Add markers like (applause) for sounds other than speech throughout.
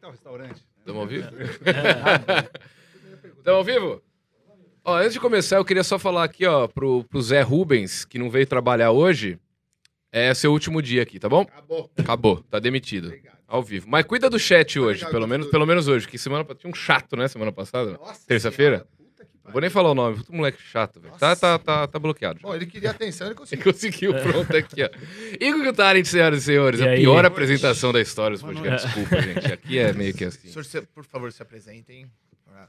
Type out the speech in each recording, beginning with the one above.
tá o restaurante? Estamos ao vivo? (laughs) Estamos ao vivo? Ó, antes de começar, eu queria só falar aqui, ó, pro, pro Zé Rubens, que não veio trabalhar hoje. É seu último dia aqui, tá bom? Acabou. Acabou, tá demitido. Obrigado. Ao vivo. Mas cuida do chat hoje, Obrigado, pelo menos, doutor. pelo menos hoje, que semana tinha um chato, né, semana passada. Nossa Terça-feira? Vou nem falar o nome, puto moleque chato, velho. Tá, tá, tá, tá bloqueado. já. Bom, ele queria atenção, ele conseguiu. conseguiu, pronto, aqui, ó. Igor Talent, senhoras e senhores, E a aí? pior Boa apresentação da história dos podcasts. Desculpa, gente. Aqui é meio que assim. Senhor, se- por favor, se apresentem. Ah,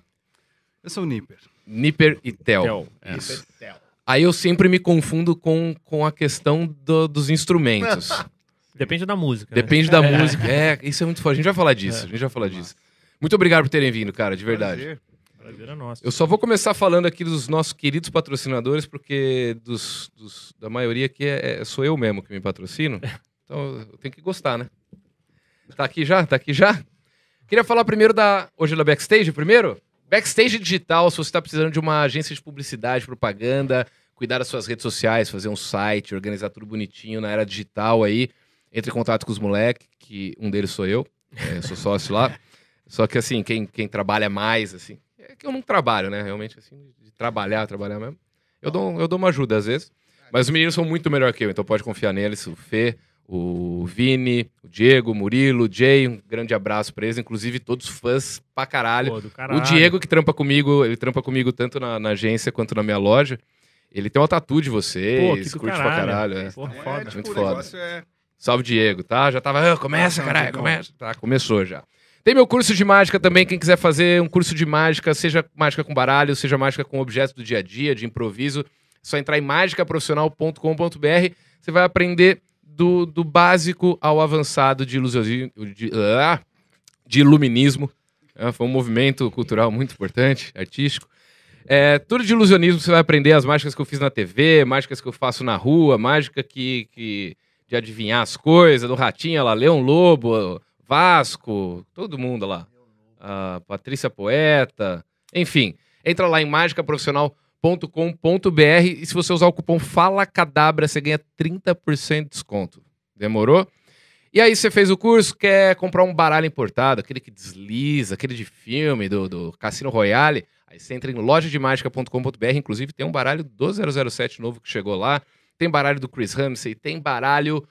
Eu sou o Nipper. Nipper e Tel. Tel, é. Isso. Betel. Aí eu sempre me confundo com, com a questão do- dos instrumentos. (laughs) Depende da música. né? Depende da música. É, isso é muito forte. A gente vai falar disso. A gente vai falar disso. Muito obrigado por terem vindo, cara, de verdade. Prazer. Prazer é nosso. Eu só vou começar falando aqui dos nossos queridos patrocinadores, porque dos, dos- da maioria aqui é, é- sou eu mesmo que me patrocino. (laughs) Então eu tenho que gostar, né? Tá aqui já? Tá aqui já? Queria falar primeiro da. Hoje da Backstage, primeiro? Backstage Digital, se você está precisando de uma agência de publicidade, propaganda, cuidar das suas redes sociais, fazer um site, organizar tudo bonitinho na era digital aí, entre em contato com os moleques, que um deles sou eu, é, eu sou sócio lá. (laughs) Só que assim, quem, quem trabalha mais, assim, é que eu não trabalho, né? Realmente, assim, de trabalhar, trabalhar mesmo. Eu dou, eu dou uma ajuda às vezes. Mas os meninos são muito melhor que eu, então pode confiar neles. O Fê, o Vini, o Diego, o Murilo, o Jay. Um grande abraço pra eles. Inclusive, todos fãs pra caralho. Pô, do caralho. O Diego, que trampa comigo, ele trampa comigo tanto na, na agência quanto na minha loja. Ele tem uma tatu de vocês, Pô, curte caralho. pra caralho. é. Porra, Não foda. é, tipo, Muito o foda. é... Salve, Diego, tá? Já tava, ah, começa, caralho, começa. Tá, começou já. Tem meu curso de mágica também, quem quiser fazer um curso de mágica, seja mágica com baralho, seja mágica com objetos do dia a dia, de improviso, é só entrar em mágicaprofissional.com.br, você vai aprender do, do básico ao avançado de ilusionismo, de, ah, de iluminismo. É, foi um movimento cultural muito importante, artístico. É, tudo de ilusionismo você vai aprender as mágicas que eu fiz na TV, mágicas que eu faço na rua, mágica que, que de adivinhar as coisas, do Ratinho lá, Leão Lobo, Vasco, todo mundo lá. A Patrícia Poeta, enfim. Entra lá em mágicaprofissional.com.br e se você usar o cupom Fala Cadabra, você ganha 30% de desconto. Demorou? E aí você fez o curso, quer comprar um baralho importado, aquele que desliza, aquele de filme, do, do Cassino Royale, aí você entra em lojademagica.com.br, inclusive tem um baralho do 007 novo que chegou lá, tem baralho do Chris Ramsey, tem baralho,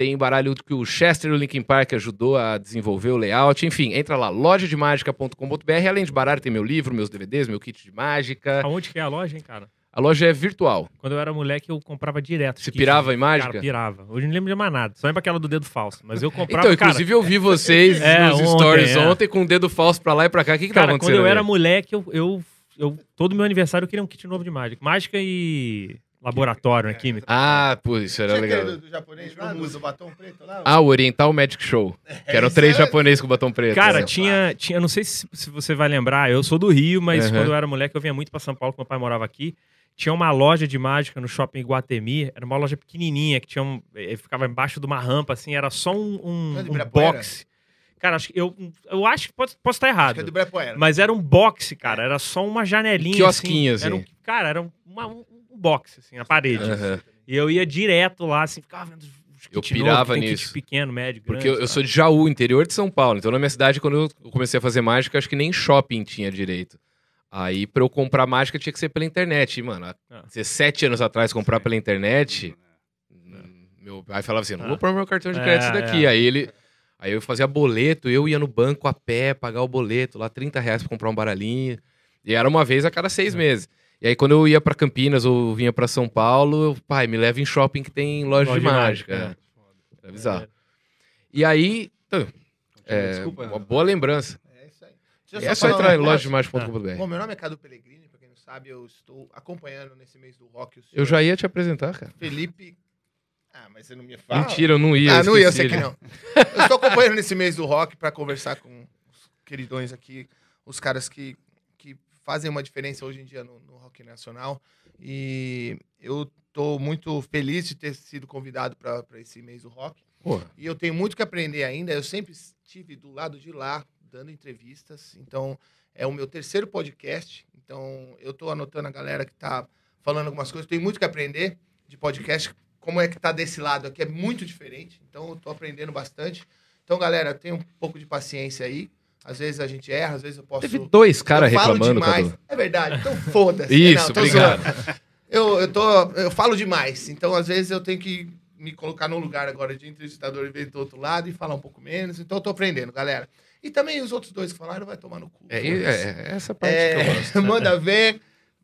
tem baralho que o Chester e o Linkin Park ajudou a desenvolver o layout, enfim, entra lá, lojademagica.com.br, além de baralho tem meu livro, meus DVDs, meu kit de mágica, Aonde que é a loja, hein, cara? a loja é virtual. Quando eu era moleque, eu comprava direto. Você pirava em mágica? Cara, pirava. Hoje não lembro de mais nada. Só lembro aquela do dedo falso. Mas eu comprava, Então, cara... inclusive eu vi vocês (laughs) É, nos ontem, stories é. ontem com o dedo falso pra lá e pra cá, o que que tava Cara, quando acontecendo eu era moleque, eu, eu, eu- Todo meu aniversário eu queria um kit novo de mágica. Mágica e laboratório, né? Química. Ah, pô, isso era Tinha aquele legal. do, do japonês lá, do, do batom preto lá? Ah, o Oriental Magic Show. Que eram isso três é- japoneses com batom preto. Cara, né? tinha, tinha. Não sei se, se você vai lembrar, eu sou do Rio, mas Uhum. quando eu era moleque, eu vinha muito pra São Paulo, que meu pai morava aqui. Tinha uma loja de mágica no shopping Guatemi. Era uma loja pequenininha que tinha um, eh, ficava embaixo de uma rampa, assim. Era só um, um- Não é de um Ibirapuera? box. Cara, acho que eu, eu acho que posso, posso estar Acho errado. que é do Brepoera. Mas era um boxe, cara. Era só uma janelinha. Um quiosquinho, assim. Era um- assim. cara, era uma- um, boxe, assim, na parede. Aham. E eu ia direto lá, assim, ficava vendo os Eu kit novo, pirava tem nisso. Kit pequeno, médio, Porque grande, eu, eu sei sou de Jaú, interior de São Paulo. Então, na minha cidade, quando eu comecei a fazer mágica, acho que nem shopping tinha direito. Aí, pra eu comprar mágica, tinha que ser pela internet. E, mano, Ah. 17 anos atrás, comprar pela internet... hum, Meu pai falava assim, não vou Ah. pôr meu cartão de É, crédito daqui. é. Aí ele... Aí eu fazia boleto, eu ia no banco a pé, pagar o boleto, lá 30 reais pra comprar um baralhinho. E era uma vez a cada seis meses. E aí, quando eu ia pra Campinas ou vinha pra São Paulo, eu, pai, me leva em shopping que tem loja, de mágica. é. Era bizarro. E aí, então, é, Desculpa. uma boa lembrança. É isso aí. Deixa eu É só um entrar em negócio. Bom, meu nome é Cadu Pellegrini, pra quem não sabe, eu estou acompanhando nesse mês do rock Eu já ia te apresentar, cara. Felipe. Ah, mas você não me fala. Mentira, eu não ia. Ah, não ia, eu sei que ele. não. Eu estou acompanhando nesse mês do rock para conversar com os queridões aqui, os caras que fazem uma diferença hoje em dia no, no rock nacional. E eu estou muito feliz de ter sido convidado para esse mês do rock. E eu tenho muito que aprender ainda. Eu sempre estive do lado de lá, dando entrevistas. Então, é o meu terceiro podcast. Então, eu estou anotando a galera que está falando algumas coisas. Tenho muito que aprender de podcast. Como é que tá desse lado aqui é muito diferente. Então, eu estou aprendendo bastante. Então, galera, tenha um pouco de paciência aí. Às vezes a gente erra, às vezes eu posso. Teve dois caras eu falo reclamando, demais. É verdade, então foda-se. (laughs) Isso, Não, obrigado. zoando. Eu, eu, tô, eu falo demais, então às vezes eu tenho que me colocar no lugar agora de entrevistador e ver do outro lado e falar um pouco menos. Então eu tô aprendendo, galera. E também os outros dois que falaram, vai tomar no cu. É, é, é essa parte É, que eu gosto. (laughs) manda ver,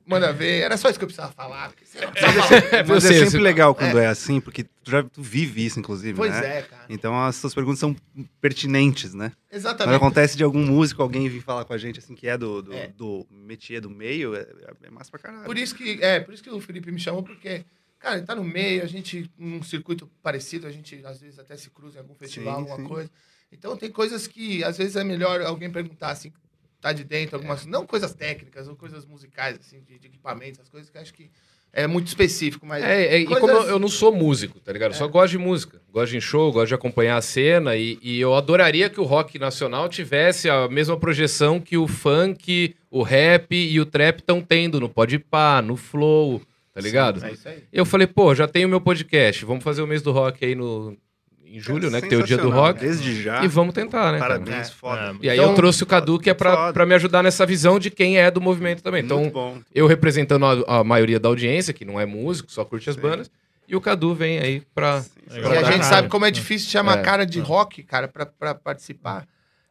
manda ver. Era só isso que eu precisava falar. porque senão- (laughs) Mas é sempre você- legal quando é. assim, porque tu já tu vive isso, inclusive, Pois né? é, cara. Então as suas perguntas são pertinentes, né? Quando Exatamente. acontece de algum músico, alguém vir falar com a gente, assim, que é do, do, É. do métier do meio, é, é massa pra caralho. Por isso que, é, por isso que o Felipe me chamou, porque, cara, ele tá no meio, a gente, num circuito parecido, a gente às vezes até se cruza em algum festival, Sim, alguma sim. coisa. Então tem coisas que às vezes é melhor alguém perguntar assim, tá de dentro, algumas, não coisas técnicas ou coisas musicais, assim, de, de equipamentos, as coisas que acho que é muito específico, mas. É, é, e coisas- como eu, eu não sou músico, tá ligado? Eu só gosto de música. Gosto de show, gosto de acompanhar a cena. E, e eu adoraria que o rock nacional tivesse a mesma projeção que o funk, o rap e o trap estão tendo no Podpah, no Flow, tá ligado? É isso aí. Eu falei, pô, já tenho meu podcast, vamos fazer o mês do rock aí no, em julho, né? Que tem o dia do rock. Desde já. E vamos tentar, né? cara? Parabéns, É. foda. E aí Então- eu trouxe o Cadu, que é pra, pra me ajudar nessa visão de quem é do movimento também. Então, Muito bom. eu representando a, a maioria da audiência, que não é músico, só curte as Sim. bandas, e o Cadu vem aí pra. Legal. E a Pra gente sabe como é difícil chamar É. cara de rock, cara, pra, pra participar.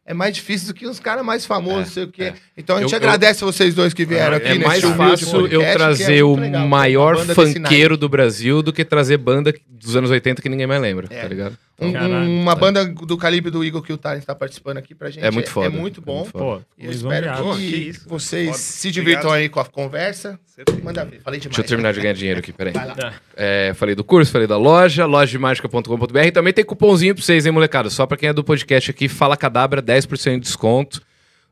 É mais difícil do que os caras mais famosos, não sei o quê. é. Então a gente Eu- agade vocês dois que vieram aqui É nesse mais fácil eu é trazer o legal, maior funkeiro do Brasil do que trazer banda dos anos 80 que ninguém mais lembra, É. tá ligado? Um- uma banda do calibre do Igor que o Talent está participando aqui pra gente. É muito foda. É muito É bom. muito foda. Pô, eu espero que, Que vocês foda. se divirtam Obrigado. aí com a conversa. Manda ver. Falei demais. Deixa eu terminar de ganhar dinheiro aqui, peraí. Vai lá. É, falei do curso, falei da loja, lojademagica.com.br. E também tem cupomzinho pra vocês, hein, molecada? Só pra quem é do podcast aqui, Fala Cadabra, 10% de desconto.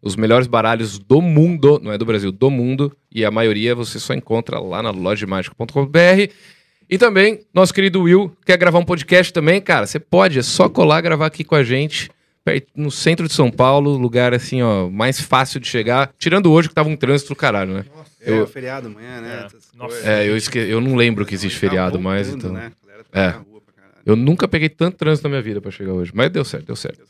Os melhores baralhos do mundo, não é do Brasil, do mundo. E a maioria você só encontra lá na lojademagica.com.br. E também, nosso querido Will, quer gravar um podcast também? Cara, você pode, é só colar, gravar aqui com a gente. Perto- No centro de São Paulo, lugar assim, ó, mais fácil de chegar. Tirando hoje que tava um trânsito do caralho, né? É, Eu- o feriado amanhã, né? É. Nossa. É, eu, esque... eu não lembro que existe feriado mais, então. Né? É. tá na rua pra caralho. Eu nunca peguei tanto trânsito na minha vida pra chegar hoje. Mas deu certo, deu certo.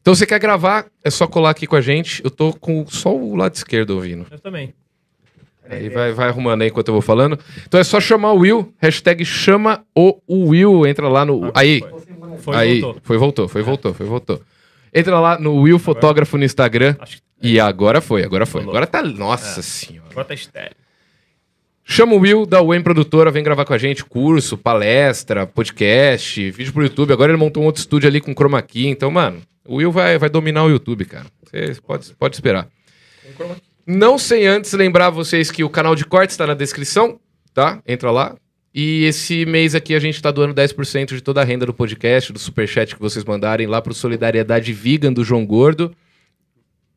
Então, você quer gravar, é só colar aqui com a gente. Eu tô com só o lado esquerdo ouvindo. Eu também. Aí vai, vai arrumando aí enquanto eu vou falando. Então é só chamar o Will, hashtag chama o Will. Entra lá no. Aí, Foi, aí. voltou. Foi, voltou, foi, voltou, foi, voltou. Entra lá no Will Fotógrafo no Instagram. Acho que E agora foi, agora foi. Agora tá. Nossa senhora. agora tá estéreo. Chama o Will da UEM Produtora, vem gravar com a gente curso, palestra, podcast, vídeo pro YouTube. Agora ele montou um outro estúdio ali com chroma key. Então, mano, o Will vai, vai dominar o YouTube, cara. Você pode, pode esperar. Não sem antes lembrar vocês que o canal de cortes está na descrição, tá? Entra lá. E esse mês aqui a gente tá doando 10% de toda a renda do podcast, do superchat que vocês mandarem lá pro Solidariedade Vegan do João Gordo.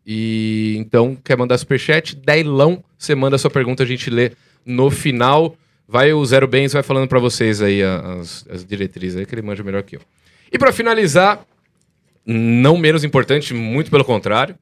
E então, quer mandar superchat? Dailão, você manda a sua pergunta, a gente lê no final. Vai o Zero Bens, vai falando pra vocês aí as, as diretrizes aí, que ele manja melhor que eu. E pra finalizar, não menos importante, muito pelo contrário,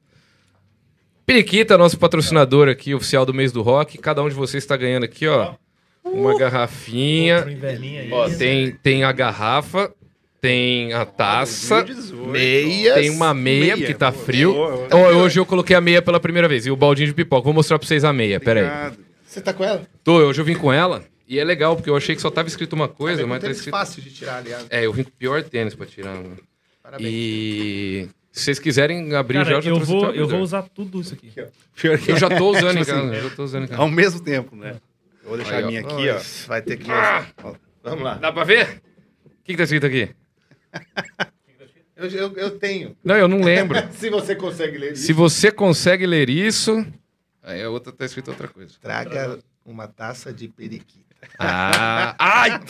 Periquita, nosso patrocinador aqui, oficial do mês do rock. Cada um de vocês está ganhando aqui, ó, uma garrafinha. Aí. Ó, tem, tem a garrafa, tem a taça, 2018. Meias. tem uma meia, Meia, porque tá boa, frio. boa. Ó, hoje eu coloquei a meia pela primeira vez e o baldinho de pipoca. Vou mostrar pra vocês a meia, pera aí. Obrigado. Você tá com ela? Tô, hoje eu vim com ela e é legal, porque eu achei que só tava escrito uma coisa, É mas tá escrito... fácil de tirar, aliás. É, eu vim com o pior tênis pra tirar. mano. Parabéns. E se vocês quiserem abrir Cara, já, eu já eu vou, eu vou usar tudo isso aqui. Pior que Eu já tô usando Tipo assim, eu já tô usando em casa. Ao mesmo tempo, né? Eu vou deixar Aí, a ó. minha aqui, ó. Nossa, Vai ter que. Ah! Ó, Vamos lá. Dá pra ver? O que, que tá escrito aqui? Eu, eu, eu tenho. Não, eu não lembro. (laughs) Se você consegue ler isso, Se você consegue ler isso. Aí a outra tá escrito outra coisa. traga uma taça de periquita. Ah! (laughs) Ai!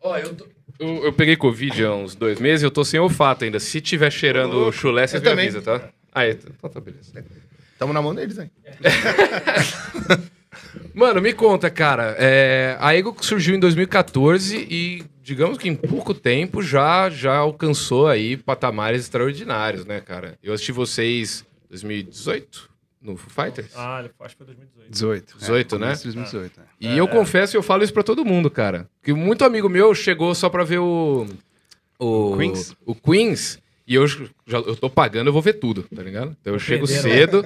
Ó, eu, tô- eu, eu peguei Covid há uns dois meses e eu tô sem olfato ainda. Se tiver cheirando chulé, vocês Eu me avisam, tá? Aí, então tá beleza. Tamo na mão deles, hein? (laughs) Mano, me conta, cara. é, a Ego surgiu em 2014 e, digamos que em pouco tempo, já, já alcançou aí patamares extraordinários, né, cara? Eu assisti vocês em 2018 no Foo Fighters. Ah, acho que foi 2018. 18. 18, né? começo de 2018, é. E eu confesso e eu falo isso pra todo mundo, cara. Que muito amigo meu chegou só pra ver o. O Queens? O Queens. E hoje já, eu tô pagando, eu vou ver tudo, tá ligado? Então eu chego Perderam. cedo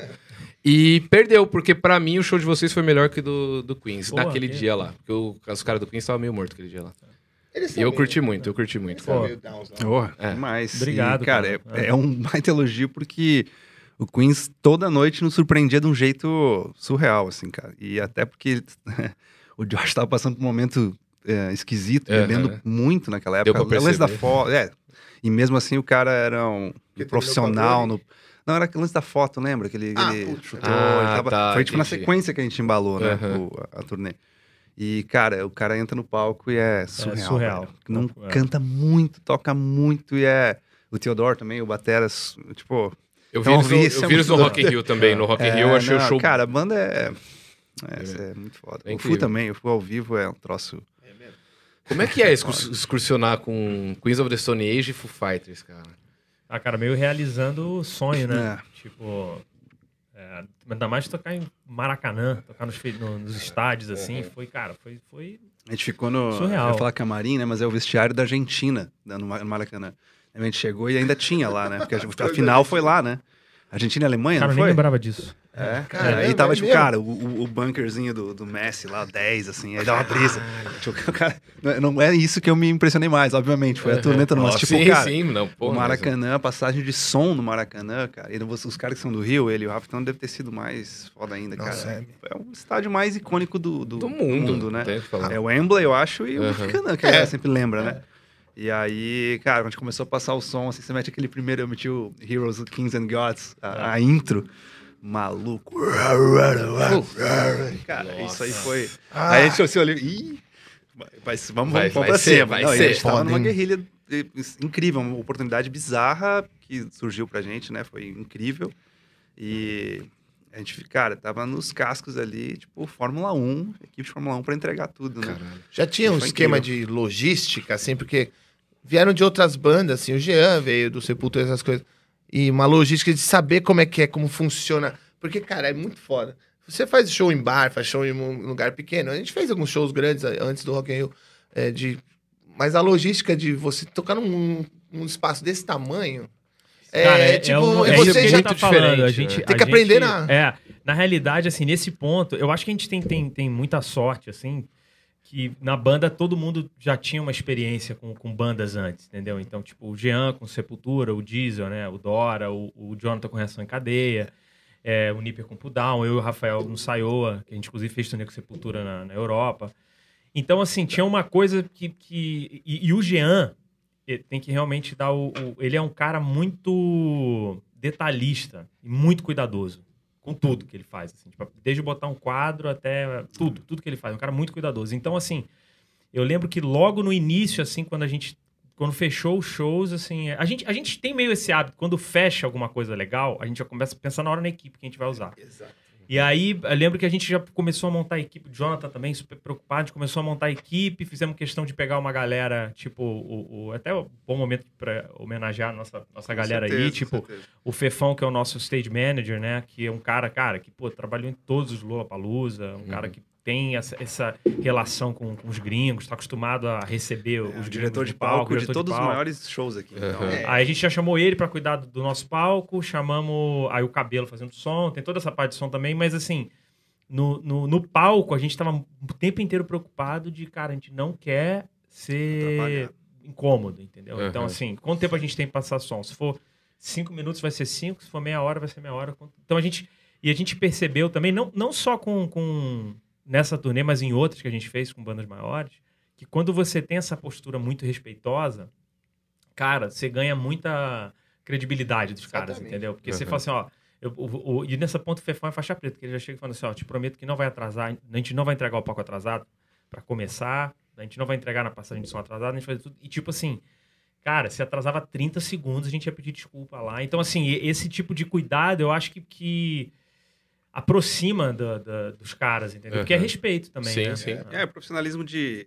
e perdeu, porque pra mim o show de vocês foi melhor que o do, do Queens, Pô, naquele que- dia lá. Porque o- os caras do Queens estavam meio mortos aquele dia lá. Eles E eu meio- curti muito, eu curti muito. Pô. Porra, É. demais. Obrigado, E, cara. cara. É, é um baita elogio porque o Queens toda noite nos surpreendia de um jeito surreal, assim, cara. E até porque (laughs) o Josh tava passando por um momento é, esquisito, É, bebendo é. muito naquela Deu época. pra O lance da perceber. foto, é. E mesmo assim o cara era um profissional no. Não, era aquele lance da foto, lembra? Que ele, Ah, ele chutou. Ah, ele tava- tá, foi tipo na entendi. sequência que a gente embalou, né? O- a, a turnê. E, cara, o cara entra no palco e é surreal. surreal. velho. Não É. canta muito, toca muito e é. O Theodore também, o Batera, s- tipo. Eu vi Então, vi, isso eu é vi eles no Rock in Rio também. No Rock in é, Rio eu achei não, o show... Cara, a banda é. É, isso é muito foda. É o. Fu também, o Fu ao vivo é um troço. Como é que é excurs- (laughs) excursionar com Queens of the Stone Age e Foo Fighters, cara? Ah, cara, meio realizando o sonho, né? É. Tipo. É, ainda mais tocar em Maracanã, tocar nos, no- nos estádios, assim, foi, cara, foi, foi. A gente ficou no. Surreal. Eu ia falar camarim, né? Mas é o vestiário da Argentina, né, no Ma- no Maracanã. A gente chegou e ainda tinha lá, né? Porque a, a (laughs) final foi lá, né? Argentina e Alemanha, Cara, eu não nem foi? lembrava disso. É, Caramba, aí tava, é tipo, mesmo? cara, o, o- o bunkerzinho do, do Messi lá, 10, assim, aí dá uma brisa. Tipo, o cara- não, é isso que eu me impressionei mais, obviamente, foi a mas, Nossa, tipo, sim, cara, sim, não, pô, o mas- Maracanã, a passagem de som no Maracanã, cara, e os caras que são do Rio, ele e o Rafa, então deve ter sido mais foda ainda, Nossa, cara. é. É o estádio mais icônico do, do, do mundo, né? o que falar. É o Wembley, eu acho, e o Aham. Maracanã, que a galera sempre lembra, né? E aí, cara, quando a gente começou a passar o som, assim, você mete aquele primeiro, eu meti o Heroes, Kings and Gods, a, a intro, maluco. Cara, isso aí foi... Ah, Aí a gente se olhou, ih, vai, vamos, Vai- vamos, vai pra ser, cima. vai Não, ser. a gente tava numa guerrilha incrível, uma oportunidade bizarra que surgiu pra gente, né? Foi incrível. E a gente, cara, tava nos cascos ali, tipo, Fórmula 1, equipe de Fórmula 1 pra entregar tudo, né? Caralho. Já tinha um esquema incrível. de logística, assim, porque vieram de outras bandas, assim, o Jean veio do Sepultura, essas coisas. E uma logística de saber como é que é, como funciona. Porque, cara, é muito foda. Você faz show em bar, faz show em um lugar pequeno. A gente fez alguns shows grandes eh, antes do Rock in Rio, eh, de... mas a logística de você tocar num, num espaço desse tamanho... É, Cara, é, tipo, um- e é você já gente tá muito falando. A gente, né? Tem a que aprender gente- na- É, na realidade, assim, nesse ponto, eu acho que a gente tem, tem, tem muita sorte, assim, que na banda todo mundo já tinha uma experiência com, com bandas antes, entendeu? Então, tipo, o Jean com Sepultura, o Diesel, né? O Dora, o, o Jonathan com Reação em Cadeia, é, o Nipper com Pudown, eu e o Rafael no Saioa, que a gente inclusive fez turnê com Sepultura na, na Europa. Então, assim, tinha uma coisa que. que e, e o Jean ele tem que realmente dar o, o- Ele é um cara muito detalhista e muito cuidadoso com tudo que ele faz. assim, tipo, desde botar um quadro até tudo, tudo que ele faz. Um cara muito cuidadoso. Então, assim, eu lembro que logo no início, assim, quando a gente. Quando fechou os shows, assim. A gente, a gente tem meio esse hábito, quando fecha alguma coisa legal, a gente já começa a pensar na hora na equipe que a gente vai usar. E aí, eu lembro que a gente já começou a montar a equipe, o Jonathan também, super preocupado, a gente começou a montar a equipe, fizemos questão de pegar uma galera, tipo, o, o- até um bom momento para homenagear a nossa, nossa galera aí, tipo, o Fefão, que é o nosso stage manager, né, que é um cara, cara, que, pô, trabalhou em todos os Lollapalooza, um cara que tem essa, essa relação com, com os gringos, tá acostumado a receber os É, o gringos diretor de palco, de diretor todos os palco. maiores shows aqui. Então, é, Aí a gente já chamou ele pra cuidar do, do nosso palco, chamamos aí o cabelo fazendo som, tem toda essa parte de som também, mas assim, no, no, no palco a gente tava o tempo inteiro preocupado de, cara, a gente não quer ser incômodo, entendeu? Aham. Então, assim, quanto tempo a gente tem pra passar som? Se for cinco minutos, vai ser cinco, se for meia hora, vai ser meia hora. Então a gente. E a gente percebeu também, não, não só com, com nessa turnê, mas em outras que a gente fez com bandas maiores, que quando você tem essa postura muito respeitosa, cara, você ganha muita credibilidade dos caras, Exatamente. entendeu? Porque você Uhum. fala assim, ó. eu- o- o- e nessa ponta o Fefão é faixa preta, que ele já chega falando assim, ó, te prometo que não vai atrasar, a gente não vai entregar o palco atrasado pra começar, a gente não vai entregar na passagem de som atrasada, a gente vai fazer tudo. E tipo assim, cara, se atrasava 30 segundos, a gente ia pedir desculpa lá. Então, assim, esse tipo de cuidado eu acho que, que aproxima da- da- dos caras, entendeu? Porque é Uhum. respeito também, Sim, né? sim. É, profissionalismo de.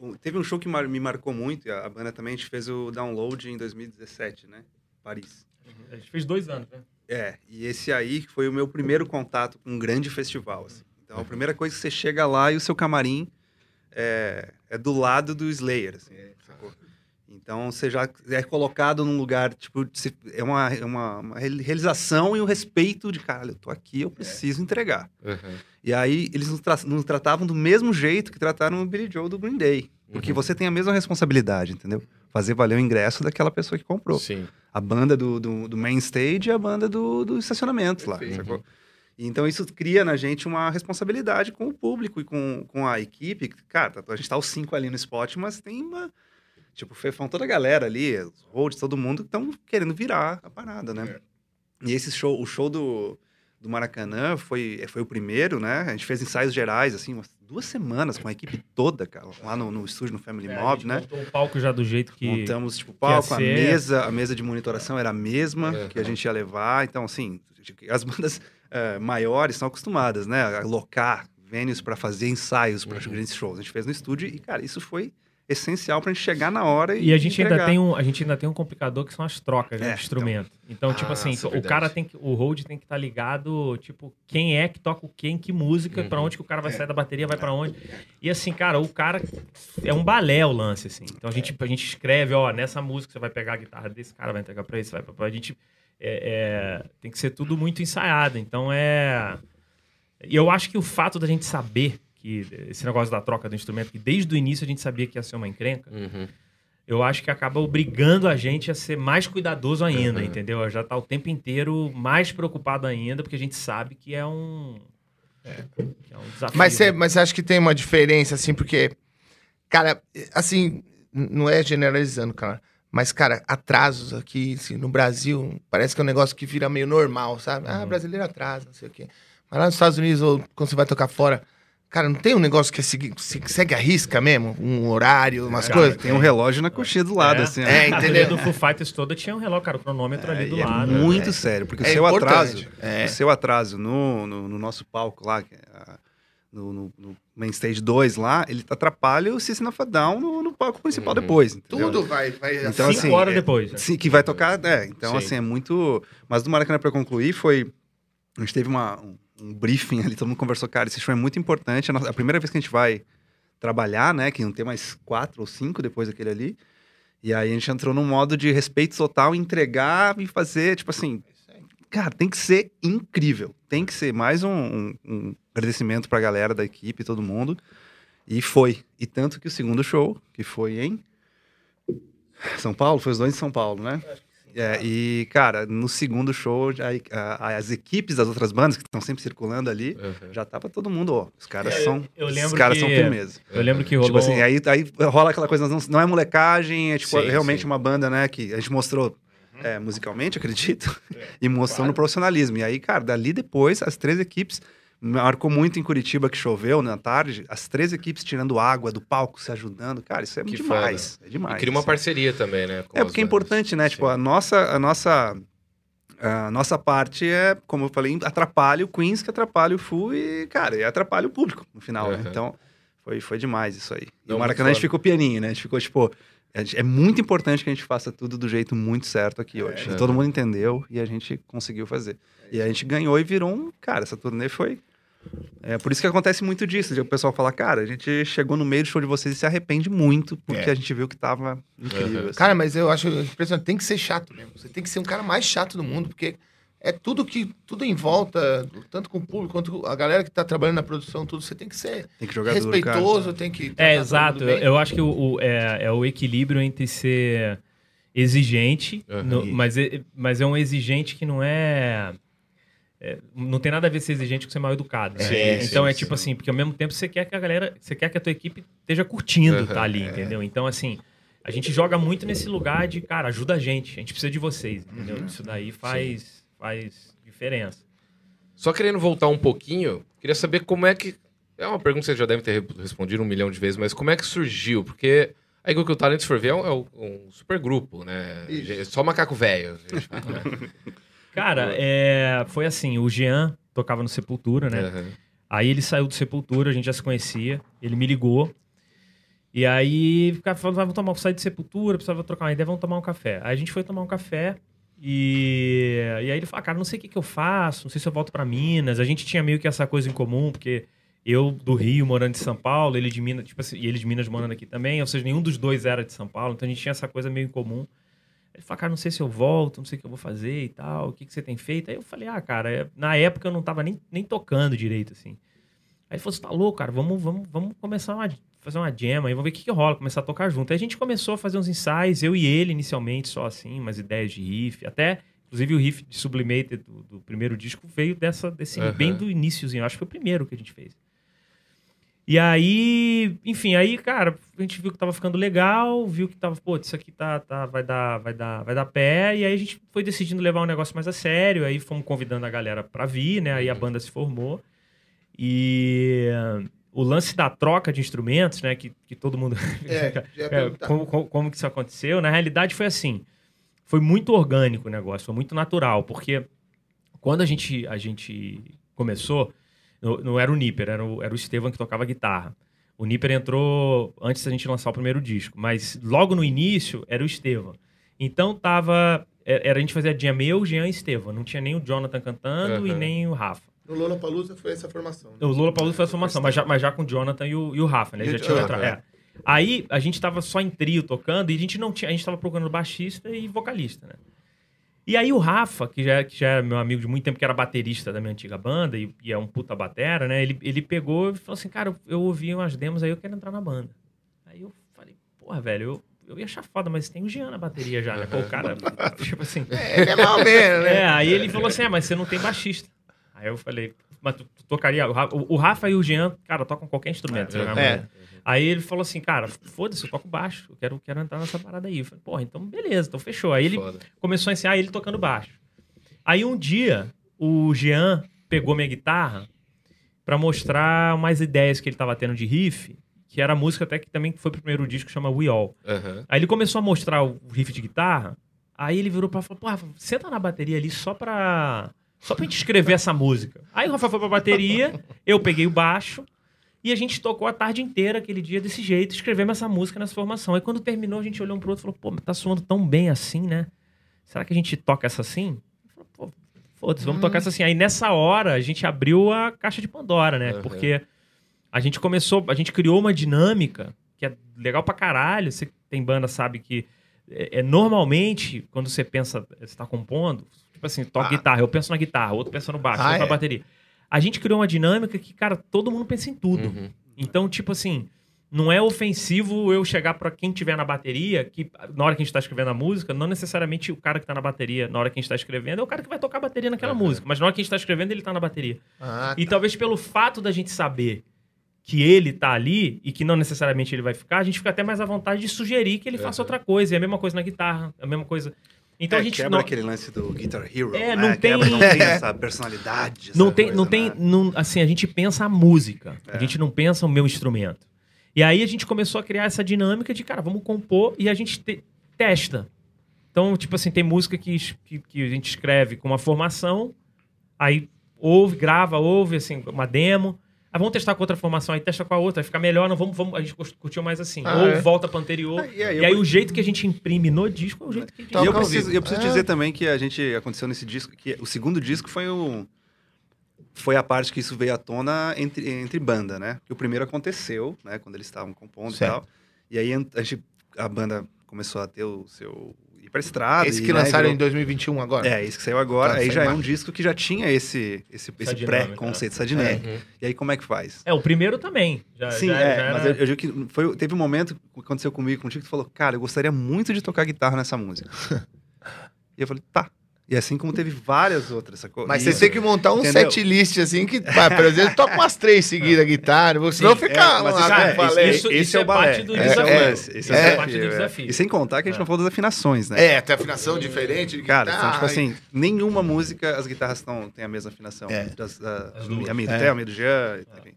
um- teve um show que mar- me marcou muito, e a, a banda também, a gente fez o download em 2017, né? Paris. A gente fez dois anos, né? É, e esse aí foi o meu primeiro contato com um grande festival. assim. Então, a primeira coisa que você chega lá e o seu camarim é, é do lado do Slayer, assim, sacou? Então você já é colocado num lugar, tipo, se- é uma, é uma, uma realização e o respeito de, cara, eu tô aqui, eu preciso entregar. Uhum. E aí eles nos, tra- nos tratavam do mesmo jeito que trataram o Billy Joe do Green Day. Porque Uhum. você tem a mesma responsabilidade, entendeu? Fazer valer o ingresso daquela pessoa que comprou. Sim. A banda do, do, do main stage e a banda do, do estacionamento lá. Sacou? E Então isso cria na gente uma responsabilidade com o público e com, com a equipe. Cara, a gente tá os cinco ali no spot, mas tem uma. Tipo, o Fefão, toda a galera ali, os holds, todo mundo estão querendo virar a parada, né? E esse show, o show do, do Maracanã foi, foi o primeiro, né? A gente fez ensaios gerais, assim, umas duas semanas com a equipe toda, cara, lá no, no estúdio, no Family É, a Mob, gente né? montou o palco já do jeito que. Montamos, tipo, o palco, a mesa, a mesa de monitoração era a mesma Uhum. que a gente ia levar. Então, assim, as bandas eh, maiores são acostumadas, né? A locar venues para fazer ensaios para Uhum. grandes shows. A gente fez no estúdio e, cara, isso foi essencial pra gente chegar na hora e E a gente ainda entregar. tem um, a gente ainda tem um complicador que são as trocas né, É, de instrumento. Então, tipo Ah, assim, é o verdade. cara tem que, o hold tem que estar ligado, tipo, quem é que toca o quê, em que música, pra Uhum. onde que o cara vai sair da bateria, vai pra onde. E assim, cara, o cara é um balé o lance assim. Então a gente a gente escreve, ó, nessa música você vai pegar a guitarra desse cara, vai entregar pra esse, vai pra a gente é, é, tem que ser tudo muito ensaiado. Então é e eu acho que o fato da gente saber que esse negócio da troca do instrumento, que desde o início a gente sabia que ia ser uma encrenca, Uhum. eu acho que acaba obrigando a gente a ser mais cuidadoso ainda, Uhum. entendeu? Já tá o tempo inteiro mais preocupado ainda, porque a gente sabe que é um, que é um desafio. Mas você né? mas você acha que tem uma diferença, assim, porque, cara, assim, não é generalizando, cara. Mas, cara, atrasos aqui, assim, no Brasil, parece que é um negócio que vira meio normal, sabe? Ah, Uhum. brasileiro atrasa, não sei o quê. Mas lá nos Estados Unidos, ou quando você vai tocar fora, cara, não tem um negócio que é segui- se- segue a risca mesmo? Um horário, umas Cara, coisas? Tem um relógio na coxinha do lado, É. assim. É, né? A entendeu? turnê do Foo Fighters toda tinha um relógio, cara, o cronômetro ali do é lado. muito sério, porque o É seu importante. atraso, É. o seu atraso no, no, no nosso palco lá, é a- no, no, no Main Stage 2 lá, ele atrapalha o System of a Down no, no palco principal Uhum. depois, entendeu? Tudo vai... vai Então, Cinco assim, horas é- depois. né? Sim, que vai tocar, é. Então, Sim. assim, é muito... Mas do Maracanã, pra concluir, foi... A gente teve uma, um, um briefing ali, todo mundo conversou, cara, esse show é muito importante. A, nossa- a primeira vez que a gente vai trabalhar, né, que não tem mais quatro ou cinco depois daquele ali. E aí a gente entrou num modo de respeito total, entregar e fazer, tipo assim... Cara, tem que ser incrível. Tem que ser mais um, um, um agradecimento pra galera da equipe, todo mundo. E foi. E tanto que o segundo show, que foi em São Paulo, foi os dois em São Paulo, né? É, e, cara, no segundo show, já, a- as equipes das outras bandas que estão sempre circulando ali, Uhum. já tava todo mundo, ó. Os caras É, eu- são. eu os lembro caras que- são firmeza. Eu lembro que rolou. Tipo assim, aí, aí rola aquela coisa, não, não é molecagem, é tipo, Sim, realmente sim. uma banda, né, que a gente mostrou é, musicalmente, (laughs) acredito, e mostrou no profissionalismo. E aí, cara, dali depois, as três equipes, marcou muito em Curitiba que choveu na tarde, as três equipes tirando água do palco, se ajudando. Cara, isso é Que demais. É E demais. cria uma assim. parceria também, né? É porque é importante, né? Sim. Tipo, a nossa, a nossa, a nossa parte é, como eu falei, atrapalha o Queens, que atrapalha o Fu e, cara, e atrapalha o público no final, né? Uhum. Então, foi, foi demais isso aí. E o Maracanã a gente foda. ficou pianinho, né? A gente ficou, tipo, gente- é muito importante que a gente faça tudo do jeito muito certo aqui hoje. É. E todo mundo entendeu e a gente conseguiu fazer. E a gente ganhou e virou um, cara, essa turnê foi... É por isso que acontece muito disso, de o pessoal falar, cara, a gente chegou no meio do show de vocês e se arrepende muito, porque É. a gente viu que tava incrível. Uhum. assim. Cara, mas eu acho impressionante. Tem que ser chato mesmo. Você tem que ser um cara mais chato do mundo, porque é tudo que tudo em volta, tanto com o público quanto a galera que tá trabalhando na produção, tudo. Você tem que ser Tem que jogar duro, respeitoso, tem que. É, exato. eu acho que o, o- é, é o equilíbrio entre ser exigente, Uhum. no- mas, é, mas é um exigente que não é, é, Não tem nada a ver ser exigente com ser mal educado. né? Sim, então sim, é tipo sim. assim, porque ao mesmo tempo você quer que a galera. Você quer que a tua equipe esteja curtindo Uhum. tá ali, entendeu? Então, assim. A gente joga muito nesse lugar de, cara, ajuda a gente. A gente precisa de vocês, entendeu? Uhum. Isso daí faz, faz diferença. Só querendo voltar um pouquinho, queria saber como é que. É uma pergunta que você já deve ter respondido um milhão de vezes, mas como é que surgiu? Porque a Eagle que o Talent for Ver é um, é um super grupo, né? Isso. É Só macaco velho. a gente fala, né? Cara, é, foi assim: o Jean tocava no Sepultura, né? Uhum. Aí ele saiu do Sepultura, a gente já se conhecia. Ele me ligou. E aí, ficava falando, "Ah, vamos tomar, sair de Sepultura, precisava trocar uma ideia, vamos tomar um café. Aí a gente foi tomar um café e, e aí ele falou, "Ah, cara, não sei o que, que eu faço, não sei se eu volto pra Minas. A gente tinha meio que essa coisa em comum, porque Eu do Rio, morando em São Paulo, ele de Minas, tipo assim, e ele de Minas morando aqui também, ou seja, nenhum dos dois era de São Paulo, então a gente tinha essa coisa meio em comum. Ele falou, cara, não sei se eu volto, não sei o que eu vou fazer e tal, o que, que você tem feito? Aí eu falei, ah, cara, é- na época eu não tava nem, nem tocando direito, assim. Aí ele falou, você tá louco, cara, vamos, vamos, vamos começar uma, fazer uma jam aí, vamos ver o que, que rola, começar a tocar junto. Aí a gente começou a fazer uns ensaios, eu e ele inicialmente, só assim, umas ideias de riff, até, inclusive o riff de Sublimated do, do primeiro disco veio dessa, desse, Aham. bem do iníciozinho, acho que foi o primeiro que a gente fez. E aí, enfim, aí, cara, a gente viu que tava ficando legal, viu que tava, pô, isso aqui tá, tá, vai, dar, vai, dar, vai dar pé, e aí a gente foi decidindo levar o negócio mais a sério, aí fomos convidando a galera pra vir, né? Aí a banda se formou. E o lance da troca de instrumentos, né? Que, que todo mundo. (laughs) É, É, como, como, como que isso aconteceu? Na realidade, foi assim. Foi muito orgânico o negócio, foi muito natural, porque quando a gente, a gente começou, não, não era o Nipper, era o, era o Estevam que tocava guitarra. O Nipper entrou antes da gente lançar o primeiro disco, mas logo no início era o Estevam. Então tava. é- Era a gente fazia jam eu, Jean e Estevam. Não tinha nem o Jonathan cantando e Aham. nem o Rafa. No Lollapalooza foi essa formação. né? O Lula Paulo foi a formação, mas já, mas já com o Jonathan e o, e o Rafa, né? E o Já tinha outra. É. Aí a gente tava só em trio tocando e a gente não tinha. A gente tava procurando baixista e vocalista, né? E aí o Rafa, que já, que já era meu amigo de muito tempo, que era baterista da minha antiga banda e, e é um puta batera, né? Ele, ele pegou e falou assim, cara, eu ouvi umas demos aí, eu quero entrar na banda. Aí eu falei, porra, velho, eu, eu ia achar foda, mas tem o Jean na bateria já, né? Pô, o cara, (laughs) tipo assim... É, ele é mal menos, né? É, aí ele falou assim: é, mas você não tem baixista. Aí eu falei, mas tu, tu tocaria. O Rafa, o Rafa e o Jean, cara, tocam qualquer instrumento. você jogar É. Aí ele falou assim, cara, foda-se, eu toco baixo. Eu quero, quero entrar nessa parada aí. Eu falei, porra, então beleza, então fechou. Aí ele Foda. começou a ensinar ele tocando baixo. Aí um dia, o Jean pegou minha guitarra pra mostrar umas ideias que ele tava tendo de riff, que era a música até que também foi pro primeiro disco, que chama We All. Aham. Aí ele começou a mostrar o riff de guitarra. Aí ele virou pra falar: Pô, Rafa, senta na bateria ali só pra. Só pra gente escrever essa música. Aí o Rafa foi pra bateria, eu peguei o baixo e a gente tocou a tarde inteira aquele dia desse jeito, escrevemos essa música nessa formação. Aí quando terminou, a gente olhou um pro outro e falou: Pô, mas tá soando tão bem assim, né? Será que a gente toca essa assim? Falou, Pô, foda-se, vamos tocar essa assim. Aí nessa hora a gente abriu a caixa de Pandora, né? Uhum. Porque a gente começou, a gente criou uma dinâmica que é legal pra caralho. Você que tem banda sabe que é, é normalmente quando você pensa, você tá compondo, tipo assim, toca Ah. guitarra, eu penso na guitarra, outro pensa no baixo, Ah, outro na é? bateria. A gente criou uma dinâmica que, cara, todo mundo pensa em tudo. Uhum. Então, tipo assim, não é ofensivo eu chegar pra quem tiver na bateria, que na hora que a gente tá escrevendo a música, não necessariamente o cara que tá na bateria, na hora que a gente tá escrevendo, é o cara que vai tocar a bateria naquela Aham. música. Mas na hora que a gente tá escrevendo, ele tá na bateria. Ah, E talvez pelo fato da gente saber que ele tá ali e que não necessariamente ele vai ficar, a gente fica até mais à vontade de sugerir que ele faça Uhum. outra coisa. E a mesma coisa na guitarra, a mesma coisa. Então É, a gente quebra não, aquele lance do Guitar Hero. É, né? não tem- Quebra, não tem (laughs) essa personalidade. não essa tem, coisa, não tem, né? não- assim, a gente pensa a música. A É. gente não pensa o meu instrumento. E aí a gente começou a criar essa dinâmica de, cara, vamos compor e a gente te- testa. Então, tipo assim, tem música que, que, que a gente escreve com uma formação, aí ouve, grava, ouve, assim, uma demo. Aí vamos testar com outra formação, aí testa com a outra, fica melhor, não vamos, vamos, a gente cur- curtiu mais assim. Ah, Ou é? volta pra anterior. Ah, e aí, e eu aí vou- o jeito que a gente imprime no disco é o jeito que a gente E eu preciso, eu preciso É. dizer também que a gente aconteceu nesse disco, que o segundo disco foi o foi a parte que isso veio à tona entre, entre banda, né? Que o primeiro aconteceu, né? Quando eles estavam compondo Certo. e tal. E aí a, gente, a banda começou a ter o seu pra estrada. Esse e, que né, lançaram virou- em 2021 agora? É, esse que saiu agora. Tá, aí já é um disco que já tinha esse, esse, Essa esse pré-conceito, essa dinâmica. Uhum. E aí como é que faz? É, o primeiro também. Já, Sim, já- é, já mas era- eu, eu digo que foi, teve um momento que aconteceu comigo, contigo, que tu falou, cara, eu gostaria muito de tocar guitarra nessa música. (laughs) e eu falei, tá. E assim como teve várias outras, sacou? Mas você tem que montar um Entendeu? set list assim que, vai, por exemplo, toca umas três seguidas a guitarra, senão Sim, fica é, mas lá, isso- como é, falei. isso- esse é o parte do É, desafio. é, esse- esse É, é parte do desafio, é. E sem contar que a gente É. não falou das afinações, né? É, tem afinação diferente de Cara, guitarra. então, tipo assim, nenhuma música as guitarras tão, têm a mesma afinação. É. Das, da, As duas. a minha É. A minha do Jean, enfim.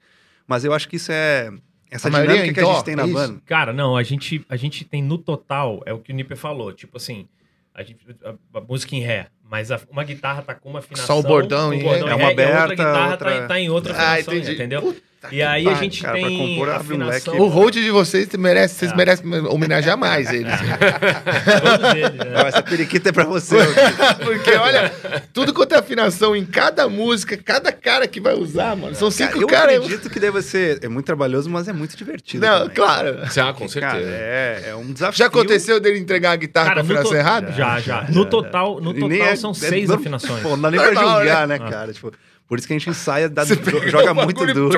Mas eu acho que isso é... Essa A dinâmica é que a gente tem na é isso? banda... Cara, não, a gente, a gente tem no total, é o que o Nipper falou, tipo assim, a, gente, a, a música em ré, mas a- uma guitarra tá com uma afinação. Só o bordão um bordão. É uma ré, e a outra aberta, guitarra outra- Tá, tá em outra Ah, afinação, entendi. entendeu? Puta, E aí a gente cara, pra tem compor, afinação... O hold de vocês merece, vocês É. merecem homenagear mais eles. (laughs) Todos eles, né? Essa periquita é pra você. (laughs) Porque, olha, tudo quanto é afinação em cada música, cada cara que vai usar, mano. São cinco eu caras. acredito que deve ser... É muito trabalhoso, mas é muito divertido Não, também. claro. Ah, com Cara, certeza. é, é um desafio. Já aconteceu dele entregar a guitarra Cara, com a afinação to- errada? Já, já. No total, no total é- são é seis normal. afinações. Pô, não dá nem pra julgar, né? né, Ah. cara? Tipo, por isso que a gente ensaia, dá, joga o muito duro.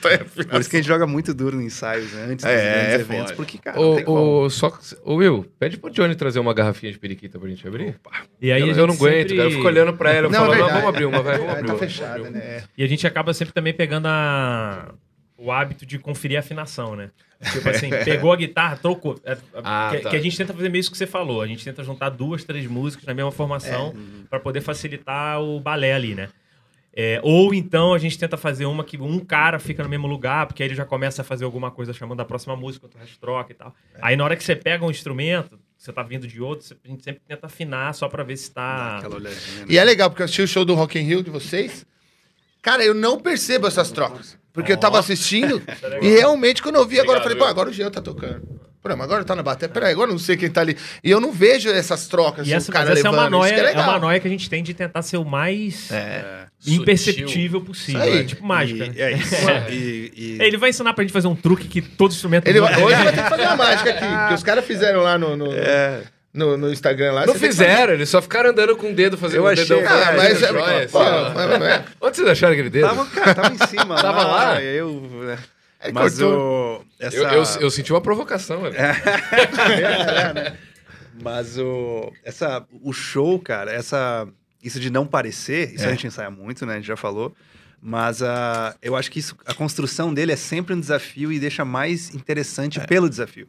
tá em (laughs) Por isso que a gente joga muito duro nos ensaios, né? Antes dos É, grandes é eventos. foda. Porque, cara, não tem como. Ô, ô, só, ô, Will, pede pro Johnny trazer uma garrafinha de periquita pra gente abrir. E aí eu, eu não aguento, sempre- cara. Eu fico olhando pra ela e Não, falo, é não, vamos abrir uma, vai, (laughs) vamos É, abrir tá uma. fechada, né? E a gente acaba sempre também pegando a... o hábito de conferir a afinação, né? Tipo assim, (laughs) pegou a guitarra, trocou. É, Ah, que, tá. que a gente tenta fazer meio isso que você falou. A gente tenta juntar duas, três músicas na mesma formação É. pra poder facilitar o balé ali, né? É, ou então a gente tenta fazer uma que um cara fica no mesmo lugar, porque aí ele já começa a fazer alguma coisa chamando a próxima música, outro resto troca e tal. É. Aí na hora que você pega um instrumento, você tá vindo de outro, a gente sempre tenta afinar só pra ver se tá. Né? E é legal, porque eu assisti o show do Rock in Rio de vocês. Cara, eu não percebo essas trocas. Porque eu tava assistindo (laughs) e realmente quando eu vi agora, eu falei, pô, agora o Jean tá tocando. Pô, mas agora tá na bateria. Peraí, agora eu não sei quem tá ali. E eu não vejo essas trocas. E o essa, cara essa é uma levando. Isso noia, que é, legal. uma noia que a gente tem de tentar ser o mais É. imperceptível possível. Isso aí. É tipo mágica. E, né? é isso. E, e- Ele vai ensinar pra gente fazer um truque que todo instrumento. Ele, muda. hoje vai ter que fazer uma mágica aqui, que os caras fizeram lá no, no, é, no, no Instagram. Lá, Não fizeram, eles só ficaram andando com o dedo fazendo Eu o achei- dedão. Ah, mas é, joia, pô, assim, mas- mas- Onde vocês acharam aquele dedo? tava, cara, tava em cima. Tava lá? e Eu? Ele Mas cortou. o. Essa... Eu, eu, eu senti uma provocação, velho. (laughs) É, né? Mas o, essa, o show, cara, essa, isso de não parecer, isso É. a gente ensaia muito, né? A gente já falou. Mas a, eu acho que isso, a construção dele é sempre um desafio e deixa mais interessante É. pelo desafio.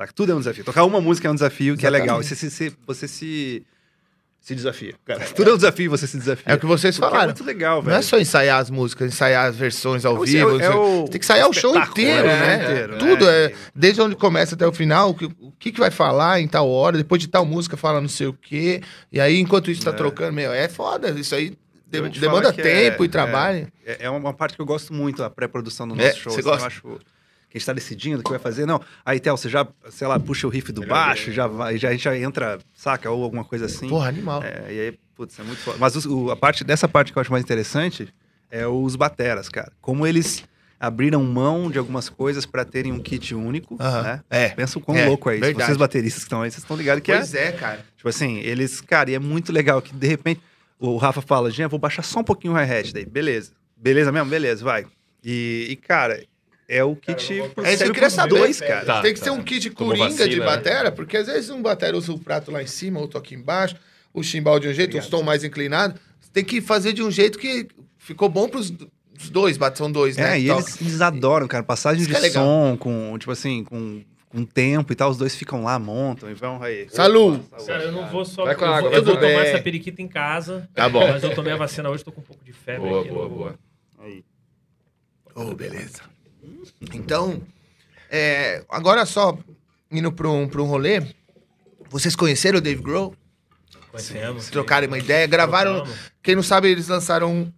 Saca? Tudo é um desafio. Tocar uma música é um desafio que é legal. Exatamente. Você, se- se- você se, se desafia. Cara, tudo é um desafio e você se desafia. É o que vocês Porque É falaram. muito legal, Não velho. é só ensaiar as músicas, ensaiar as versões ao É o- vivo. é o- é o Tem que ensaiar o show espetáculo, inteiro, né? né? Inteiro, né? Tudo é. Desde onde começa até o final, o que, o que, que vai falar em tal hora, depois de tal música fala não sei o quê. E aí, enquanto isso tá É. trocando, meu, é foda. Isso aí de- demanda que tempo é- e trabalho. É, é uma parte que eu gosto muito, a pré-produção do É, nosso show. você assim, gosta? Eu acho que a gente tá decidindo o que vai fazer. Não, aí, Theo, você já, sei lá, puxa o riff do baixo, já vai, já, a gente já entra, saca, ou alguma coisa assim. Porra, animal. É, e aí, putz, é muito foda. Mas o- a parte, dessa parte que eu acho mais interessante é os bateras, cara. Como eles abriram mão de algumas coisas pra terem um kit único, Aham. né? É. Pensa o quão É, louco é isso. verdade. Vocês bateristas que estão aí, vocês estão ligados que é, Pois é, cara. Tipo assim, eles, cara, e é muito legal que de repente o Rafa fala, Jean, vou baixar só um pouquinho o hi-hat daí. Beleza. Beleza mesmo? Beleza, vai. E, e, cara, é o kit pro É isso que eu queria saber. dois, cara. Tá, Tem que tá. ser um kit Tomou coringa vacina, de né? batera, porque às vezes um batera usa o prato lá em cima, outro aqui embaixo, o chimbal de um jeito, os tom mais inclinado. Tem que fazer de um jeito que ficou bom pros os dois, são dois, né? É, e eles, eles adoram, cara. Passagem Isso de é som, com, tipo assim, com, com tempo e tal, os dois ficam lá, montam e vão aí. Salud! Cara, eu não vou só. Vai com eu água, vou, eu vou tomar essa periquita em casa. Tá bom. Mas eu tomei a vacina hoje, tô com um pouco de febre. Boa, aqui, boa, boa. Aí. Oh, beleza. Então, é, agora só indo para um, pra um rolê, vocês conheceram o Dave Grohl? Conhecemos. Trocaram uma ideia, gravaram. Trocamos. Quem não sabe, eles lançaram um,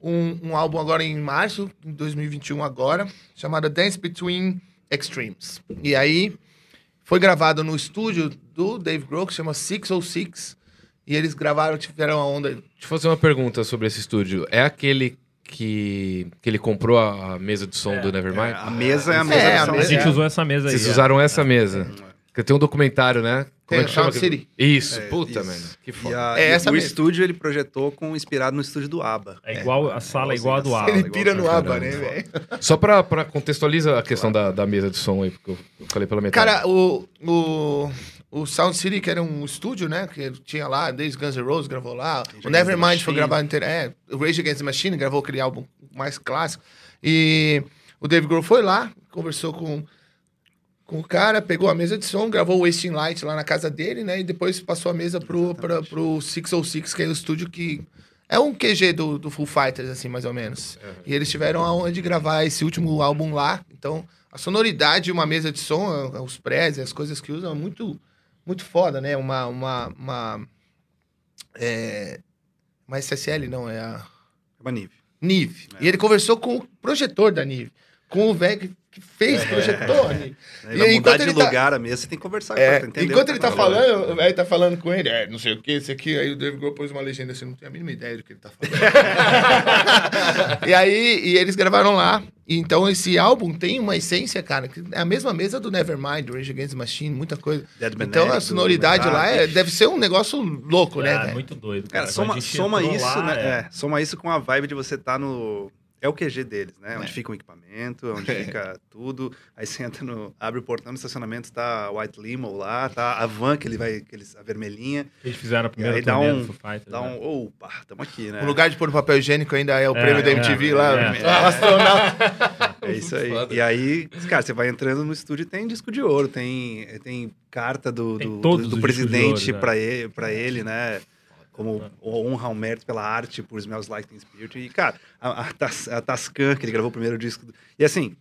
um, um álbum agora em março, em 2021 agora, chamado Dance Between Extremes. E aí foi gravado no estúdio do Dave Grohl, que chama 606. E eles gravaram, tiveram a onda. Deixa eu fazer uma pergunta sobre esse estúdio. É aquele que, que ele comprou a a mesa de som do Nevermind? A mesa é a É, mesa a som. A mesa gente É. usou essa mesa aí. Vocês é. usaram essa mesa. Porque tem um documentário, né? Tem, é que chama? City. Isso, É, puta, mano. Que E, foda. a- É e essa o mesmo. estúdio ele projetou com inspirado no estúdio do ABBA. É igual, a sala é igual a do ABBA. Ele pira no aba, né, velho? Só pra, pra contextualizar a questão da, da mesa de som aí, porque eu eu falei pela metade. Cara, o, o, o Sound City, que era um estúdio, né? Que tinha lá, desde Guns N' Roses gravou lá. Rage o Nevermind foi gravado inteiro. É, o Rage Against the Machine gravou aquele álbum mais clássico. E o Dave Grohl foi lá, conversou com, com o cara, pegou a mesa de som, gravou o Wasting Light lá na casa dele, né? E depois passou a mesa pro, pra, pro 606, que é o estúdio que... É um QG do, do Full Fighters, assim, mais ou menos. E eles tiveram a honra de gravar esse último álbum lá. Então, a sonoridade, uma mesa de som, os prés, as coisas que usam, é muito, muito foda, né? Uma. uma, uma é... Uma SSL, não, é a. É uma Nive. Nive. É. E ele conversou com o projetor da Nive. Com o velho que- que fez projetor. Nive. Aí E vai aí, mudar de ele tá- lugar a mesa, você tem que conversar É, com ele, entendeu? enquanto ele tá falando. falando, o velho tá falando com ele, é, não sei o que, esse aqui, aí o Dave Grohl pôs uma legenda assim, não tenho a mínima ideia do que ele tá falando. (laughs) e aí, e eles gravaram lá. E Então esse álbum tem uma essência, cara, que é a mesma mesa do Nevermind, Rage Against the Machine, muita coisa. Dead Então a sonoridade lá é- deve ser um negócio louco, né, velho? muito doido. Cara, Quando soma, soma isso, lá, né? é. é, soma isso com a vibe de você estar no. É o QG deles, né? Onde É. fica o equipamento, (laughs) onde fica tudo. Aí você entra no. Abre o portão do estacionamento, tá a White Limo lá, tá a van que ele vai. Que eles, a vermelhinha. Eles fizeram a primeira aí dá turnê um- do Foo Fighters, Dá né? um. Opa, tamo aqui, né? O lugar de pôr o papel higiênico ainda é o É, prêmio da é, MTV é, lá. é. o (laughs) astronauta. É isso aí. Foda. E aí, cara, você vai entrando no estúdio e tem disco de ouro, tem, tem carta do, Tem do, do, do presidente ouro, né? pra ele, pra ele, né? Como honra ao mérito pela arte, por Smells Like Teen Spirit. E, cara, a, a, Tas- a Tascan, que ele gravou o primeiro disco. do- E assim,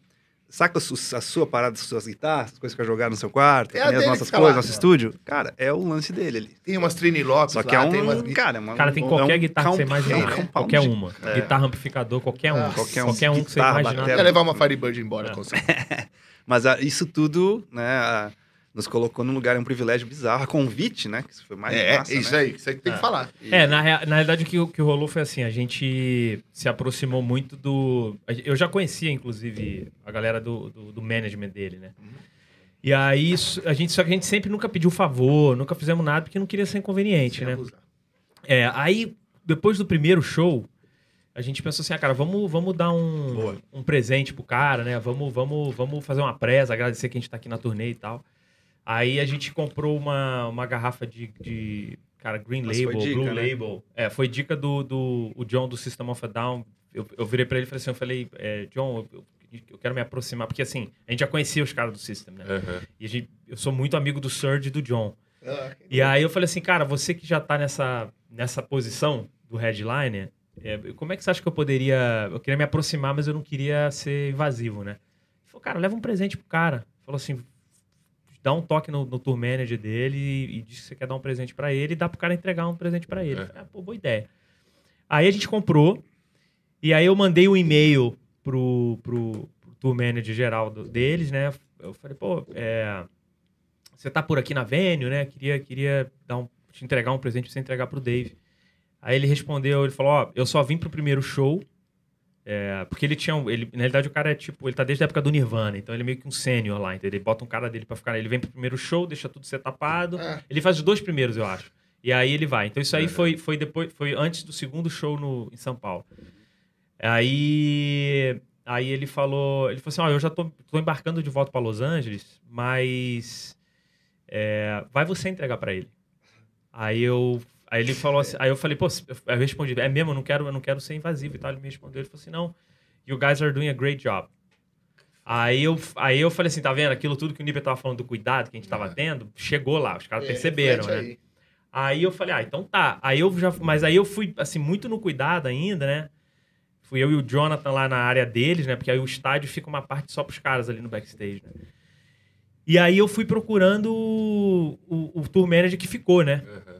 saca a su- a sua parada, as suas guitarras, as coisas que vai jogar no seu quarto, É as nossas coisas, lá. nosso estúdio? Cara, é o lance dele ali. Tem umas Trini Lopes Só que lá, é um. tem umas... Cara, é uma, Cara, tem é qualquer um guitarra que você imaginar. é um compound Qualquer uma. É. Guitarra amplificador, qualquer um. Ah, qualquer um. Qualquer um que você imaginar. Ia levar uma Firebird embora, É. com certeza. (laughs) Mas ah, isso tudo, né, nos colocou num lugar, é um privilégio bizarro. A convite, né, que isso foi mais É, massa, isso né? aí, isso aí que tem que É. falar. E- É, na, rea- na realidade o que, o que rolou foi assim, a gente se aproximou muito do... a gen- Eu já conhecia, inclusive, a galera do, do, do management dele, né? E aí, isso- a gente, só que a gente sempre nunca pediu favor, nunca fizemos nada, porque não queria ser inconveniente, Sem né? abusar. É, aí, depois do primeiro show, a gente pensou assim, ah, cara, vamos, vamos dar um, um presente pro cara, né? Vamos, vamos, vamos fazer uma presa, agradecer que a gente tá aqui na turnê e tal. Aí a gente comprou uma, uma garrafa de, de, cara, Green Mas Label, dica, Blue né? Label. É, foi dica do, do o John do System of a Down. Eu, eu virei pra ele e falei assim, eu falei, é, John, eu, eu quero me aproximar, porque assim, a gente já conhecia os caras do System, né? Aham. E a gente, eu sou muito amigo do Surge e do John. Ah, E aí eu falei assim, cara, você que já tá nessa, nessa posição do headliner, é, como é que você acha que eu poderia. Eu queria me aproximar, mas eu não queria ser invasivo, né? Ele falou, cara, leva um presente pro cara. Falou assim, dá um toque no, no tour manager dele e, e diz que você quer dar um presente pra ele e dá pro cara entregar um presente pra ele. É. Ah, pô, boa ideia. Aí a gente comprou, e aí eu mandei um e-mail pro, pro, pro tour manager geral do- deles, né? Eu falei, pô, é, você tá por aqui na venue, né? Queria, queria dar um, te entregar um presente pra você entregar pro Dave. Aí ele respondeu, ele falou, ó, eu só vim pro primeiro show, é, porque ele tinha, um- ele, na realidade o cara é tipo, ele tá desde a época do Nirvana, então ele é meio que um sênior lá, entendeu? Ele bota um cara dele pra ficar, ele vem pro primeiro show, deixa tudo ser tapado, Ah. ele faz os dois primeiros, eu acho. E aí ele vai. Então isso aí foi, foi depois, foi antes do segundo show no, em São Paulo. Aí, aí ele falou, ele falou assim, ó, eu já tô, tô embarcando de volta para Los Angeles, mas é, vai você entregar para ele. Aí eu, aí ele falou assim, aí eu falei, pô, eu respondi, é mesmo, eu não quero, eu não quero ser invasivo e tal. Ele me respondeu, ele falou assim, não, you guys are doing a great job. Aí eu, aí eu falei assim, tá vendo? Aquilo tudo que o Níber tava falando do cuidado que a gente tava É. tendo, chegou lá, os caras É, perceberam, né? aí. Aí eu falei, ah, então tá. Aí eu já, mas aí eu fui, assim, muito no cuidado ainda, né? Fui eu e o Jonathan lá na área deles, né? Porque aí o estádio fica uma parte só pros caras ali no backstage, né? E aí eu fui procurando o, o, o tour manager que ficou, né? Aham.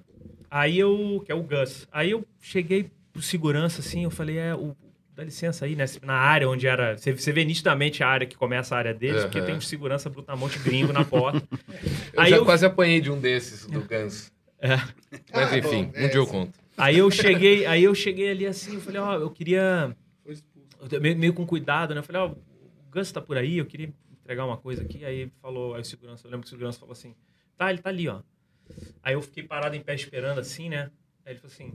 Aí eu, que é o Gus. Aí eu cheguei pro segurança, assim, eu falei, é, o, dá licença aí, né? Na área onde era. Você, você vê nitidamente a área que começa a área deles, porque Aham. tem um segurança brutamonte gringo na porta. (laughs) Eu Aí já eu- quase apanhei de um desses, do Gans. É. Mas Ah, enfim, bom, um é, dia eu sim. conto. Aí eu cheguei, aí eu cheguei ali assim, eu falei, ó, eu queria. Foi expulso. eu meio, meio com cuidado, né? Eu falei, ó, o Gus tá por aí, eu queria entregar uma coisa aqui. Aí ele falou, aí o segurança, eu lembro que o segurança falou assim, tá, ele tá ali, ó. Aí eu fiquei parado em pé esperando assim, né? Aí ele falou assim,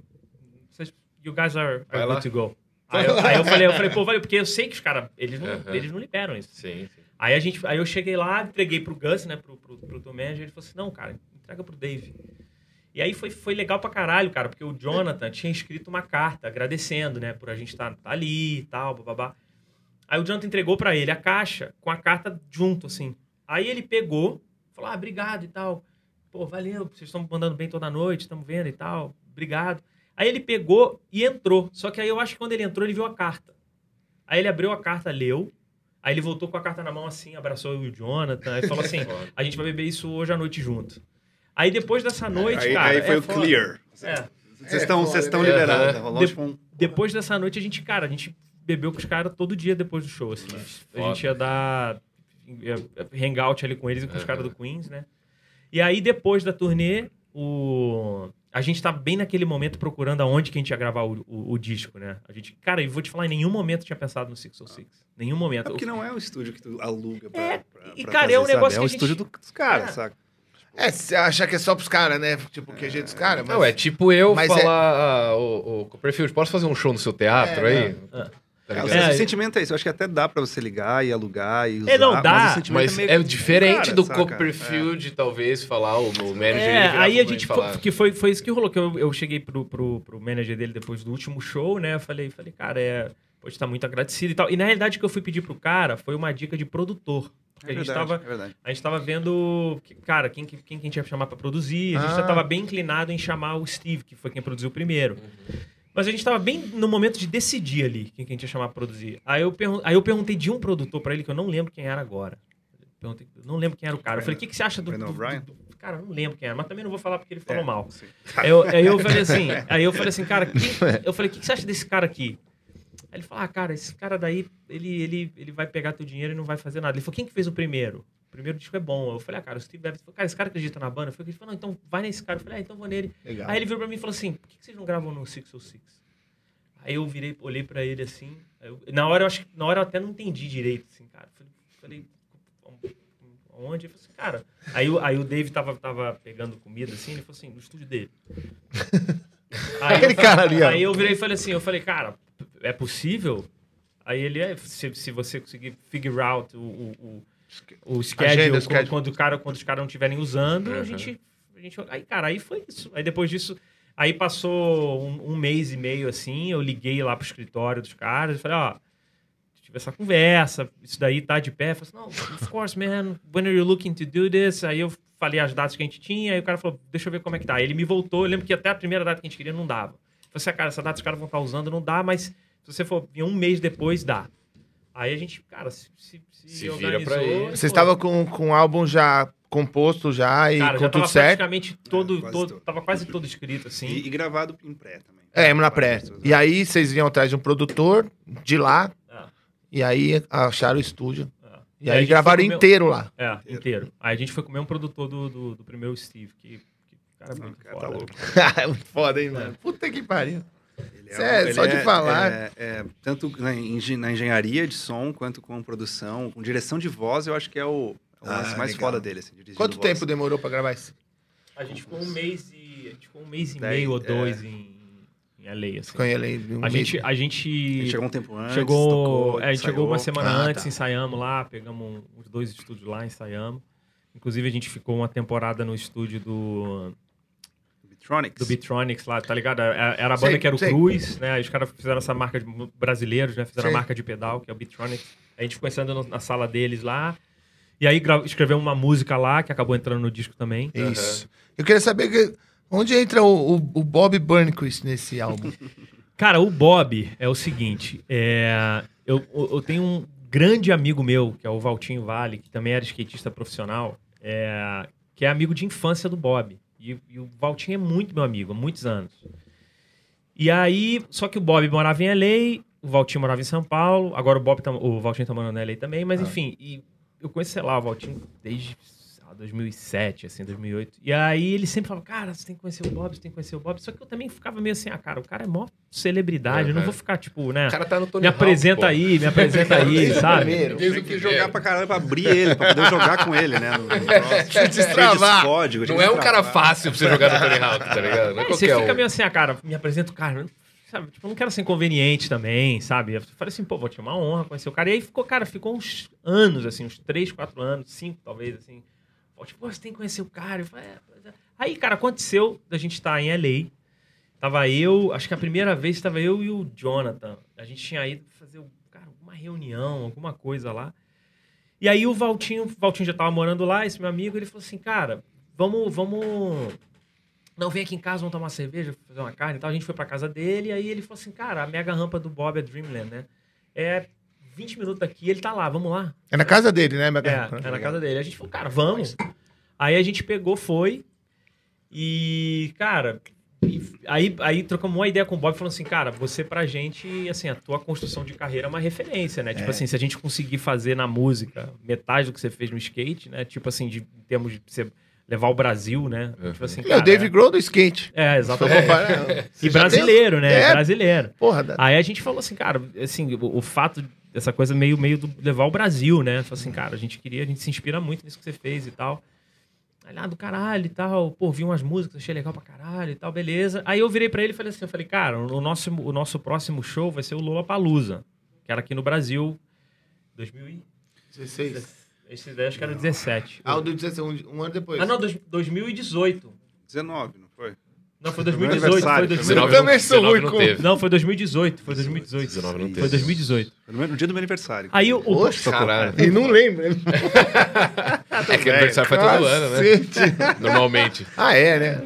"Vocês- you guys are, are good to go. Aí eu, aí eu falei, eu falei, pô, valeu, porque eu sei que os caras, eles, não, eles não liberam isso. Sim, sim. Aí, a gente, aí eu cheguei lá, entreguei pro Gus, né, pro, pro, pro manager, ele falou assim, não, cara, entrega pro Dave. E aí foi, foi legal pra caralho, cara, porque o Jonathan tinha escrito uma carta agradecendo, né, por a gente estar tá, ali e tal, bababá. Aí o Jonathan entregou pra ele a caixa com a carta junto, assim. Aí ele pegou, falou, ah, obrigado e tal. Pô, valeu, vocês estão mandando bem toda noite, estamos vendo e tal, obrigado. Aí ele pegou e entrou. Só que aí eu acho que quando ele entrou, ele viu a carta. Aí ele abriu a carta, leu. Aí ele voltou com a carta na mão assim, abraçou e o Jonathan. Aí falou assim: (laughs) a gente vai beber isso hoje à noite junto. Aí depois dessa noite, aí, cara. aí foi é o foda. clear. É. Vocês estão vocês estão né? liberados. Aham. Rolou De- tipo um... Depois dessa noite, a gente, cara, a gente bebeu com os caras todo dia depois do show, assim. A gente ia dar ia- hangout ali com eles e com os caras do Queens, né? E aí, depois da turnê, o... a gente tá bem naquele momento procurando aonde que a gente ia gravar o, o- o disco, né? A gente, cara, eu vou te falar, em nenhum momento eu tinha pensado no Six Six. Nenhum É momento. porque não é um estúdio que tu aluga pra, É, pra- e, pra cara, é um fazer, negócio sabe? É que a estúdio gente- dos caras, É. saca? É, você acha que é só pros caras, né? Tipo, o QG dos caras. mas- Não, é tipo eu Mas falar, ah, o, o Copperfield, posso fazer um show no seu teatro É, aí? não. Tá É, o? É, o sentimento é isso. Eu acho que até dá pra você ligar e alugar e usar. É, não, dá, mas Mas meio é que diferente cara, do saca? Copperfield, talvez, falar, o, o manager É, ele virar aí a gente. falar, Que foi, foi isso que rolou. Que eu, eu cheguei pro, pro, pro manager dele depois do último show, né? Eu falei, falei, cara, é. Pode estar muito agradecido e tal. E na realidade, o que eu fui pedir pro cara foi uma dica de produtor. É a gente verdade, tava. é. A gente tava vendo, que- cara, quem, que- quem que a gente ia chamar pra produzir. A gente Ah. já tava bem inclinado em chamar o Steve, que foi quem produziu primeiro. Uhum. Mas a gente tava bem no momento de decidir ali quem que a gente ia chamar pra produzir. Aí eu, aí eu perguntei de um produtor pra ele que eu não lembro quem era agora. Perguntei, não lembro quem era o cara. Eu falei, o que, que você acha do, do- O'Brien? do- do- Cara, eu não lembro quem era, mas também não vou falar porque ele falou É, mal. Aí eu, aí eu falei assim, (laughs) aí eu falei assim, cara, quem- (laughs) eu falei, o que que você acha desse cara aqui? Aí ele falou, ah, cara, esse cara daí, ele, ele, ele vai pegar teu dinheiro e não vai fazer nada. Ele falou, quem que fez o primeiro? Primeiro disco é bom. Eu falei, ah, cara, o Steve Evans. Cara, esse cara acredita na banda? Eu falei, ele falou, não, então vai nesse cara. Eu falei, ah, então vou nele. Legal. Aí ele virou pra mim e falou assim, por que que vocês não gravam no Six Six? Aí eu virei, olhei pra ele assim, eu- na hora eu acho que, na hora eu até não entendi direito, assim, cara. Falei, falei onde? Ele falou assim, cara. Aí, o- aí o Dave tava, tava pegando comida assim, ele falou assim, no estúdio dele. (laughs) Aí Aquele eu falei- cara ali, ó. Aí eu virei e falei assim, eu falei, cara, é possível? Aí ele é, se, se você conseguir figure out o, o, o, schedule, Agenda, o quando, schedule. quando o cara, quando os caras não estiverem usando, a Uhum. gente, a gente. Aí, cara, aí foi isso. Aí depois disso, aí passou um, um mês e meio assim, eu liguei lá pro escritório dos caras e falei, ó, tive essa conversa, isso daí tá de pé. Eu falei assim, não, of course, man, when are you looking to do this? Aí eu falei as datas que a gente tinha, aí o cara falou, deixa eu ver como é que tá. Aí ele me voltou, eu lembro que até a primeira data que a gente queria não dava. Eu falei assim, ah, cara, essa data os caras vão estar usando, não dá, mas se você for vir um mês depois, dá. Aí a gente, cara, se, se, se, Se vira pra ir. e, Você estava com, com o álbum já composto já e Cara, com já tudo tava certo? praticamente todo, É, quase todo, todo. tava quase todo escrito, assim. E, e gravado em pré também. É, na pré. E aí vocês iam atrás de um produtor de lá Ah, e aí acharam o estúdio. ah. E, a aí gente gravaram inteiro lá. É, inteiro. Aí a gente foi comer um produtor do, do, do primeiro Steve, que, que cara é Não, muito cara, foda. tá louco. É (laughs) muito foda, hein, mano? Puta que pariu. Ele Sério, ele só de falar. é- é, tanto na, engen- na engenharia de som, quanto com produção, com direção de voz, eu acho que é o, é o Ah, lance mais legal. foda dele. Assim, Quanto voz. tempo demorou pra gravar isso? A gente ficou um mês e. A gente ficou um mês e Daí, meio ou é. dois em, em LA, assim. Ficou em LA um A gente, a gente chegou um tempo antes, chegou, tocou, é, a gente chegou uma semana Ah, antes, tá. ensaiamos lá, pegamos um- os dois estúdios lá, ensaiamos. Inclusive, a gente ficou uma temporada no estúdio do, Beatronics. do Beatronics lá, tá ligado? Era era a Sei, banda que era o sei. Cruz, né? Aí os caras fizeram essa marca de brasileiros, né? Fizeram Sei. a marca de pedal, que é o Beatronics. A gente ficou ensaiando na sala deles lá. E aí escrevemos uma música lá, que acabou entrando no disco também. Isso. Eu queria saber que- onde entra o, o, o Bob Burnquist nesse álbum. (laughs) Cara, o Bob é o seguinte: é, eu, eu eu tenho um grande amigo meu, que é o Valtinho Vale, que também era skatista profissional, é, que é amigo de infância do Bob. E, e o Valtinho é muito meu amigo, há muitos anos. E aí, só que o Bob morava em LA, o Valtinho morava em São Paulo, agora o, Bob tá, o Valtinho tá morando em LA também, mas enfim, e eu conheço, sei lá, o Valtinho desde lá, 2007, assim, 2008. E aí ele sempre falava, cara, você tem que conhecer o Bob, você tem que conhecer o Bob. Só que eu também ficava meio assim, ah, cara, o cara é mó celebridade, eu não Uhum. vou ficar, tipo, né? O cara tá no Tony Me apresenta pô. aí, me (laughs) apresenta aí, sabe? O que jogar pra caralho pra abrir ele, pra poder jogar com ele, né? No, no (laughs) que destravar. Código, Não é um cara fácil pra você jogar no Tony Hawk, tá ligado? Não é Aí você fica um. meio assim, ah, cara, me apresenta o cara. Sabe? Tipo, eu não quero ser inconveniente também, sabe? Eu falei assim, pô, vou te uma honra conhecer o cara. E aí ficou, cara, ficou uns anos, assim, uns 3, 4 anos, 5 talvez, assim. Tipo, pô, você tem que conhecer o cara. Falei, é, é. Aí, cara, aconteceu da gente estar em LA. Tava eu, acho que a primeira vez tava eu e o Jonathan. A gente tinha ido fazer, cara, alguma reunião, alguma coisa lá. E aí o Valtinho, o Valtinho já tava morando lá, esse meu amigo, ele falou assim, cara, vamos, vamos... Não, vem aqui em casa, vamos tomar uma cerveja, fazer uma carne e tal. A gente foi pra casa dele, e aí ele falou assim, cara, a mega rampa do Bob é Dreamland, né? É 20 minutos daqui, ele tá lá, vamos lá. É na casa dele, né, É, Mega? é na casa dele. A gente falou, cara, vamos. Aí a gente pegou, foi. E, cara, E aí, aí trocamos uma ideia com o Bob falando assim, cara, você pra gente, assim, a tua construção de carreira é uma referência, né? Tipo assim, se a gente conseguir fazer na música metade do que você fez no skate, né? Tipo assim, de, em termos de você levar o Brasil, né? Uhum. Tipo assim, É o cara, Dave Grohl do skate. É, (laughs) é exatamente. comparar- E brasileiro, tem- né? É, Brasileiro. porra, da- Aí a gente falou assim, cara, assim, o, o fato dessa coisa meio, meio do levar o Brasil, né? Falou assim, cara, a gente queria, a gente se inspira muito nisso que você fez e tal. Aí, ah, do caralho e tal, pô, vi umas músicas, achei legal pra caralho e tal, beleza. Aí eu virei pra ele e falei assim, eu falei, cara, o nosso, o nosso próximo show vai ser o Lola Palusa, que era aqui no Brasil, 2000 e... 16. Esse daí acho que era 17. Ah, o do 16, um, um ano depois. Ah, não, dois- 2018. 19, não foi? Não, foi Meu 2018. Foi aniversário, 2018. Eu também sou 19 ruim não com-. Não, foi 2018. Foi 2018. 19 não Foi teve. 2018. Foi no no dia do meu aniversário. Aí o, o, Poxa, Caralho. E não lembra. (laughs) É que aniversário foi todo ano, né? Normalmente. Ah, é, né?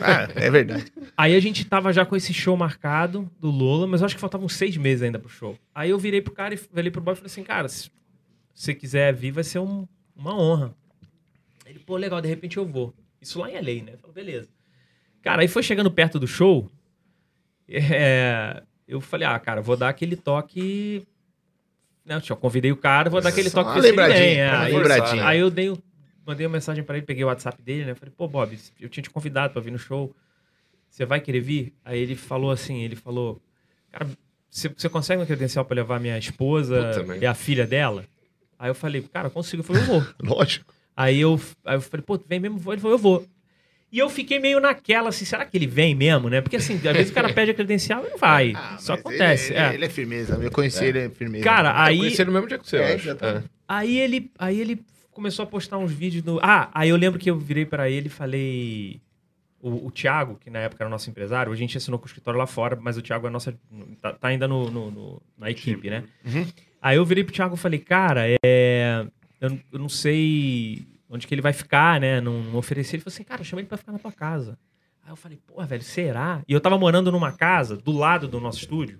Ah, é verdade. Aí a gente tava já com esse show marcado do Lola, mas eu acho que faltavam seis meses ainda pro show. Aí eu virei pro cara e falei pro boy e falei assim, cara, se você quiser vir, vai ser um- uma honra. Ele, pô, legal, de repente eu vou. Isso lá em LA, né? Eu falei, beleza. Cara, aí foi chegando perto do show, é, eu falei, ah, cara, vou dar aquele toque. Né, eu convidei o cara, vou dar aquele Só toque lembradinha, bem. É, aí, aí eu dei, mandei uma mensagem pra ele, peguei o WhatsApp dele, né? Falei, pô, Bob, eu tinha te convidado pra vir no show. Você vai querer vir? Aí ele falou assim, ele falou, cara, você, você consegue uma credencial pra levar minha esposa e a filha dela? Aí eu falei, cara, consigo. Eu falei, eu vou. (laughs) Lógico. Aí eu, aí eu falei, pô, vem mesmo? Ele falou, eu vou. E eu fiquei meio naquela, assim, será que ele vem mesmo, né? Porque assim, às vezes o cara (laughs) pede a credencial e não vai. Ah, Só acontece. Ele, é. ele, é firmeza. Eu conheci ele é firmeza. Cara, Eu aí, conheci ele no mesmo dia que você, eu É, acho. É. aí, ele, aí ele começou a postar uns vídeos no. Ah, aí eu lembro que eu virei pra ele e falei. O, o Thiago, que na época era nosso empresário, a gente assinou com o escritório lá fora, mas o Thiago é nossa. Tá, tá ainda no, no- no- na equipe, né? Uhum. Aí eu virei pro Thiago e falei, cara, é. Eu, eu não sei onde que ele vai ficar, né? Não, não ofereci. Ele falou assim, cara, chama ele pra ficar na tua casa. Aí eu falei, pô, velho, será? E eu tava morando numa casa do lado do nosso estúdio.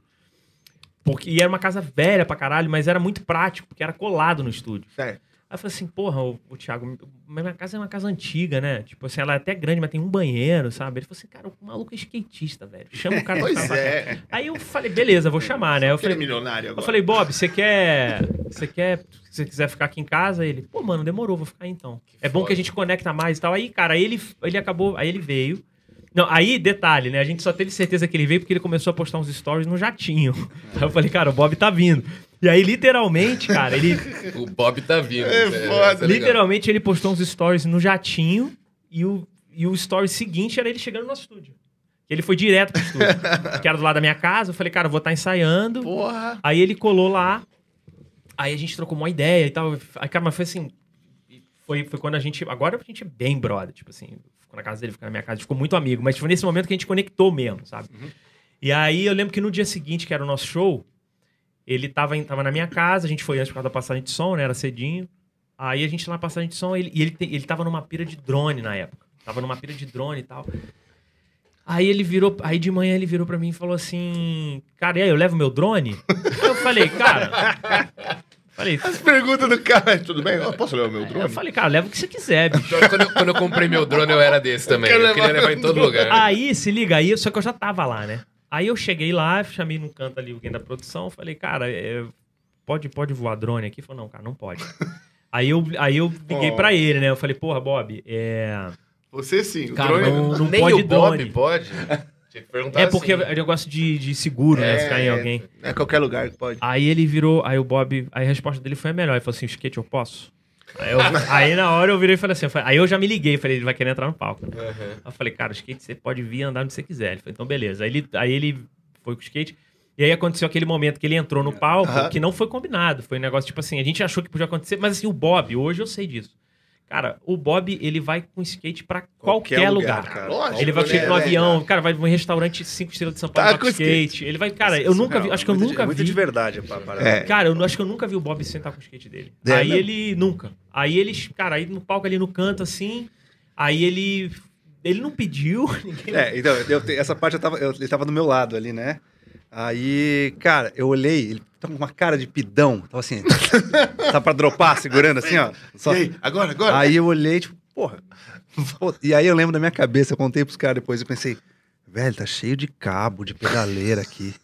Porque, e era uma casa velha pra caralho, mas era muito prático, porque era colado no estúdio. Certo. Aí eu falei assim, porra, o, o Thiago, minha casa é uma casa antiga, né? Tipo assim, ela é até grande, mas tem um banheiro, sabe? Ele falou assim, cara, o maluco é skatista, velho. Chama o cara pra Pois é. Aí eu falei, beleza, vou chamar, né? Eu é falei, milionário eu agora. falei, Bob, você quer. Você quer. Se você quiser ficar aqui em casa, ele, pô, mano, demorou, vou ficar aí então. é bom foda. que a gente conecta mais e tal. Aí, cara, aí ele, ele acabou. Aí ele veio. Não, aí, detalhe, né? A gente só teve certeza que ele veio porque ele começou a postar uns stories no jatinho. Aí eu falei, cara, o Bob tá vindo. E aí, literalmente, cara, ele. (laughs) O Bob tá vindo. É isso foda. isso legal. literalmente, ele postou uns stories no jatinho e o, e o story seguinte era ele chegando no nosso estúdio. Ele foi direto pro estúdio, (laughs) que era do lado da minha casa. Eu falei, cara, eu vou estar ensaiando. Porra. Aí ele colou lá, aí a gente trocou uma ideia e tal. Aí, cara, mas foi assim. Foi, foi quando a gente. Agora a gente é bem brother, tipo assim. Ficou na casa dele, ficou na minha casa, ficou muito amigo. Mas foi nesse momento que a gente conectou mesmo, sabe? E aí eu lembro que no dia seguinte, que era o nosso show, ele tava, em- tava na minha casa, a gente foi antes por causa da passagem de som, né? Era cedinho. Aí a gente lá na passagem de som, ele, e ele, te- ele tava numa pira de drone na época. Tava numa pira de drone e tal. Aí ele virou, aí de manhã ele virou pra mim e falou assim: Cara, e aí, eu levo meu drone? Eu falei, cara. Falei, As perguntas do cara. Tudo bem? Eu posso levar o meu eu drone? falei, cara, leva o que você quiser, bicho. Então, Quando eu, quando eu comprei meu drone, eu era desse também. quero Eu queria levar levar em todo lugar. Aí, se liga aí, só que eu já tava lá, né? Aí eu cheguei lá, chamei num canto ali alguém da produção, falei, cara, é, pode, pode voar drone aqui? Ele falou, não, cara, não pode. (laughs) aí, eu, aí eu liguei Oh. pra ele, né? Eu falei, porra, Bob, é. Você sim. O Cara, drone. não, não Nem pode o Bob drone. pode? Tinha que perguntar É porque assim. é negócio de, de seguro, né? Se cair em alguém. É qualquer lugar que pode. Aí ele virou, aí o Bob, aí a resposta dele foi a melhor. Ele falou assim: skate eu posso? Aí, eu- aí na hora eu virei e falei assim: eu falei- aí eu já me liguei, falei, ele vai querer entrar no palco. Uhum. Aí eu falei, cara, o skate você pode vir andar onde você quiser. Ele falou, então beleza. Aí ele, aí ele foi com o skate. E aí aconteceu aquele momento que ele entrou no palco, Aham. que não foi combinado. Foi um negócio, tipo assim, a gente achou que podia acontecer, mas assim, o Bob, hoje eu sei disso. Cara, o Bob, ele vai com skate pra qualquer, Qualquer lugar. lugar, cara. Lógico, Ele vai né, chegar no avião, cara, vai num restaurante cinco estrelas de São Paulo Tá vai com skate. skate. Ele vai, cara, eu nunca vi, acho que eu muito de- nunca muito vi. de verdade a parada. É. Cara, eu acho que eu nunca vi o Bob sentar com o skate dele. É aí ele nunca. Aí eles, cara, aí no palco ali no canto assim, aí ele ele não pediu, (laughs) ninguém É, então, eu essa parte eu tava, eu- ele tava do meu lado ali, né? Aí, cara, eu olhei, ele tava com uma cara de pidão, tava assim, (laughs) tá pra dropar, segurando assim, ó. Só- E aí? Agora, agora? Aí eu olhei, tipo, porra. E aí eu lembro da minha cabeça, eu contei pros caras depois, eu pensei, velho, tá cheio de cabo, de pedaleira aqui.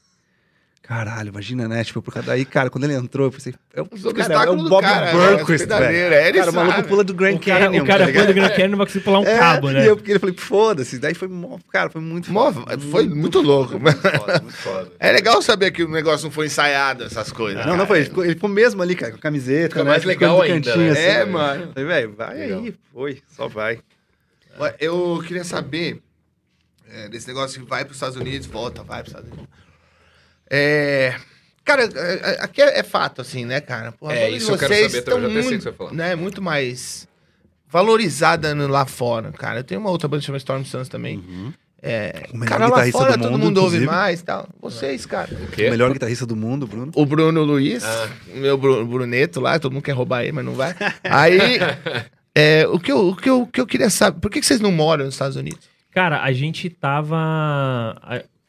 Caralho, imagina, né? Tipo, por causa daí, cara, quando ele entrou, eu pensei, é o, cara, é obstáculos o do Bob cara, né? As velho. pedaleiras, é, ele Cara, o maluco pula do Grand O cara, Canyon. o cara tá põe do? Grand Canyon não vai conseguir pular um É, cabo, né? E eu, porque ele falei, foda-se. Daí foi, mó- cara, foi muito Mó- foda. foi muito louco. Muito foda, muito foda. É legal saber que o negócio não foi ensaiado, essas coisas. Não, não foi. Ele ficou, ele ficou mesmo ali, cara, com a camiseta. Fica né, mais legal ainda, cantinho, né? assim. É, mano. Falei, velho, vai Legal. aí. Foi, só vai. Ué, Eu queria saber é, desse negócio que vai para os Estados Unidos, volta, vai para os Estados Unidos. É, cara, é, é, aqui é, é fato, assim, né, cara? Pô, a É, isso eu quero vocês saber também, tão já até sei o muito, que você vai falar. Né, muito mais valorizada lá fora, cara. Eu tenho uma outra banda que chama Storm Suns também. É, O melhor cara, lá guitarrista fora do todo mundo, mundo ouve inclusive. mais e tal. Vocês, cara. O O melhor guitarrista do mundo, Bruno. O Bruno Luiz, Ah. o meu Bru- Bruneto lá, todo mundo quer roubar ele, mas não vai. Aí, (laughs) é, o, que eu, o, que eu, o que eu queria saber, por que, que vocês não moram nos Estados Unidos? Cara, a gente tava.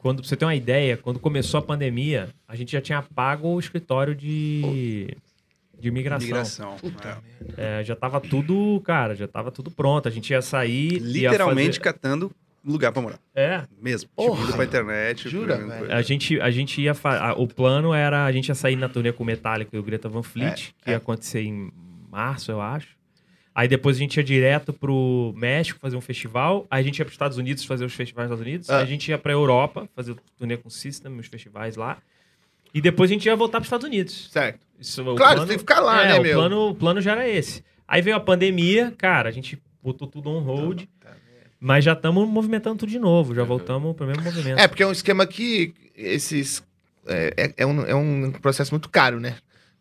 Quando pra você ter uma ideia, quando começou a pandemia, a gente já tinha pago o escritório de, de imigração. Migração. É, já tava tudo, cara, já tava tudo pronto. A gente ia sair. ia Literalmente fazer- catando lugar pra morar. É. Mesmo. Porra. Tipo, pra internet. Jura, pra- velho? A gente, a gente ia. fa- O plano era. A gente ia sair na turnê com o Metallica e o Greta Van Fleet, que é. ia acontecer em março, eu acho. Aí depois a gente ia direto pro México fazer um festival. Aí a gente ia pros Estados Unidos fazer os festivais nos Estados Unidos. Ah. Aí a gente ia pra Europa fazer turnê com o System, os festivais lá. E depois a gente ia voltar pros Estados Unidos. Certo. Isso, o Claro, você tem que ficar lá, é, né, o meu? Plano, o plano já era esse. Aí veio a pandemia, cara, a gente botou tudo on hold. Mas já estamos movimentando tudo de novo. Já voltamos pro mesmo movimento. É, porque é um esquema que esses. É, é- é um, é um processo muito caro, né?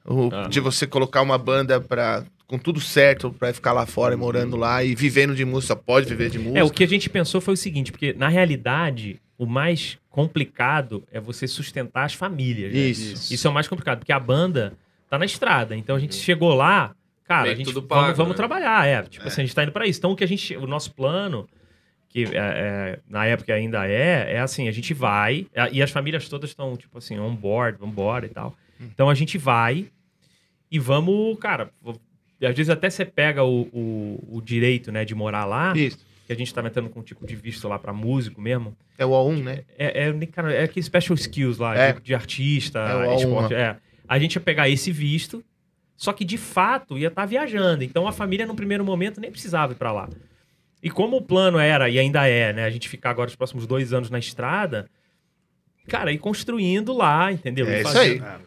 O- Ah. De você colocar uma banda pra, com tudo certo pra ficar lá fora, morando lá e vivendo de música, pode viver de música. É, o que a gente pensou foi o seguinte, porque na realidade, o mais complicado é você sustentar as famílias. né? Isso. Isso é o mais complicado, porque a banda tá na estrada. Então a gente chegou lá, cara, Meio a gente tudo vamos, pago, vamos né? trabalhar, é. Tipo assim, a gente tá indo pra isso. Então o que a gente, o nosso plano, que é, é, na época ainda é, é assim, a gente vai, é, e as famílias todas estão, tipo assim, on board, vambora e tal. Então a gente vai e vamos, cara, às vezes até você pega o, o, o direito, né, de morar lá, Isso. que a gente tá metendo com um tipo de visto lá pra músico mesmo. É o A1, né? É, é, cara, é aquele special skills lá, É. de, de artista, É o A1, esporte. É. A gente ia pegar esse visto, só que de fato ia estar viajando. Então a família, no primeiro momento, nem precisava ir pra lá. E como o plano era, e ainda é, né? A gente ficar agora os próximos dois anos na estrada, cara, ir construindo lá, entendeu? É Ir isso fazendo- aí.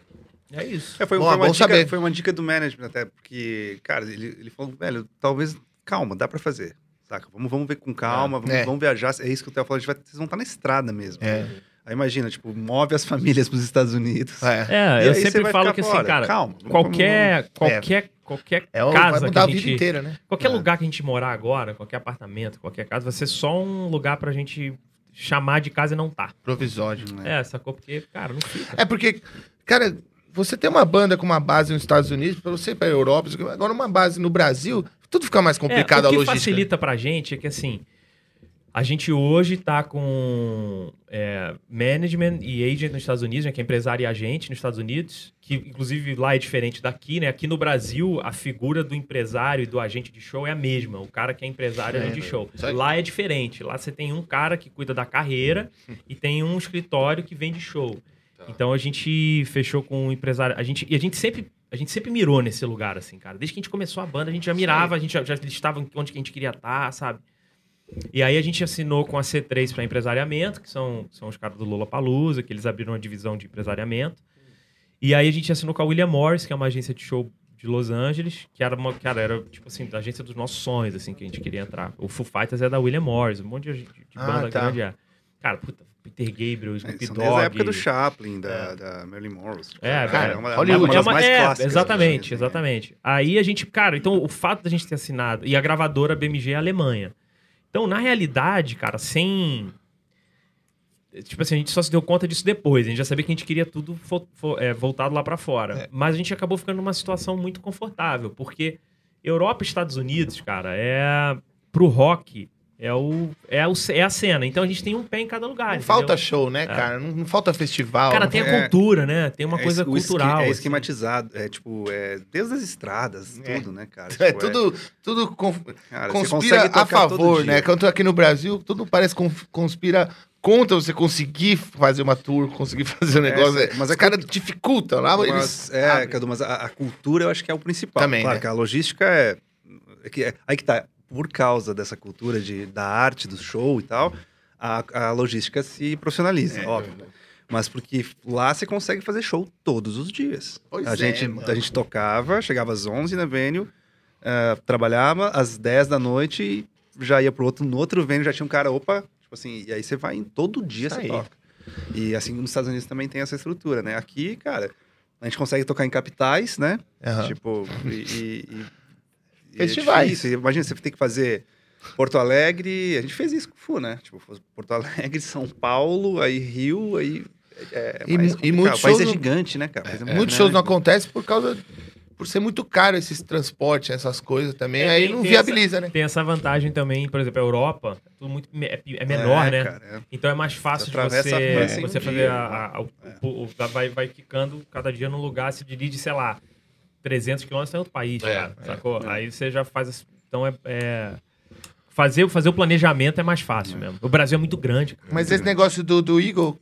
É isso. É, foi, Bom, foi uma dica, saber. foi uma dica do management até, porque, cara, ele, ele falou, velho, talvez, calma, dá pra fazer, saca? Vamos, vamos ver com calma, vamos, É. vamos viajar, é isso que o Theo falou, a gente vai, vocês vão estar na estrada mesmo. É. Aí imagina, tipo, move as famílias pros Estados Unidos. É. É, eu sempre falo que assim, cara, Calma, vamos- qualquer, qualquer, qualquer É casa vai que mudar a gente... inteira, né? Qualquer É. lugar que a gente morar agora, qualquer apartamento, qualquer casa, vai ser só um lugar pra gente chamar de casa e não tá. Provisório. É. É, sacou? Porque, cara, não fica. É porque, cara, você tem uma banda com uma base nos Estados Unidos, pra você ir pra Europa, agora uma base no Brasil, tudo fica mais complicado é, a o que logística. facilita pra gente é que, assim, a gente hoje tá com é, management e agent nos Estados Unidos, né, que é empresário e agente nos Estados Unidos, que inclusive lá é diferente daqui, né? Aqui no Brasil, a figura do empresário e do agente de show é a mesma. O cara que é empresário e É, agente de show. isso aí. Lá é diferente. Lá você tem um cara que cuida da carreira e tem um escritório que vende show. Tá. Então a gente fechou com um empresário. A gente, e a gente sempre. A gente sempre mirou nesse lugar, assim, cara. Desde que a gente começou a banda, a gente já mirava, a gente já, já listava onde que a gente queria estar, sabe? E aí a gente assinou com a C3 para empresariamento, que são, são os caras do Lula Palusa, que eles abriram uma divisão de empresariamento. E aí a gente assinou com a William Morris, que é uma agência de show de Los Angeles, que era uma, cara, era tipo assim, a agência dos nossos sonhos, assim, que a gente queria entrar. O Foo Fighters é da William Morris, um monte de, de Ah, banda tá. grande é. Cara, puta, Peter Gabriel, É, Snoop Dogg. desde a época do Chaplin, da, da Marilyn Monroe. É, Cara, é. uma, Hollywood. É das uma- mais é, clássicas. Exatamente, assim, né? exatamente. Aí a gente, cara, então o fato da gente ter assinado, e a gravadora BMG é a Alemanha. Então, na realidade, cara, sem. Tipo assim, a gente só se deu conta disso depois. A gente já sabia que a gente queria tudo fo- fo- é, voltado lá pra fora. É. Mas a gente acabou ficando numa situação muito confortável, porque Europa e Estados Unidos, cara, é. Pro rock, é, o, é, o, é a cena. Então a gente tem um pé em cada lugar. Não entendeu? falta show, né, cara? Não, não falta festival. Cara, tem a É. cultura, né? Tem uma É coisa cultural. É assim. esquematizado. É tipo, é, desde as estradas, É. tudo, né, cara? (laughs) É Tipo, tudo, tudo conf- cara, conspira a favor, né? Quanto aqui no Brasil, tudo parece conspira contra você conseguir fazer uma tour, conseguir (laughs) fazer um É, negócio. mas mas é os caras dificultam lá, eles Mas, é, abrem. Cadu, mas a, a cultura eu acho que é o principal. Também, claro né? que a logística é, é que é- Aí que tá. Por causa dessa cultura de, da arte, do show e tal, a, a logística se profissionaliza, É, óbvio. Mas porque lá você consegue fazer show todos os dias. Pois a, é, gente, mano. a gente tocava, chegava às 11 na venue, eh, trabalhava às 10 da noite e já ia pro outro. No outro venue já tinha um cara, opa, tipo assim, e aí você vai em todo dia Isso você aí. toca. E assim, nos Estados Unidos também tem essa estrutura, né? Aqui, cara, a gente consegue tocar em capitais, né? Aham. Tipo, e- e- e Festivais. É difícil. Imagina, você tem que fazer Porto Alegre. A gente fez isso com o Fu, né? Tipo, Porto Alegre, (laughs) São Paulo, aí Rio, aí. É, é E mais e muitos O país é shows gigante, né, cara? País é muito Muitos shows não acontecem por causa. Por ser muito caro esses transportes, essas coisas também. É, aí não viabiliza, né? Tem essa vantagem também, por exemplo, a Europa, é tudo muito é, é menor, É, né? cara, é. Então é mais fácil de a você, você um fazer dia, a, a- o- o- o- vai, vai ficando cada dia num lugar, se dirige, sei lá, 300 quilômetros em outro país, É, cara, é, sacou? Aí você já faz... Então é... é- Fazer, fazer o planejamento é mais fácil mesmo. O Brasil é muito grande. cara. Mas esse negócio do, do Eagle,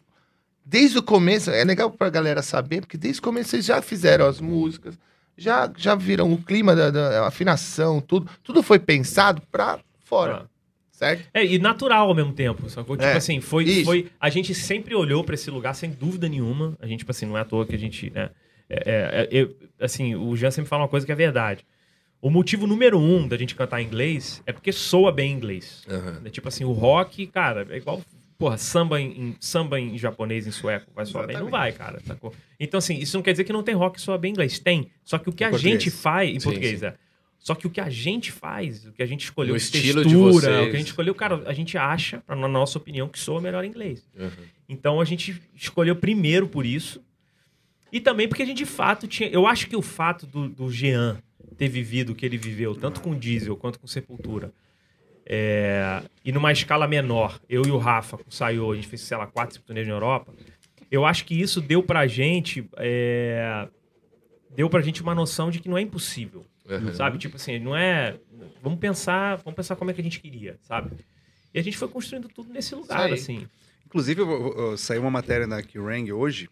desde o começo, é legal pra galera saber, porque desde o começo vocês já fizeram as músicas, já, já viram o clima da, da afinação, tudo. Tudo foi pensado pra fora, Ah. certo? É, e natural ao mesmo tempo, sacou? Tipo É, assim, foi, isso. foi. A gente sempre olhou pra esse lugar sem dúvida nenhuma. A gente, tipo assim, não é à toa que a gente, né? É, é, é, assim, o Jean sempre fala uma coisa que é verdade. O motivo número um da gente cantar em inglês é porque soa bem em inglês. Aham. É Tipo assim, o rock, cara, é igual. Porra, samba em, samba em japonês, em sueco, vai soar bem? Não vai, cara, sacou? Então, assim, isso não quer dizer que não tem rock que soa bem em inglês. Tem. Só que o que Em a português. gente faz. Em Sim, português, sim. é. Só que o que a gente faz, o que a gente escolheu de estilo textura, o que a gente escolheu, cara, a gente acha, na nossa opinião, que soa melhor em inglês. Aham. Então a gente escolheu primeiro por isso. E também porque a gente de fato tinha. Eu acho que o fato do, do Jean ter vivido o que ele viveu, tanto com Diesel quanto com Sepultura, é, e numa escala menor, eu e o Rafa, com o a gente fez, sei lá, quatro, turnês na Europa. Eu acho que isso deu pra gente. é, deu pra gente uma noção de que não é impossível. Aham. Sabe? Tipo assim, não é. Vamos pensar, vamos pensar como é que a gente queria, sabe? E a gente foi construindo tudo nesse lugar, assim. Inclusive, eu vou- eu- saiu uma matéria na Kerrang hoje,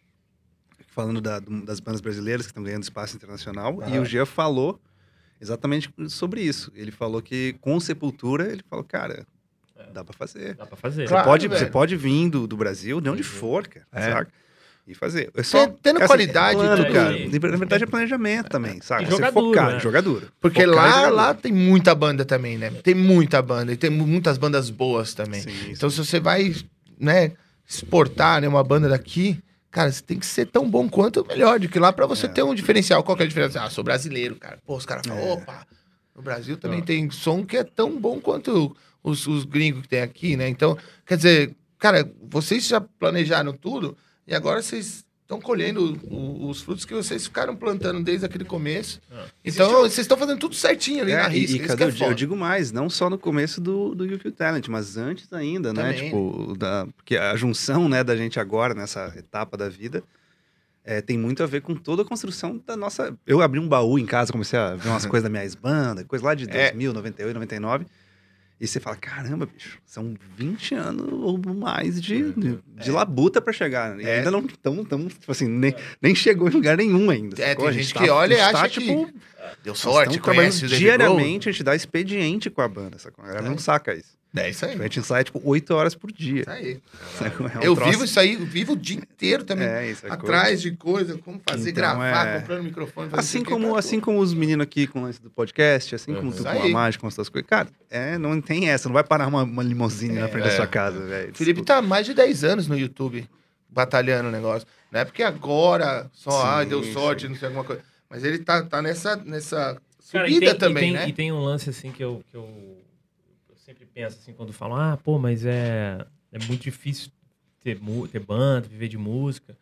falando da- das bandas brasileiras que estão ganhando espaço internacional, e Aham. o Gia falou exatamente sobre isso. Ele falou que com Sepultura, ele falou, cara, dá pra fazer. Dá pra fazer. Claro, você, pode, velho. você pode vir do, do Brasil, de onde for, cara, É. saca? E fazer. É só, Tendo- assim, qualidade e plano, tudo. cara. É. Na verdade é planejamento também, saca? E Você jogadura, focar, né? jogadura. Porque Focar lá, jogadura. lá tem muita banda também, né? Tem muita banda. E tem mu- muitas bandas boas também. Sim, sim. Então, se você vai, né, exportar né, uma banda daqui, cara, você tem que ser tão bom quanto ou melhor, de que lá pra você É. ter um diferencial. Qual que é a diferença? Ah, sou brasileiro, cara. Pô, os caras falam, É. opa, no Brasil também Ah. tem som que é tão bom quanto os, os gringos que tem aqui, né? Então, quer dizer, cara, vocês já planejaram tudo e agora vocês estão colhendo o- os frutos que vocês ficaram plantando desde aquele começo. Ah. Então, vocês estão fazendo tudo certinho ali É, na e, risca. e cadê que é eu, di- eu foda. digo mais, não só no começo do, do Feel Talent, mas antes ainda, né? Também. Tipo, da, porque a junção né, da gente agora, nessa etapa da vida, é, tem muito a ver com toda a construção da nossa... Eu abri um baú em casa, comecei a ver umas (laughs) coisas da minha ex-banda, coisa lá de É. 2000, 98, 99, e você fala, caramba, bicho, são 20 anos ou mais de, de, de labuta pra chegar. E É. ainda não estamos, tipo assim, nem, nem chegou em lugar nenhum ainda. É, tem A gente tá- que olha e a gente tá, acha que tipo, Deu sorte, conhece o diariamente, a gente dá expediente com a banda, sacou? A galera É. não saca isso. É isso aí. A gente ensaia, tipo, 8 horas por dia. Isso aí. É um eu troço- vivo isso aí, eu vivo o dia inteiro também. É, isso é atrás de coisa, como fazer, Então, gravar, é- comprando microfone. fazer Assim como, tá assim como os meninos aqui com o lance do podcast, assim como Uhum. tu com a mágica, com essas coisas. Cara, é, não tem essa, não vai parar uma, uma limousine na frente da É. sua casa, velho. O Felipe tá há mais de 10 anos no YouTube, batalhando o negócio. Não é porque agora só, Sim, ah, deu sorte, sim. não sei alguma coisa. Mas ele tá, tá nessa, nessa Cara, e subida tem, também, e tem, né? E tem um lance assim que eu, que eu, penso assim quando falam, ah, pô, mas é, é muito difícil ter, mu- ter banda, viver de música.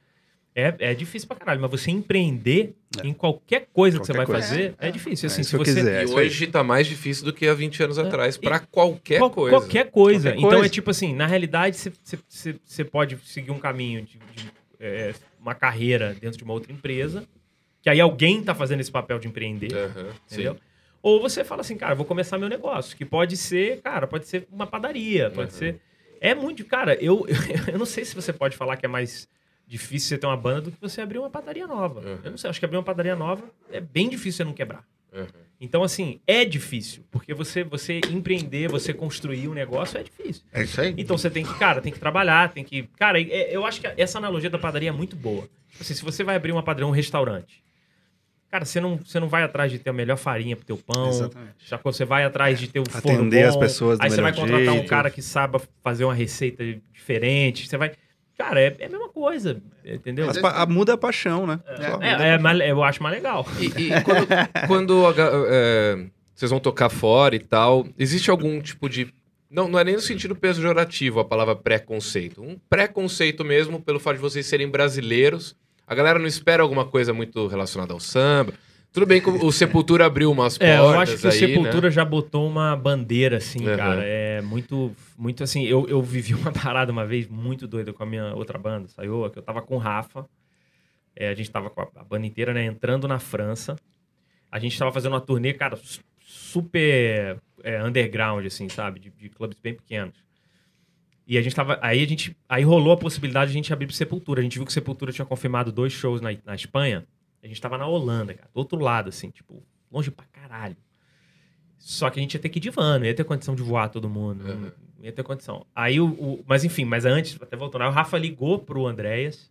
É, é difícil pra caralho, mas você empreender É. em qualquer coisa que você vai Qualquer coisa. fazer é, difícil. Assim, É, se você quiser. É e aí. hoje tá mais difícil do que há 20 anos É. atrás, pra qualquer Qual- coisa. Qualquer coisa. Qualquer então coisa. é tipo assim, na realidade, você- pode seguir um caminho de, de, é, uma carreira dentro de uma outra empresa, que aí alguém tá fazendo esse papel de empreender, Aham, entendeu? sim. Ou você fala assim, cara, vou começar meu negócio, que pode ser, cara, pode ser uma padaria, pode Uhum. ser... É muito... Cara, eu, (laughs) eu não sei se você pode falar que é mais difícil você ter uma banda do que você abrir uma padaria nova. Uhum. Eu não sei, acho que abrir uma padaria nova é bem difícil você não quebrar. Aham. Então, assim, é difícil, porque você, você empreender, você construir um negócio é difícil. É isso aí. Então você tem que, cara, tem que trabalhar, tem que. Cara, é- eu acho que essa analogia da padaria é muito boa. Tipo assim, se você vai abrir uma padaria, um restaurante, cara, você não, você não vai atrás de ter a melhor farinha pro teu pão. Exatamente. Já você vai atrás de ter o forno Atender bom, as pessoas do Aí você vai contratar um jeito. cara que saiba fazer uma receita diferente. Você vai. Cara, é, é a mesma coisa, entendeu? A- muda a paixão, né? Só muda a É, é mais- eu acho mais legal. E, e quando, (laughs) quando a é, vocês vão tocar fora e tal, existe algum tipo de. Não, não é nem no sentido pejorativo a palavra preconceito. Um preconceito mesmo pelo fato de vocês serem brasileiros. A galera não espera alguma coisa muito relacionada ao samba. Tudo bem que o Sepultura abriu umas portas É, eu acho que o aí, Sepultura né? já botou uma bandeira, assim, Uhum. cara. É muito, muito assim. Eu, eu vivi uma (laughs) parada uma vez muito doida com a minha outra banda, saiu, que eu tava com o Rafa. É, a gente tava com a, a banda inteira, né, entrando na França. A gente tava fazendo uma turnê, cara, su- super é, underground, assim, sabe? De, de clubes bem pequenos. E a gente tava. Aí a gente. Aí rolou a possibilidade de a gente abrir pro Sepultura. A gente viu que o Sepultura tinha confirmado dois shows na, na Espanha. A gente tava na Holanda, cara. Do outro lado, assim, tipo, longe pra caralho. Só que a gente ia ter que ir de van, não ia ter condição de voar todo mundo. Não, Uhum. não ia ter condição. Aí o, o- Mas enfim, mas antes, até voltando, aí o Rafa ligou pro Andréas.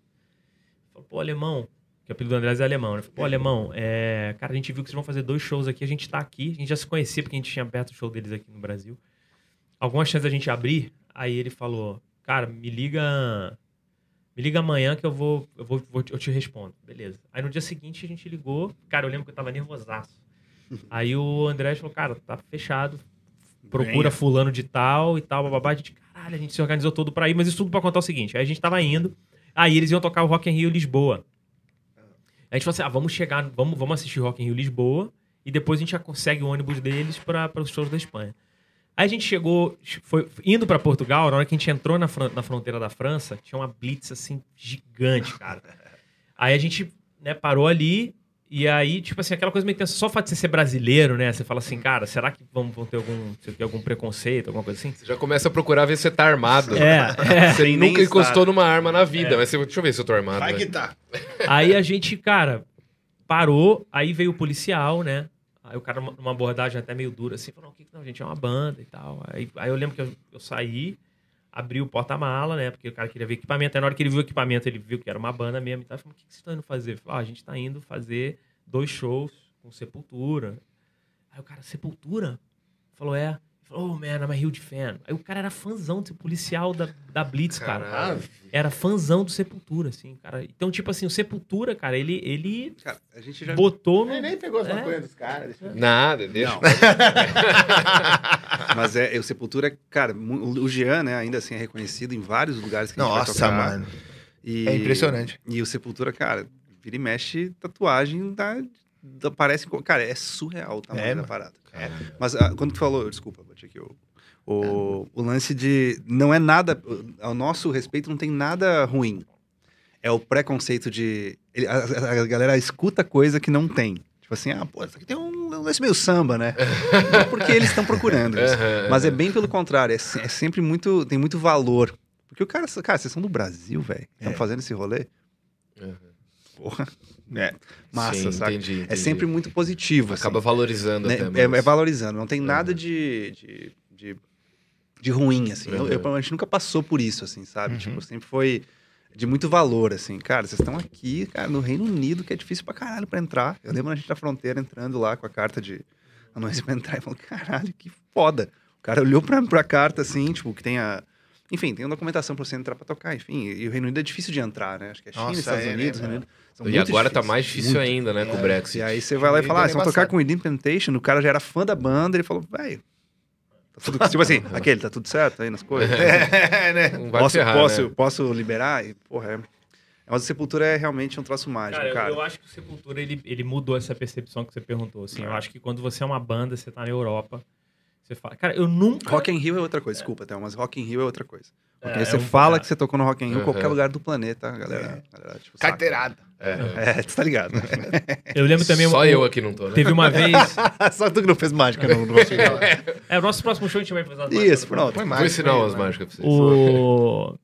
Falou, pô, alemão. Que o apelido do Andréas é alemão, né? Falou, pô, alemão, é... cara, a gente viu que vocês vão fazer dois shows aqui, a gente tá aqui, a gente já se conhecia porque a gente tinha aberto o show deles aqui no Brasil. Alguma chance da gente abrir? Aí ele falou, cara, me liga. Me liga amanhã que eu vou, eu vou, vou te- eu te respondo. Beleza. Aí no dia seguinte a gente ligou. Cara, eu lembro que eu tava nervosaço. (laughs) Aí o André falou, cara, tá fechado. Procura fulano de tal e tal, bababá. A gente, caralho, a gente se organizou todo pra ir, mas isso tudo pra contar o seguinte. Aí a gente tava indo, aí eles iam tocar o Rock in Rio Lisboa. Aí a gente falou assim, ah, vamos chegar, vamos, vamos assistir Rock in Rio Lisboa e depois a gente já consegue o ônibus deles para os shows da Espanha. Aí a gente chegou, foi indo pra Portugal, na hora que a gente entrou na, fron- na fronteira da França, tinha uma blitz assim gigante, cara. (laughs) Aí a gente, né, parou ali e aí, tipo assim, aquela coisa meio tensa, só o fato de você ser brasileiro, né? Você fala assim, cara, será que vão, vão ter algum, algum preconceito, alguma coisa assim? Você já começa a procurar ver se você tá armado. É, é. (laughs) Você nunca encostou estar. numa arma na vida, mas você, deixa eu ver se eu tô armado. Vai né? que tá. Aí a gente, cara, parou, aí veio o policial, né? Aí o cara, numa abordagem até meio dura, assim, falou: não, o que não, gente, é uma banda e tal. Aí, aí eu lembro que eu, eu saí, abri o porta-mala, né? Porque o cara queria ver equipamento. Aí na hora que ele viu o equipamento, ele viu que era uma banda mesmo e tal. Eu falei, o que, que vocês estão indo fazer? Falei, ah, a gente tá indo fazer dois shows com Sepultura. Aí o cara, Sepultura? Falou, é. Oh, man, I'm a huge fan. Aí o cara era fãzão, tipo, policial da, da Blitz, cara Caralho. era fãzão do Sepultura, assim, cara. Então, tipo assim, o Sepultura, cara, ele, ele Cara, a gente já. botou no. Ele nem pegou as É. maconhas dos caras. eu- Nada, deixa. Não. (laughs) Mas é, o Sepultura, cara, o Jean, né, ainda assim é reconhecido em vários lugares que a gente vai Nossa, tocar. mano. E, É impressionante. E o Sepultura, cara, vira e mexe tatuagem da, da parece, co- cara, é surreal o tamanho É, da parada. É. Mas ah, quando tu falou, desculpa, bati aqui o o, o lance de não é nada, ao nosso respeito não tem nada ruim. É o preconceito de ele- a, a- a galera escuta coisa que não tem. Tipo assim, ah, pô, isso aqui tem um um lance meio samba, né? Não (laughs) porque eles estão procurando isso. Mas é bem pelo contrário, é, é sempre muito. tem muito valor. Porque o cara, cara, vocês são do Brasil, velho. Estão É. fazendo esse rolê. Aham. Porra. (laughs) É. Massa, Sim, saca? entendi, É entendi. sempre muito positivo. assim, Acaba valorizando né? até é, é valorizando. Não tem nada Uhum. de, de, de, de ruim, assim. Eu- eu, Uhum. a gente nunca passou por isso, assim, sabe? Uhum. Tipo, sempre foi de muito valor, assim. Cara, vocês estão aqui, cara, no Reino Unido, que é difícil pra caralho pra entrar. Eu lembro a gente na fronteira entrando lá com a carta de anuência (laughs) pra entrar e falou, caralho, que foda. O cara olhou pra, pra carta, assim, tipo, que tem a... Enfim, tem uma documentação pra você entrar pra tocar, enfim. E o Reino Unido é difícil de entrar, né? Acho que é China, Nossa, Estados é, Unidos, né, Reino Unido. São E agora tá difíceis, mais difícil muito. ainda, né, com o Brexit. E aí você vai lá e fala, ah, é vocês vão tocar com o Within Temptation, o cara já era fã da banda, ele falou, velho, tá tudo... tipo assim, (laughs) aquele, tá tudo certo aí nas coisas? (laughs) É, né? Não (laughs) vai posso, ferrar, posso, né? posso liberar? E, porra, é... Mas a Sepultura é realmente um troço mágico, Cara, cara. eu, eu acho que o Sepultura ele, ele mudou essa percepção que você perguntou. Assim, É. Eu acho que quando você é uma banda, você tá na Europa, você fala. Cara, eu nunca. Rock in Rio é outra coisa, desculpa, Théo, mas Rock in Rio é outra coisa. Porque É, aí você é um- fala é. que você tocou no Rock in Rio em qualquer Uhum. lugar do planeta, galera. galera tipo. Carteirada. É. É, tu tá ligado. né? Eu lembro também. Só o- eu aqui não tô, né? Teve uma vez. (laughs) Só tu que não fez mágica no, no Rock in Rio. É, o nosso próximo show a gente vai fazer Isso, mágicas. pronto. Foi Vou mágico, ensinar foi, umas mano. mágicas pra vocês. O...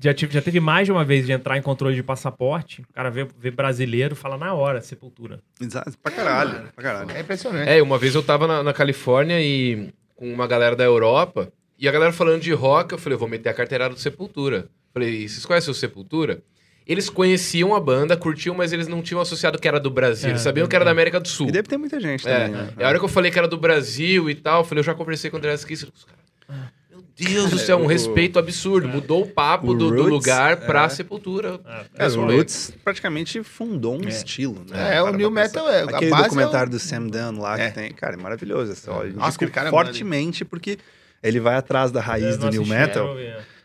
Já, tive, já teve mais de uma vez de entrar em controle de passaporte, o cara vê, vê brasileiro fala na hora, sepultura. Exato, pra caralho, pra caralho. É impressionante. É, uma vez eu tava na, na Califórnia e com uma galera da Europa, e a galera falando de rock, eu falei, eu vou meter a carteirada do Sepultura. Falei, vocês conhecem o Sepultura? Eles conheciam a banda, curtiam, mas eles não tinham associado que era do Brasil. É, eles sabiam que era da América do Sul. E deve ter muita gente É, também, né? e a hora que eu falei que era do Brasil e tal, eu falei, eu já conversei com o André Kiss, os caras, meu Deus do céu, um o- respeito absurdo. Mudou o papo o do, do Roots, lugar pra é. Sepultura. Isso o. Roots praticamente fundou um estilo, né? É, o New. Metal é. Aquele documentário é do Sam Dunn lá É. que tem, cara, é maravilhoso. É Nossa, cara fortemente porque ele vai atrás da raiz do New Metal.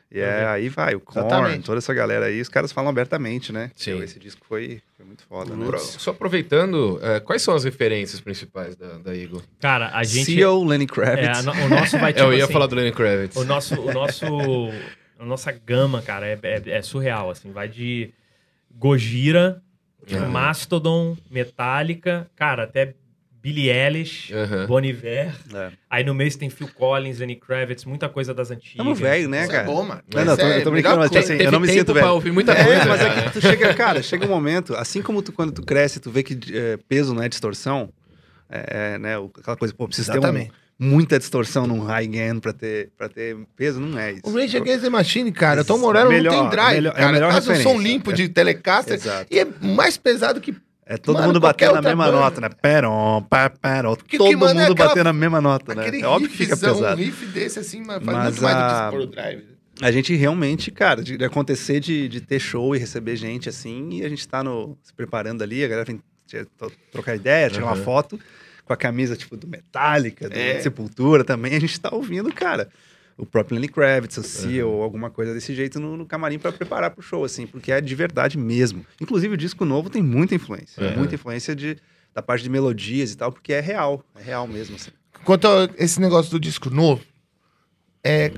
E é, aí vai, o Korn, Exatamente. toda essa galera aí, os caras falam abertamente, né? Sim. Então, Esse disco foi, foi muito foda, né? Pro- Só aproveitando, é, quais são as referências principais da, da Eagle? Cara, a gente. Seal, Lenny É, Kravitz. a no- o nosso vai (laughs) tipo eu ia assim, falar do Lenny Kravitz. O nosso, o nosso, a nossa gama, cara, é, é- é surreal, assim, vai de Gojira, Aham. Mastodon, Metallica, cara, até Billie Eilish, Aham. Bon Iver. É. Aí no mês tem Phil Collins, Lenny Kravitz, muita coisa das antigas. Tamo velho, né, Isso cara? é bom, mano. Não, não, tô- é eu tô brincando, mas, coisa. assim, eu não me sinto velho. ouvir muita É, coisa. mas é né? que tu chega, cara, chega um momento, assim como tu, quando tu cresce, tu vê que é, peso não é distorção, é, é, né, aquela coisa, pô, precisa ter um, muita distorção num high gain pra ter, pra ter peso, não é isso. O Rage Against the Machine, cara, o Tom Morello Melhor- não tem drive. melhor- é a cara. melhor Faz um som referência. limpo de Telecaster Exato. e é mais pesado que. É todo Mano, mundo batendo na mesma banda. nota, né? Perom, pá, perom. Que- Todo que, mano, é mundo aquela- batendo na mesma nota, né? É óbvio que fica pesado. um riff desse assim, mas faz Mas muito mais do a- que pôr o drive. A gente realmente, cara, de, de acontecer de, de ter show e receber gente assim, e a gente tá no, se preparando ali, a galera vem trocar ideia, tirar uma Aham. foto com a camisa, tipo, do Metallica, do É. Sepultura também, a gente tá ouvindo, cara, o próprio Lenny Kravitz, o Seal, ou alguma coisa desse jeito no, no camarim pra preparar pro show, assim, porque é de verdade mesmo. Inclusive, o disco novo tem muita influência, Aham. muita influência de, da parte de melodias e tal, porque é real, é real mesmo, assim. Quanto a esse negócio do disco novo, é,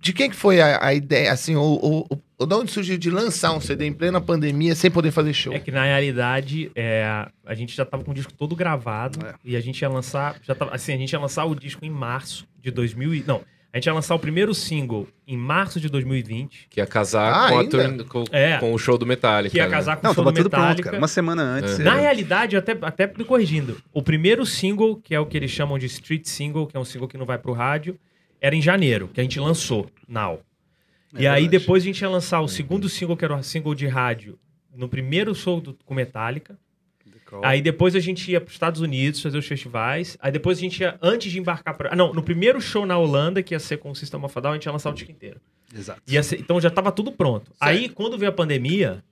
de quem que foi a, a ideia, assim, o, o, o, o- de onde surgiu de lançar um CD em plena pandemia sem poder fazer show? É que na realidade é, a gente já tava com o disco todo gravado É. e a gente ia lançar, já tava, assim, a gente ia lançar o disco em março de 2000 e, não, a gente ia lançar o primeiro single em março de 2020, Que ia casar Ah, com, a ainda? turn- com, É. com o show do Metallica. que ia né? casar com Não, o show tava do tudo pronto, Metallica. cara. Uma semana antes. É. Na é. realidade, até, até me corrigindo, o primeiro single, que é o que eles chamam de street single, que é um single que não vai pro rádio, era em janeiro, que a gente lançou, Now. É e aí verdade. depois a gente ia lançar o segundo single, que era o single de rádio, no primeiro show do, com Metallica. Aí depois a gente ia para os Estados Unidos fazer os festivais. Aí depois a gente ia, antes de embarcar para. Ah, não, no primeiro show na Holanda, que ia ser com o System of a gente ia lançar o disco inteiro. Exato. Ser- então já tava tudo pronto. Aí quando veio a pandemia,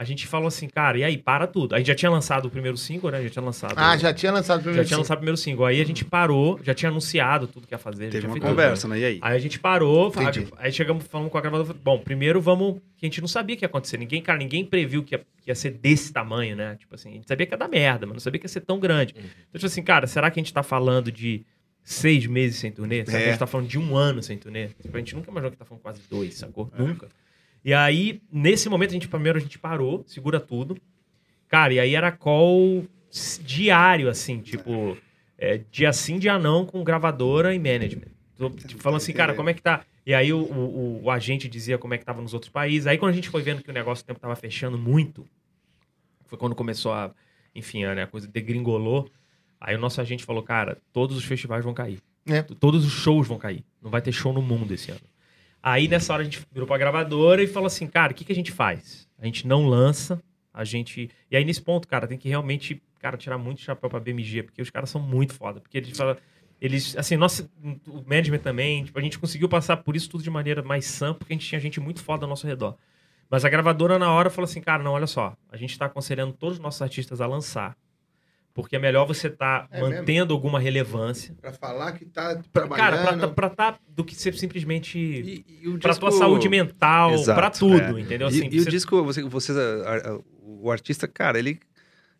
a gente falou assim, cara, e aí, para tudo. A gente já tinha lançado o primeiro single, né? Já tinha lançado. Ah, já tinha lançado o já primeiro tinha single. lançado o primeiro single. Aí a gente parou, já tinha anunciado tudo que ia fazer. já Teve tinha uma feito conversa, né? E aí? Aí a gente parou, aí chegamos falando com a gravadora. Bom, primeiro vamos. Que a gente não sabia o que ia acontecer. Ninguém, cara, ninguém previu que ia, que ia ser desse tamanho, né? Tipo assim, a gente sabia que ia dar merda, mas não sabia que ia ser tão grande. Então, tipo assim, cara, será que a gente tá falando de seis meses sem turnê? Será que a É. gente tá falando de um ano sem turnê? Tipo, a gente nunca imaginou que tá falando quase dois, sacou? Nunca. E aí, nesse momento, a gente primeiro a gente parou, segura tudo. Cara, e aí era call diário, assim, tipo, é, dia sim, dia não, com gravadora e management. Tipo, falando assim, cara, como é que tá? E aí o, o, o agente dizia como é que tava nos outros países. Aí quando a gente foi vendo que o negócio o tempo tava fechando muito, foi quando começou a, enfim, a, né, a coisa degringolou. Aí o nosso agente falou, cara, todos os festivais vão cair. É. Todos os shows vão cair. Não vai ter show no mundo esse ano. Aí nessa hora a gente virou pra gravadora e falou assim, cara, o que, que a gente faz? A gente não lança, a gente. E aí nesse ponto, cara, tem que realmente, cara, tirar muito chapéu pra BMG, porque os caras são muito foda. Porque eles falam. Eles, assim, nossa, o management também, tipo, a gente conseguiu passar por isso tudo de maneira mais sã, porque a gente tinha gente muito foda ao nosso redor. Mas a gravadora, na hora, falou assim, cara, não, olha só, a gente tá aconselhando todos os nossos artistas a lançar. Porque é melhor você estar É mantendo alguma relevância. Pra falar que tá Pra- Cara, pra, trabalhando. pra tá do que ser simplesmente. E, e o pra disco- tua saúde mental, Exato, pra tudo, é. entendeu? E, Assim, e o você- disco, você, você, a- a- o artista, cara, ele.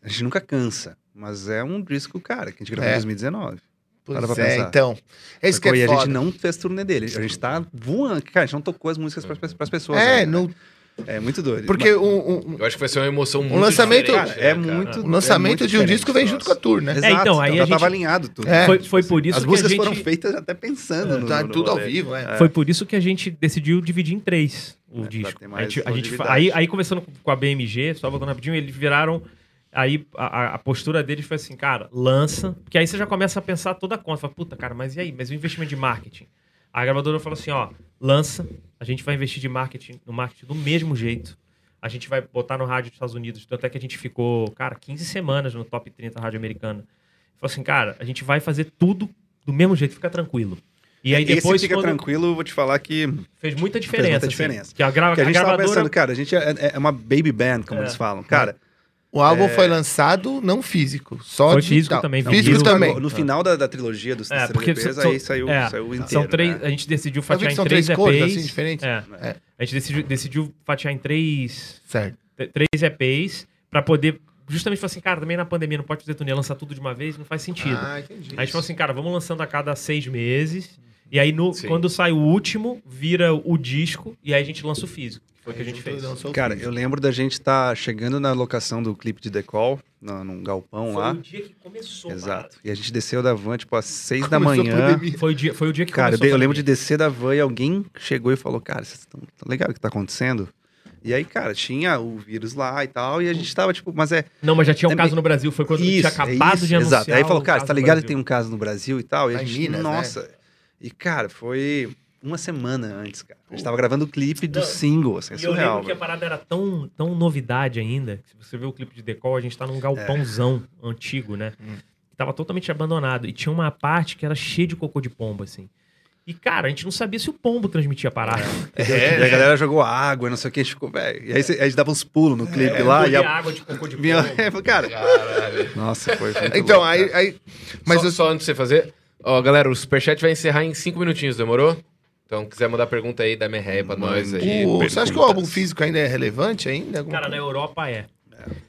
A gente nunca cansa. Mas é um disco, cara, que a gente gravou É. em 2019. Pois Para pra é, pensar. então. É isso que é e a gente não fez turnê dele. A gente tá voando. Cara, a gente não tocou as músicas pras, pras pessoas. É, ainda, não, né? É muito doido. porque um, um- Eu acho que vai ser uma emoção muito lançamento- diferente, Cara, né, é cara? muito. o lançamento é muito de um disco vem junto com a tour, né? Exato, É, então, aí já a tava gente- alinhado tudo. É. Foi, foi por isso As que a músicas gente. foram feitas até pensando no. Tá no tudo ao rolê. vivo, é. Foi por isso que a gente decidiu dividir em três o É, disco. A gente, a gente aí, aí, conversando com- a BMG, só voltando rapidinho, eles viraram. Aí a, a- a postura deles foi assim, cara, lança. Porque aí você já começa a pensar toda a conta. Fala, puta, cara, mas e aí? Mas o investimento de marketing? A gravadora falou assim: ó, lança, a gente vai investir de marketing, no marketing do mesmo jeito. A gente vai botar no rádio dos Estados Unidos. Tanto é que a gente ficou, cara, 15 semanas no top 30 rádio americana. Falou assim, cara, a gente vai fazer tudo do mesmo jeito, fica tranquilo. E aí depois. Esse fica quando- tranquilo, eu vou te falar que Fez muita diferença. muita assim, diferença. que a, gra Que a gente a tava gravadora. pensando, cara, a gente é, é uma baby band, como É. eles falam. Cara, O álbum foi lançado não físico, só Foi digital. físico também, Físico vinil. também. no final da, da trilogia dos É, porque EPs, são- aí saiu, é, saiu inteiro, São três, né? a gente decidiu fatiar em são três três cores, EPs. assim, diferentes. É. É. A gente decidiu, decidiu fatiar em três, Certo. três EPs pra poder justamente falar assim, cara, também na pandemia não pode fazer turnê, lançar tudo de uma vez, não faz sentido. Ah, entendi. a gente falou assim, cara, vamos lançando a cada seis meses. E aí, no, Sim. quando sai o último, vira o disco e aí a gente lança o físico. Foi o que a gente fez. Cara, eu lembro da gente estar chegando na locação do clipe de Decol, na- num galpão Foi lá. o dia que começou. Exato. E a gente desceu da van, tipo, às seis Começou da a manhã. Foi o dia, foi o dia que Cara, eu, começou. dei- a eu lembro de descer da van e alguém chegou e falou, cara, vocês estão ligado o que tá acontecendo? E aí, cara, tinha o vírus lá e tal, e a gente tava, tipo, mas é. Não, mas já tinha um É caso no Brasil, foi quando isso, tinha é acabado isso, de anunciar. Exato. Aí falou, cara, você tá no ligado que tem um caso no Brasil e tal? E a em gente, Minas, né? nossa. E, cara, foi uma semana antes, cara. A gente tava gravando o clipe do Não, single, assim, é E eu surreal. lembro que a parada era tão, tão novidade ainda. que Se você vê o clipe de Decol, a gente tá num galpãozão É. antigo, né? Hum. Que tava totalmente abandonado. E tinha uma parte que era cheia de cocô de pombo, assim. E, cara, a gente não sabia se o pombo transmitia a parada. E a galera jogou água, não sei o que, a gente ficou, velho. E aí cê- a gente dava uns pulos no clipe lá e a. água de cocô de pombo. (laughs) Minha... Cara, Caralho. nossa, foi. muito Então, louco, aí, aí. Mas Mas só, eu só antes de você fazer, ó, galera, o Superchat vai encerrar em cinco minutinhos, demorou? Então, quiser mandar pergunta aí da Merreia pra nós aí. o- você acha que o álbum físico ainda é relevante ainda? Alguma Cara, na? Europa é.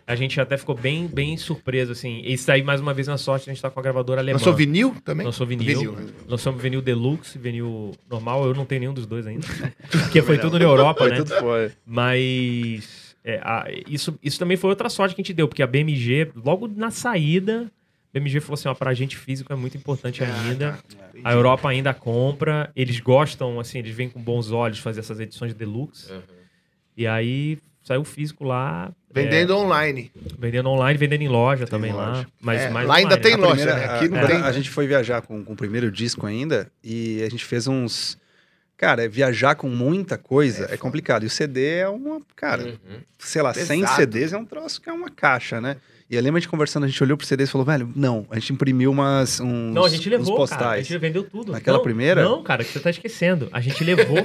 A gente até ficou bem, bem surpreso, assim. Isso aí, mais uma vez, na sorte, a gente tá com a gravadora alemã. Lançou vinil também? Lançou vinil. Vinil, né? Lançamos vinil deluxe, vinil normal. Eu não tenho nenhum dos dois ainda. (laughs) Porque foi tudo na Europa, Foi né? tudo foi. Mas é, a- isso, isso também foi outra sorte que a gente deu, porque a BMG, logo na saída, BMG falou assim: ó, pra gente físico é muito importante ainda. A Europa ainda compra, eles gostam, assim, eles vêm com bons olhos fazer essas edições deluxe. Uhum. E aí saiu o físico lá. Vendendo online. é, vendendo online, vendendo em loja também lá. loja. Mas É, mais lá ainda online, tem né? A loja, primeira- né? Aqui não a, tem. A gente foi viajar com, com o primeiro disco ainda e a gente fez uns. Cara, viajar com muita coisa é, complicado. E o CD é uma. Cara, Uhum. sei lá, 100 Pesado. CDs é um troço que é uma caixa, né? E eu lembro a gente conversando, a gente olhou pro CD e falou, velho, não, a gente imprimiu umas, uns, Não, a gente levou, postais. cara. A gente vendeu tudo. Naquela Não, primeira? Não, cara, que você tá esquecendo. A gente levou.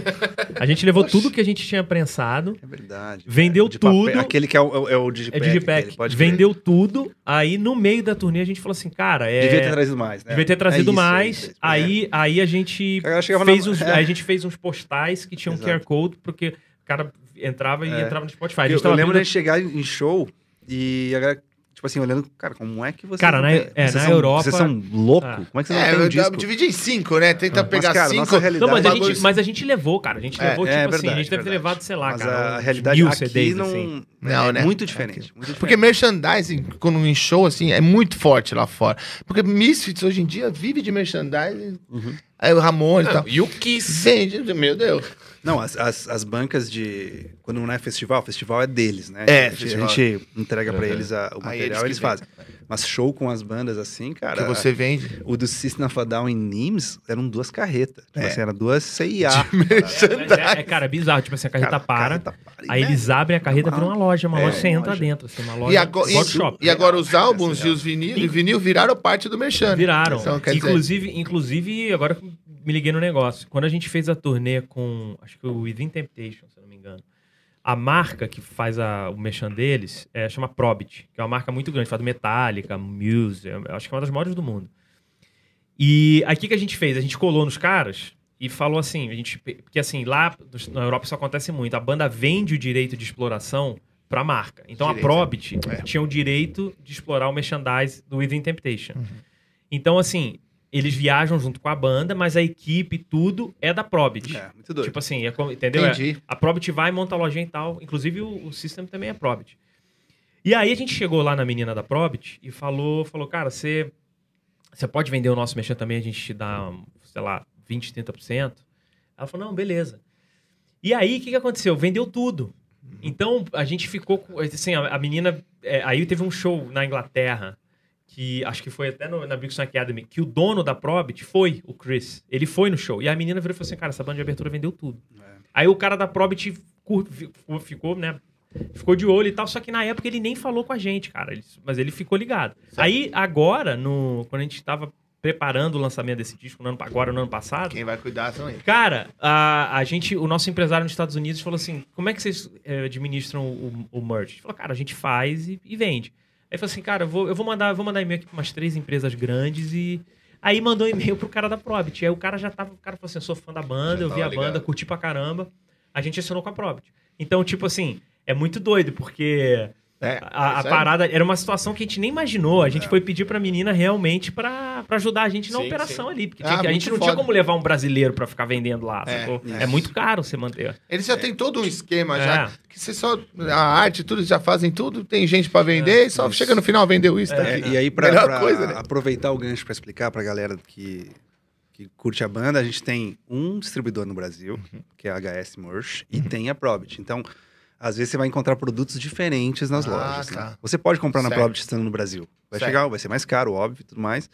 a gente levou tudo que a gente tinha prensado. É verdade. Vendeu cara. De papel- tudo. Aquele que é o, é o É Digipack. Digipack. aquele, pode crer. Vendeu tudo. Aí, no meio da turnê, a gente falou assim, cara, é... Devia ter trazido mais, né? Devia ter É trazido isso, é mais. isso, é. aí, aí a gente fez na- uns, (laughs) é. a gente fez uns postais que tinham Exato. QR Code, porque o cara entrava e É. entrava no Spotify. Eu, eu lembro vendo- de chegar em show e a galera, tipo assim, olhando, cara, como é que vocês. Cara, na- é, vocês na são, Europa- Vocês são loucos? Ah. Como é que vocês não É, têm um eu- disco? divide em cinco, né? Tenta Mas, pegar cara, cinco. nossa realidade- Não, mas a, bagulho- gente, mas a gente levou, cara. A gente É, levou, é tipo assim, a verdade, gente deve ter verdade. levado, sei lá, Mas cara, a realidade mil aqui CDs, não, assim. Não, é né? muito diferente. muito Porque diferente. merchandising, quando em show, assim, é muito forte lá fora. Porque Misfits hoje em dia vive de merchandising. Uhum. Aí o Ramon e tal. e o Kiss? Vende, meu Deus. Não, as, as, as bancas de. Quando não é festival, festival é deles, né? É, a gente, a gente entrega pra Uhum. eles a- o Aí material, eles eles, fazem. Mas show com as bandas assim, cara. Que você vende. O do System of a Down em Nimes eram duas carretas. Tipo É. assim, era duas CIA. Mas é, é, cara, é bizarro. Tipo assim, a carreta Cara, para, carreta para aí vem. eles abrem a carreta, vira uma loja. Uma É, loja, você entra loja. dentro, assim, uma loja. E agora, e- shop. e agora os álbuns e os vinil, e vinil viraram parte do merchan. Viraram. Então, quer dizer- inclusive, inclusive, agora me liguei no negócio. Quando a gente fez a turnê com, acho que o Within Temptation, se eu não me engano. A marca que faz a, o merchan deles é, chama Probit, que é uma marca muito grande, faz Metallica, Muse, eu acho que é uma das maiores do mundo. E aí o que, a gente fez? A gente colou nos caras e falou assim, a gente, porque assim, lá na Europa isso acontece muito, a banda vende o direito de exploração pra marca. Então Direito, a Probit é. tinha o direito de explorar o merchandise do Within Temptation. Então assim, eles viajam junto com a banda, mas a equipe, tudo é da Probit. É, muito doido. Tipo assim, é entendeu? É- Entendi. a Probit vai, monta a lojinha e tal. Inclusive, o, o System também é Probit. E aí, a gente chegou lá na menina da Probit e falou, falou cara, você você pode vender o nosso merchan também, a gente te dá, sei lá, 20, 30%. Ela falou, não, beleza. E aí, o que, que aconteceu? Vendeu tudo. Então, a gente ficou com... Assim, a, a menina... é, aí teve um show na Inglaterra, que acho que foi até no- na Brixton Academy, que o dono da Probit foi o Chris. Ele foi no show. E a menina virou e falou assim, cara, essa banda de abertura vendeu tudo. Aí o cara da Probit ficou, ficou, né? Ficou de olho e tal, só que na época ele nem falou com a gente, cara. Ele- mas ele ficou ligado. Aí, agora, no, quando a gente tava preparando o lançamento desse disco, no ano, agora no ano passado, Quem vai cuidar são eles. Cara, a, a gente, o nosso empresário nos Estados Unidos falou assim: como é que vocês eh, administram o, o merch? Ele falou, cara, a gente faz e, e vende. Aí falou assim, cara, eu vou, eu vou mandar, eu vou mandar e-mail aqui para umas três empresas grandes e. Aí mandou um e-mail pro cara da Probit. Aí o cara já tava. O cara falou assim: eu sou fã da banda, Já eu vi a banda, ligado. curti pra caramba. A gente assinou com a Probit. Então, tipo assim, é muito doido, porque É, a, a é parada era uma situação que a gente nem imaginou. A gente foi pedir pra menina realmente pra, pra ajudar a gente na Sim, operação ali. Porque Ah, tinha que- a gente não tinha foda. como levar um brasileiro pra ficar vendendo lá. É, sacou? é. É, muito caro você manter. Eles já têm todo um esquema já. É. Que você só. A arte, tudo, eles já fazem tudo, tem gente pra vender, e só chega no final, vendeu isso, tá É, e aí, pra, pra coisa, né? aproveitar o gancho pra explicar pra galera que, que curte a banda, a gente tem um distribuidor no Brasil, Uhum. que é a HS Merch, e tem a Probit. Então, às vezes você vai encontrar produtos diferentes nas Ah, lojas. tá. né? Você pode comprar na Certo. Probit estando no Brasil. Vai Certo. chegar, vai ser mais caro, óbvio, e tudo mais.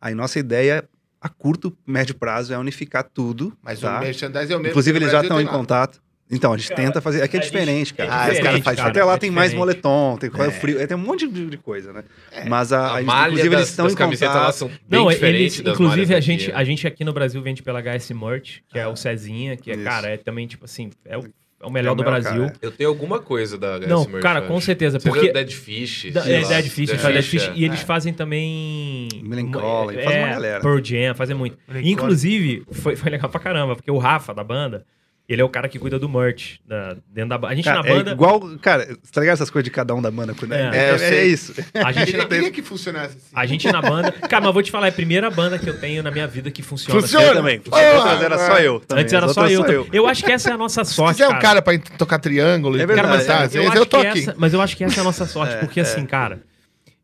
Aí nossa ideia a curto, médio prazo é unificar tudo. Mas tá? o merchandising é o mesmo. Inclusive, eles já estão em lá. contato. Então, a gente Cara, tenta fazer. É que é diferente, cara. é Ah, esse cara diferente, faz cara, Até lá é tem mais diferente. moletom, tem É. frio, tem um monte de, coisa, né? Mas a, A a gente- malha inclusive, das, eles estão das em camisetas lá contato. são bem Não, eles, das inclusive a gente, né? a gente aqui no Brasil vende pela HS Merch, que é o Cezinha, que é, Isso. cara, é também, tipo assim, é o, é o melhor É o do melhor, Brasil. cara, Eu tenho alguma coisa da HS Não, Merch, cara, com certeza, Você porque- Dead Fish? Da- é. Dead Fish, Dead faz Dead Fish, é. E eles fazem também. Millencolin, é, faz uma galera. Pearl Jam, fazem muito. Inclusive, foi, foi legal pra caramba, porque o Rafa da banda, ele é o cara que cuida do merch da, dentro da banda. A gente Cara, na banda. É igual. Cara, você tá ligado essas coisas de cada um da banda? né? É. É, É, eu é, sei. isso. A Eu gente, queria, queria que funcionasse assim. a gente na banda. Cara, mas vou te falar, é a primeira banda que eu tenho na minha vida que funciona. Funciona! Eu também. Ah, As outras era só eu. também. Antes era só eu. também. Eu acho que essa é a nossa Se sorte. quiser um cara pra tocar triângulo É e verdade, Cara, mas, é, eu, acho eu tô que aqui. essa, mas eu acho que essa é a nossa sorte, (laughs) É, porque é. assim, cara,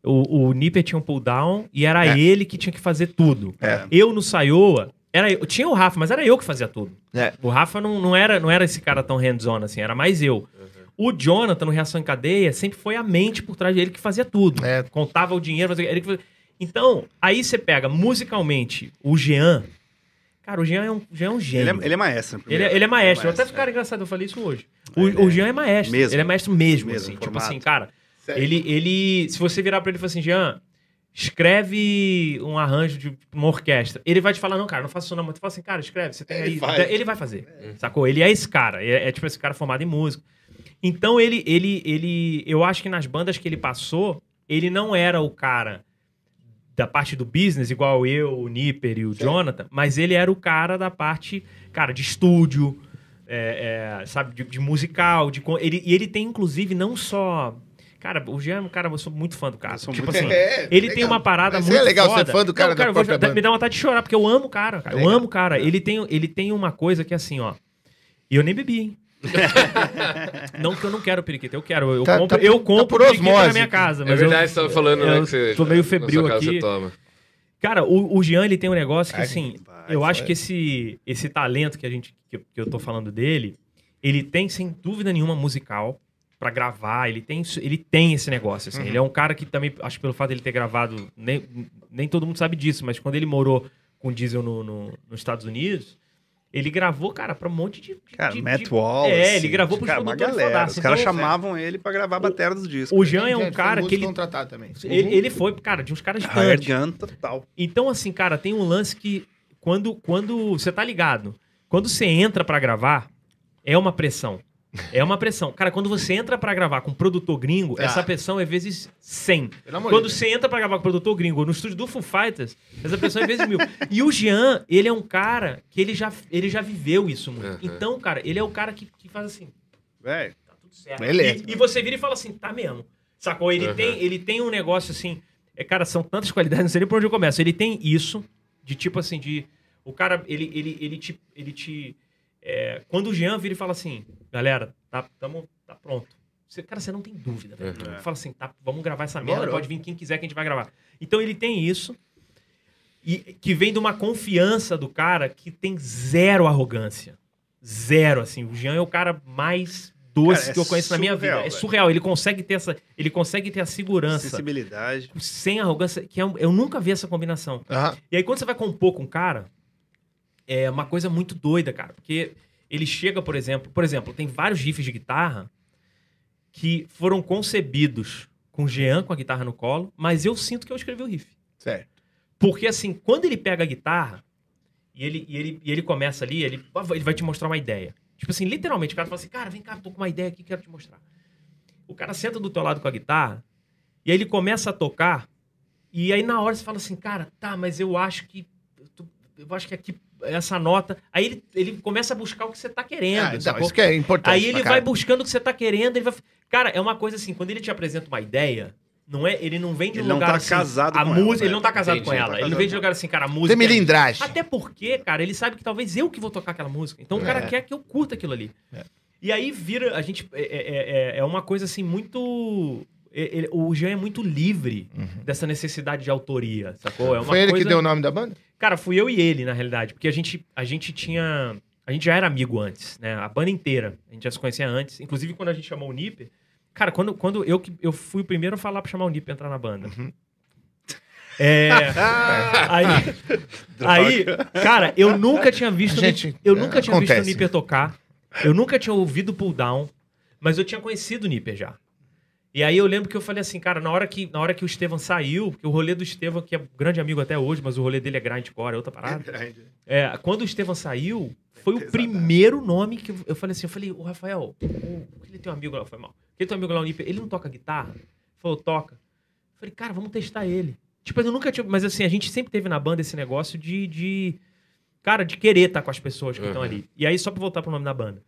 o, o Nipper tinha um pull down e era É. ele que tinha que fazer tudo. É. Eu no Saioa, era eu, tinha o Rafa, mas era eu que fazia tudo. É. O Rafa não, não, era, não era esse cara tão hands-on assim, era mais eu. O Jonathan, no Reação em Cadeia, sempre foi a mente por trás dele que fazia tudo. É. Contava o dinheiro, fazia, ele fazia- Então, aí você pega musicalmente o Jean. Cara, o Jean é um, Jean é um Ele gênio. é, ele é maestro. Ele, é- ele é maestro. Até é. ficar engraçado, eu falei isso hoje. O, Ele o é Jean é maestro. mesmo. Ele é maestro mesmo, Mesmo, assim. Tipo formado. assim, cara, Sério. ele, ele. Se você virar pra ele e falar assim, Jean, escreve um arranjo de uma orquestra. Ele vai te falar, não, cara, não faço isso não. Mas tu fala assim, cara, escreve, você tem Ele aí. faz. Ele vai fazer. Sacou? Ele é esse cara. É, é tipo esse cara formado em música. Então ele, ele, ele. Eu acho que nas bandas que ele passou, ele não era o cara da parte do business, igual eu, o Nipper e o Jonathan, mas ele era o cara da parte, cara, de estúdio, é, é, sabe, de, de musical, de ele, e ele tem inclusive não só, cara, o Jean, cara, eu sou muito fã do cara, tipo muito assim. É, ele legal. tem uma parada Mas muito é legal foda. ser fã do cara Não, da eu vou- própria dá- banda. me dá vontade de chorar porque eu amo o cara, cara. eu Legal. amo o cara. Ele tem, ele tem uma coisa que é assim, ó. E eu nem bebi, hein? (laughs) não que eu não quero periquita, eu quero. Eu Tá- compro, tá- eu tá compro por periquita na minha casa. É Mas verdade, eu, você tava falando, né? eu Que você, tô meio febril aqui. Cara, o, o Jean, ele tem um negócio que, Ai, assim, vai, eu vai. acho que esse, esse talento que a gente, que, eu- que eu tô falando dele, ele tem, sem dúvida nenhuma, musical pra gravar, ele tem, ele tem esse negócio, assim. Uhum. Ele é um cara que também, acho que pelo fato dele ter gravado, nem, nem todo mundo sabe disso, mas quando ele morou com o Diesel no, no- nos Estados Unidos, ele gravou, cara, pra um monte de... de- Cara, de- Matt de- Wallace. É, ele gravou pros cara, uma produtores galera. fodaços. Os caras Então, chamavam ele pra gravar a bateria dos discos. O Jean é um Gente, cara que ele, contratado também. ele... Ele foi, cara, de uns caras gigantes. Gun total. Então, assim, cara, tem um lance que quando, quando você tá ligado, quando você entra pra gravar, é uma pressão. É uma pressão. Cara, quando você entra pra gravar com produtor gringo, Ah. essa pressão é vezes 100. Pelo amor Quando você entra pra gravar com produtor gringo no estúdio do Foo Fighters, essa pressão é vezes mil. E o Jean, ele é um cara que ele já, ele já viveu isso muito. Uhum. Então, cara, ele é o cara que, que faz assim, Velho, tá tudo certo. Beleza. E, e você vira e fala assim, tá mesmo. Sacou? Ele, Uhum. tem, ele tem um negócio assim. É, cara, são tantas qualidades, não sei nem por onde eu começo. Ele tem isso, de tipo assim, de. O cara, ele, ele, ele te. Ele te é, quando o Jean vira e fala assim, galera, tá, tamo, tá pronto. Você, cara, você não tem dúvida, velho. Uhum. Fala assim, tá, vamos gravar essa merda, pode vir quem quiser que a gente vai gravar. Então ele tem isso. E que vem de uma confiança do cara que tem zero arrogância. Zero, assim. O Jean é o cara mais doce Cara, é que eu conheço na minha vida. É velho. surreal. Ele consegue ter essa. Ele consegue ter a segurança sensibilidade. sem arrogância, que é eu nunca vi essa combinação. Aham. E aí, quando você vai compor com um cara, é uma coisa muito doida, cara. Porque ele chega, por exemplo, por exemplo, tem vários riffs de guitarra que foram concebidos com o Jean com a guitarra no colo, mas eu sinto que eu escrevi o riff. Certo. Porque assim, quando ele pega a guitarra e ele, e ele, e ele começa ali, ele, ele vai te mostrar uma ideia. Tipo assim, literalmente, o cara fala assim, cara, vem cá, tô com uma ideia aqui, quero te mostrar. O cara senta do teu lado com a guitarra e aí ele começa a tocar e aí na hora você fala assim, cara, tá, mas eu acho que eu, tô- eu acho que aqui essa nota, aí ele, ele começa a buscar o que você tá querendo, Ah, então, isso que é importante. Aí ele vai buscando o que você tá querendo, ele vai. Cara, é uma coisa assim, quando ele te apresenta uma ideia, não é, ele não vem de um não lugar tá assim, casado a com música, ela, ele né? não tá casado Entendi, com não ela. tá ele casado vem de lugar assim, cara, a Tem música. é- melindragem. Até porque, cara, ele sabe que talvez eu que vou tocar aquela música. Então o cara É. quer que eu curta aquilo ali. É. E aí vira, a gente. É, é- é- é uma coisa assim muito. É- o Jean é muito livre dessa necessidade de autoria, sacou? É Uhum. Foi ele coisa... que deu o nome da banda? Cara, fui eu e ele, na realidade. Porque a gente, a gente tinha. A gente já era amigo antes, né? A banda inteira. A gente já se conhecia antes. Inclusive, quando a gente chamou o Nipper. Cara, quando, quando eu, eu fui o primeiro a falar pra chamar o Nipper entrar na banda. Uhum. É. (laughs) aí, aí, cara, eu nunca tinha visto. Gente, eu nunca tinha visto o acontece. Nipper tocar. Eu nunca tinha ouvido o pull down. Mas eu tinha conhecido o Nipper já. E aí eu lembro que eu falei assim, cara, na hora que, na hora que o Estevam saiu, porque o rolê do Estevam, que é grande amigo até hoje, mas o rolê dele é grindcore, é outra parada. Grande. É, quando o Estevam saiu, foi o Pesadaço. primeiro nome que eu, falei assim, eu falei, o Rafael, o, aquele teu amigo lá, foi mal. Aquele teu amigo lá, o ele não toca guitarra? Ele falou, toca. Eu falei, cara, vamos testar ele. Tipo, eu nunca tinha, mas assim, a gente sempre teve na banda esse negócio de, de cara, de querer estar com as pessoas que estão Uhum. ali. E aí, só pra voltar pro nome da banda.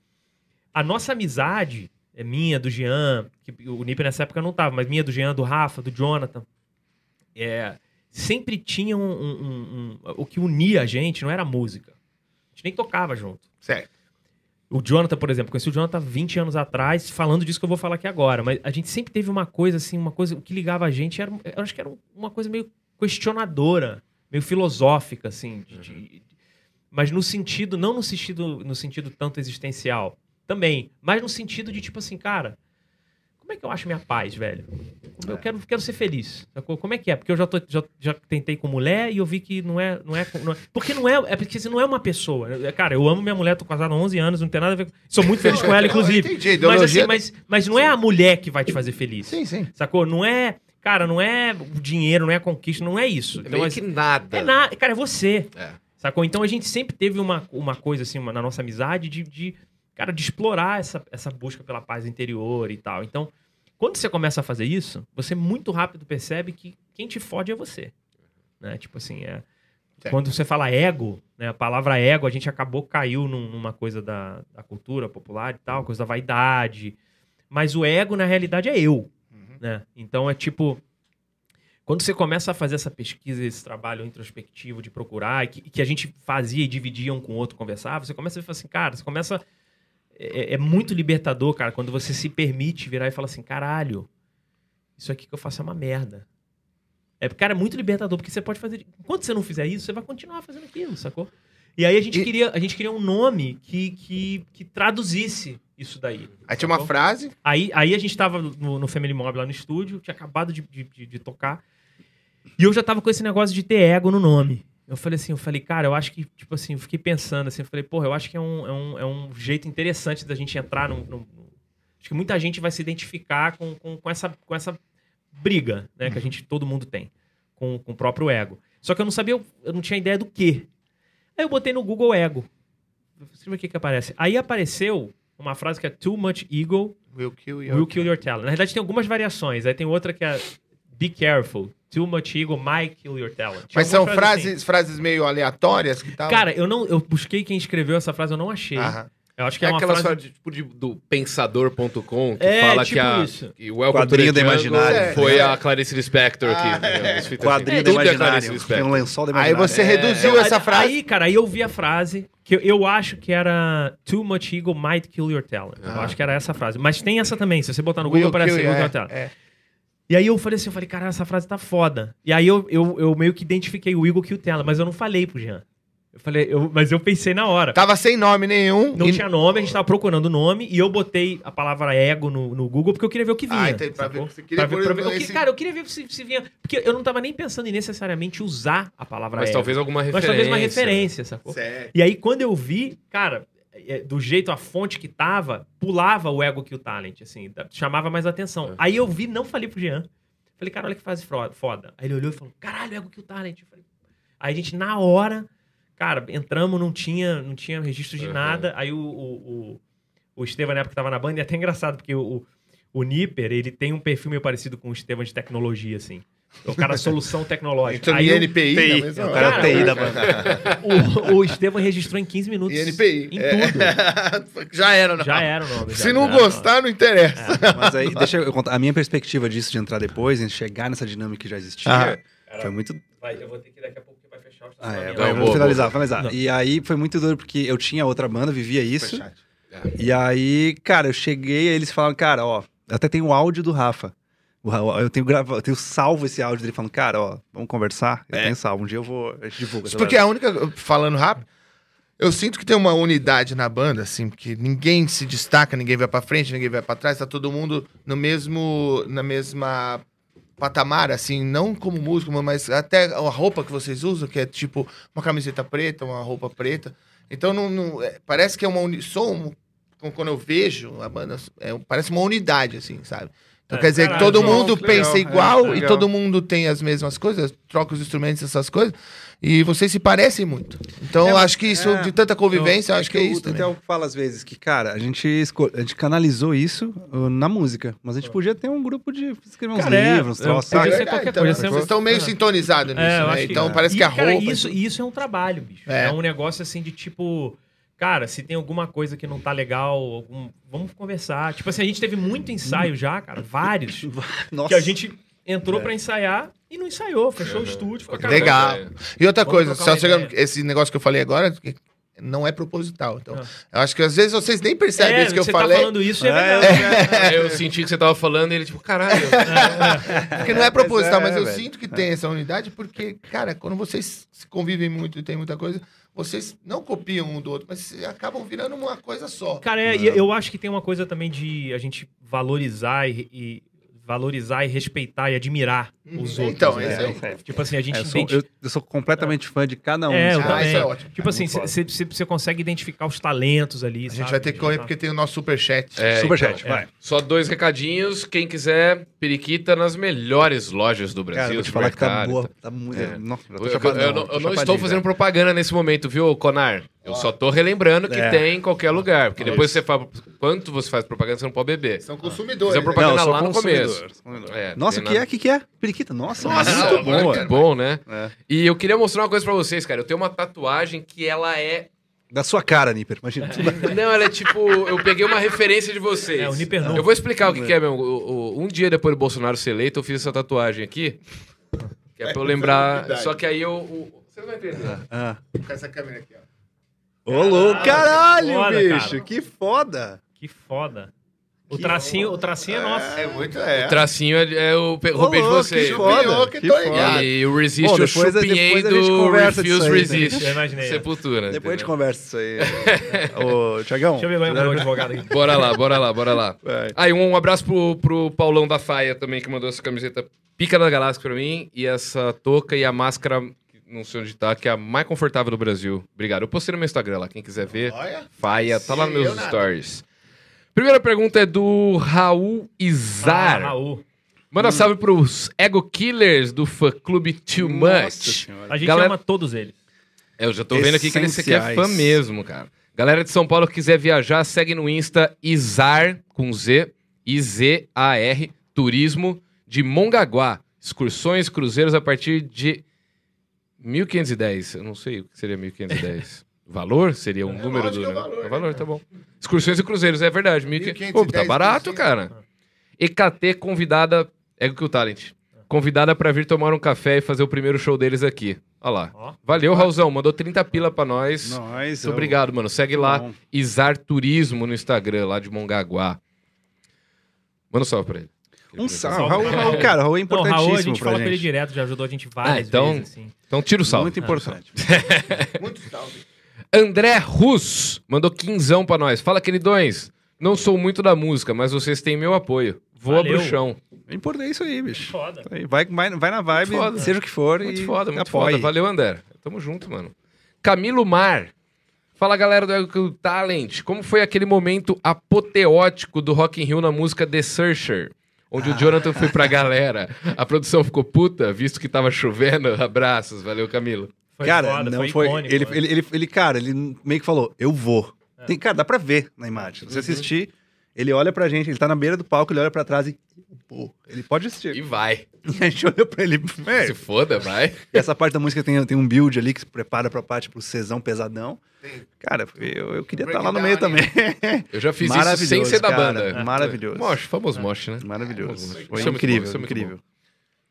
A nossa amizade, é minha, do Jean, que o Nipper nessa época não tava, mas minha, do Jean, do Rafa, do Jonathan, é, sempre tinha um, um- um- O que unia a gente não era a música. A gente nem tocava junto. Certo. O Jonathan, por exemplo, conheci o Jonathan 20 anos atrás, falando disso que eu vou falar aqui agora. Mas a gente sempre teve uma coisa assim, uma coisa. O que ligava a gente era. Eu acho que era uma coisa meio questionadora, meio filosófica, assim. de- de- mas no sentido, não no sentido, no sentido tanto existencial. Também. Mas no sentido de, tipo assim, cara. Como é que eu acho minha paz, velho? Eu quero, quero ser feliz. sacou? Como é que é? Porque eu já, tô- já, já tentei com mulher e eu vi que não é. Não é, não é- porque não é. É porque você não é uma pessoa. É, Cara, eu amo minha mulher, tô casado há 11 anos, não tem nada a ver com. Sou muito feliz com ela, (laughs) inclusive. entendi, Mas, assim, mas, mas não é a mulher que vai te fazer feliz. Sim, sim. Sacou? Não é. Cara, não é o dinheiro, não é a conquista, não é isso. É Então, meio assim, que nada. é nada. Cara, é você. É. Sacou? Então a gente sempre teve uma, uma coisa assim uma- na nossa amizade de, de, cara, de explorar essa, essa busca pela paz interior e tal. Então, quando você começa a fazer isso, você muito rápido percebe que quem te fode é você. Né? Tipo assim, é. Quando você fala ego, né, a palavra ego, a gente acabou, caiu num- numa coisa da, da cultura popular e tal, coisa da vaidade. Mas o ego, na realidade, é eu. Né? Então é tipo. Quando você começa a fazer essa pesquisa, esse trabalho introspectivo de procurar, que, que a gente fazia e dividia um com o outro, conversava, você começa a falar assim, cara, você começa. É, é muito libertador, cara, quando você se permite virar e falar assim, caralho, isso aqui que eu faço é uma merda. É, cara, é muito libertador, porque você pode fazer. Enquanto você não fizer isso, você vai continuar fazendo aquilo, sacou? E aí a gente, E- queria, a gente queria um nome que, que, que traduzisse isso daí. Aí tinha uma sacou? frase. Aí, aí a gente tava no, no Family Mob lá no estúdio, tinha acabado de, de, de- de tocar. E eu já tava com esse negócio de ter ego no nome. Eu falei assim, eu falei, cara, eu acho que, tipo assim, eu fiquei pensando assim, eu falei, porra, eu acho que é um, é um, é um jeito interessante da gente entrar num, num- num- Acho que muita gente vai se identificar com, com, com essa, com essa briga, né, que a gente, todo mundo tem, com, com o próprio ego. Só que eu não sabia, eu não tinha ideia do quê. Aí eu botei no Google ego. Deixa eu ver o que que aparece. Aí apareceu uma frase que é too much ego Will kill you. will kill your talent. Na verdade, tem algumas variações. Aí tem outra que é be careful. Too much ego might kill your talent. Tinha Mas são frases, assim. frases meio aleatórias que tal? Cara, eu não, eu busquei quem escreveu essa frase, eu não achei. Aham. Eu acho que é, É uma aquela frase... frase tipo de- do pensador.com que É, fala tipo que a isso. que o Welcome Quadrinho Jungle Imaginário. foi É. a Clarice Lispector aqui. Ah, né, as fitas Quadrinho assim. da Tudo é Clarice Imaginário. Tem Lispector. um lençol Aí Imaginário. você É. reduziu Não, essa frase. Aí, cara, aí eu vi a frase que eu, eu acho que era Too much ego might kill your talent. Eu Ah. acho que era essa frase. Mas tem essa também. Se você botar no Will Google, aparece kill Will you, kill é, your talent. é. E aí eu falei assim, eu falei, cara, essa frase tá foda. E aí eu, eu, eu meio que identifiquei o Eagle Kill Talent, mas eu não falei pro Jean. Eu falei, eu, mas eu pensei na hora. Tava sem nome nenhum. Não e- tinha nome, a gente tava procurando nome e eu botei a palavra ego no, no Google porque eu queria ver o que vinha. Ah, entendi, pra ver- você queria Pra ver- pra ver- eu que- esse- Cara, eu queria ver se, se vinha. Porque eu não tava nem pensando em necessariamente usar a palavra Mas ego. talvez alguma Mas referência. talvez uma referência, sacou? Sério. E aí, quando eu vi, cara, é, do jeito a fonte que tava, pulava o Ego Kill Talent, assim, chamava mais atenção. É. Aí eu vi, não falei pro Jean. Falei, cara, olha que frase fro- foda. Aí ele olhou e falou, caralho, Ego Kill Talent. Eu falei, aí a gente, na hora, cara, entramos, não tinha, não tinha registro de Uhum. nada. Aí o, o, o, o Estevam, na época, tava na banda, e é até engraçado, porque o, o Nipper, ele tem um perfil meio parecido com o Estevam de tecnologia, assim. O cara, solução tecnológica. Então, Aí NPI, TI. na mesma O hora. cara é Cara, TI da cara. banda. o, o Estevam registrou em 15 minutos. Em NPI. Em é. tudo. (laughs) Já era, não. Já era o nome. já- Se não o gostar, não interessa. (laughs) Mas aí, deixa eu contar. A minha perspectiva disso, de entrar depois, em chegar nessa dinâmica que já existia, Aham. foi muito. Vai, eu vou ter que ir daqui a pouco vai fechar o Ah, é, vai, vamos finalizar, finalizar. Não. E aí foi muito doido porque eu tinha outra banda, vivia isso. E aí, cara, eu cheguei, aí eles falaram, cara, ó, eu até tenho o áudio do Rafa. Eu tenho, grava, eu tenho salvo esse áudio dele falando, cara, ó, vamos conversar? Eu É. tenho salvo, um dia eu vou, a gente divulga. Porque a única. Falando rápido. Eu sinto que tem uma unidade na banda, assim, porque ninguém se destaca, ninguém vai pra frente, ninguém vai pra trás, tá todo mundo no mesmo, na mesma patamar, assim, não como músico, mas até a roupa que vocês usam, que é tipo uma camiseta preta, uma roupa preta. Então não, não- é, parece que é uma uni, sou um- com- quando eu vejo a banda, é, parece uma unidade, assim, sabe? Então É, quer dizer que caralho, todo mundo legal, pensa é, igual e legal. todo mundo tem as mesmas coisas, troca os instrumentos, essas coisas. E vocês se parecem muito. Então, É, eu acho que isso, é. de tanta convivência, eu acho que é isso Até eu falo às vezes que, cara, a gente, esco- a gente canalizou isso uh, na música, mas a gente podia ter um grupo de escrever uns Cara, é, livros, eu- troços, podia sabe? então, coisa, Vocês estão meio É. sintonizados nisso, É, né? acho que- Então, parece E, que a cara, roupa... isso, isso é um trabalho, bicho. É. É. um negócio assim de tipo. Cara, se tem alguma coisa que não tá legal, algum- vamos conversar. Tipo assim, a gente teve muito ensaio já, cara, vários. (laughs) Nossa. que a gente entrou É. pra ensaiar e não ensaiou, fechou o Uhum. estúdio, ficou Legal. E outra Vamos coisa, só chegando, esse negócio que eu falei agora, não é proposital. Então, Ah. eu acho que às vezes vocês nem percebem É, isso que eu você falei, tá falando isso, é, É, verdade. Aí (laughs) eu senti que você tava falando e ele, tipo, caralho. (laughs) porque não é proposital, Mas mas, é, eu sinto que tem essa unidade, porque, cara, quando vocês se convivem muito e tem muita coisa, vocês não copiam um do outro, mas acabam virando uma coisa só. Cara, é, e eu acho que tem uma coisa também de a gente valorizar e, e- valorizar e respeitar e admirar os Uhum. outros. Então, né? esse aí. É, Tipo assim, a gente É, eu, sou, identi- eu- eu sou completamente fã de cada um. É, eu sabe? Ah, também. isso é ótimo. Tipo assim, você consegue identificar os talentos ali. A gente vai ter que correr porque tem o nosso superchat. É, Superchat, então, vai. Só dois recadinhos. Quem quiser, periquita nas melhores lojas do Cara, Brasil. vou te falar que tá boa. Tá muito. É. Nossa, já Eu, eu- eu não, eu não estou fazendo já. propaganda nesse momento, viu, Conar? Eu só tô relembrando que É. tem em qualquer lugar. Porque depois você fala quanto você faz propaganda, você não pode beber. São consumidores. Fizer né? propaganda Não, lá no começo. É, Nossa, o que nada- é? O que, que é? Periquita. Nossa, Nossa, muito bom, muito bom, né? É. E eu queria mostrar uma coisa pra vocês, cara. Eu tenho uma tatuagem que ela é. Da sua cara, Nipper. Imagina. (laughs) Não, ela é tipo. Eu peguei uma referência de vocês. É, o Nipper novo. Eu vou explicar o que, que é, meu. O- o- um dia depois do Bolsonaro ser eleito, eu fiz essa tatuagem aqui. Que é pra eu lembrar. (laughs) Verdade. Só que aí eu. o- Você não vai entender. Ah. Com essa câmera aqui, ó. Ô, louco, caralho, foda, bicho. cara. Que foda. Que foda. O Que tracinho, o tracinho é nosso. É muito, é. O tracinho é, é o roupei de vocês. que foda. que foda. E o Resist, Bom, eu depois a- chupinhei depois a gente do conversa Refuse aí, Resist. Eu imaginei. Sepultura. Depois a gente entendeu? conversa isso aí. (laughs) Ô, Tiagão. Deixa eu ver o advogado aqui. Bora lá, bora lá, bora lá. Aí, um abraço pro, pro Paulão da Faia também, que mandou essa camiseta pica da galáxia pra mim. E essa touca e a máscara, não sei onde tá, que é a mais confortável do Brasil. Obrigado. Eu postei no meu Instagram lá, quem quiser ver. Olha. Faia, tá lá nos meus eu nada. stories. Primeira pergunta é do Raul Ah, Izar. Raul. Manda salve pros Ego Killers do fã clube Too Nossa Much. senhora. A gente Galera- ama todos eles. É, eu já tô vendo aqui que ele- você quer fã mesmo, cara. Galera de São Paulo que quiser viajar, segue no Insta Izar com Z, I-Z-A-R, Turismo de Mongaguá. Excursões, cruzeiros a partir de 1.510. Eu não sei o que seria 1.510. (laughs) Valor? Seria um número lógico do. é o valor, É né, valor, tá bom. Excursões e cruzeiros, é verdade. 1.500. Pô, tá 1.510, barato, 1.500. cara. EKT convidada. Ego que o Talent. Convidada pra vir tomar um café e fazer o primeiro show deles aqui. Olha lá. Ó. Valeu, Raulzão. Mandou 30 pila pra nós. Nós. Muito obrigado, mano. Segue lá, Bom. Izar Turismo no Instagram, lá de Mongaguá. Manda um salve pra ele. Um salve. Raul, Raul. Raul, cara, Raul é Não, importantíssimo Raul, a gente pra fala com ele gente. direto, já ajudou a gente várias Ah, então- vezes, assim. Então tira o salve. Muito importante. (laughs) Muito salve. André Rus mandou quinzão pra nós. Fala, queridões. Não sou muito da música, mas vocês têm meu apoio. Voa Valeu. pro chão. É importante isso aí, bicho. Foda. Vai, vai, vai na vibe, foda. seja o que for. Muito e foda, muito apoie. foda. Valeu, André. Tamo junto, mano. Camilo Mar. Fala, galera do Ego Talent. Como foi aquele momento apoteótico do Rock in Rio na música The Searcher? Onde o Jonathan foi pra galera. A produção ficou puta, visto que tava chovendo. (laughs) Abraços. Valeu, Camilo. Foi cara, foda, não foi, foi. icônico. ele, né? ele, ele, ele, cara, ele meio que falou: Eu vou. É. Tem, cara, dá pra ver na imagem. Uhum. Se você assistir, ele olha pra gente, ele tá na beira do palco, ele olha pra trás e. Pô, ele pode assistir. E vai. (laughs) E a gente olhou pra ele. Se foda, vai. E (laughs) essa parte da música tem, tem um build ali que se prepara pra parte pro Cezão pesadão. Tem. Cara, eu, eu queria estar Break lá no meio também. (laughs) Eu já fiz isso Maravilhoso, sem ser da cara. banda. Maravilhoso. Mosh, famoso Mosh, né? Maravilhoso. Isso Foi é incrível, isso é incrível.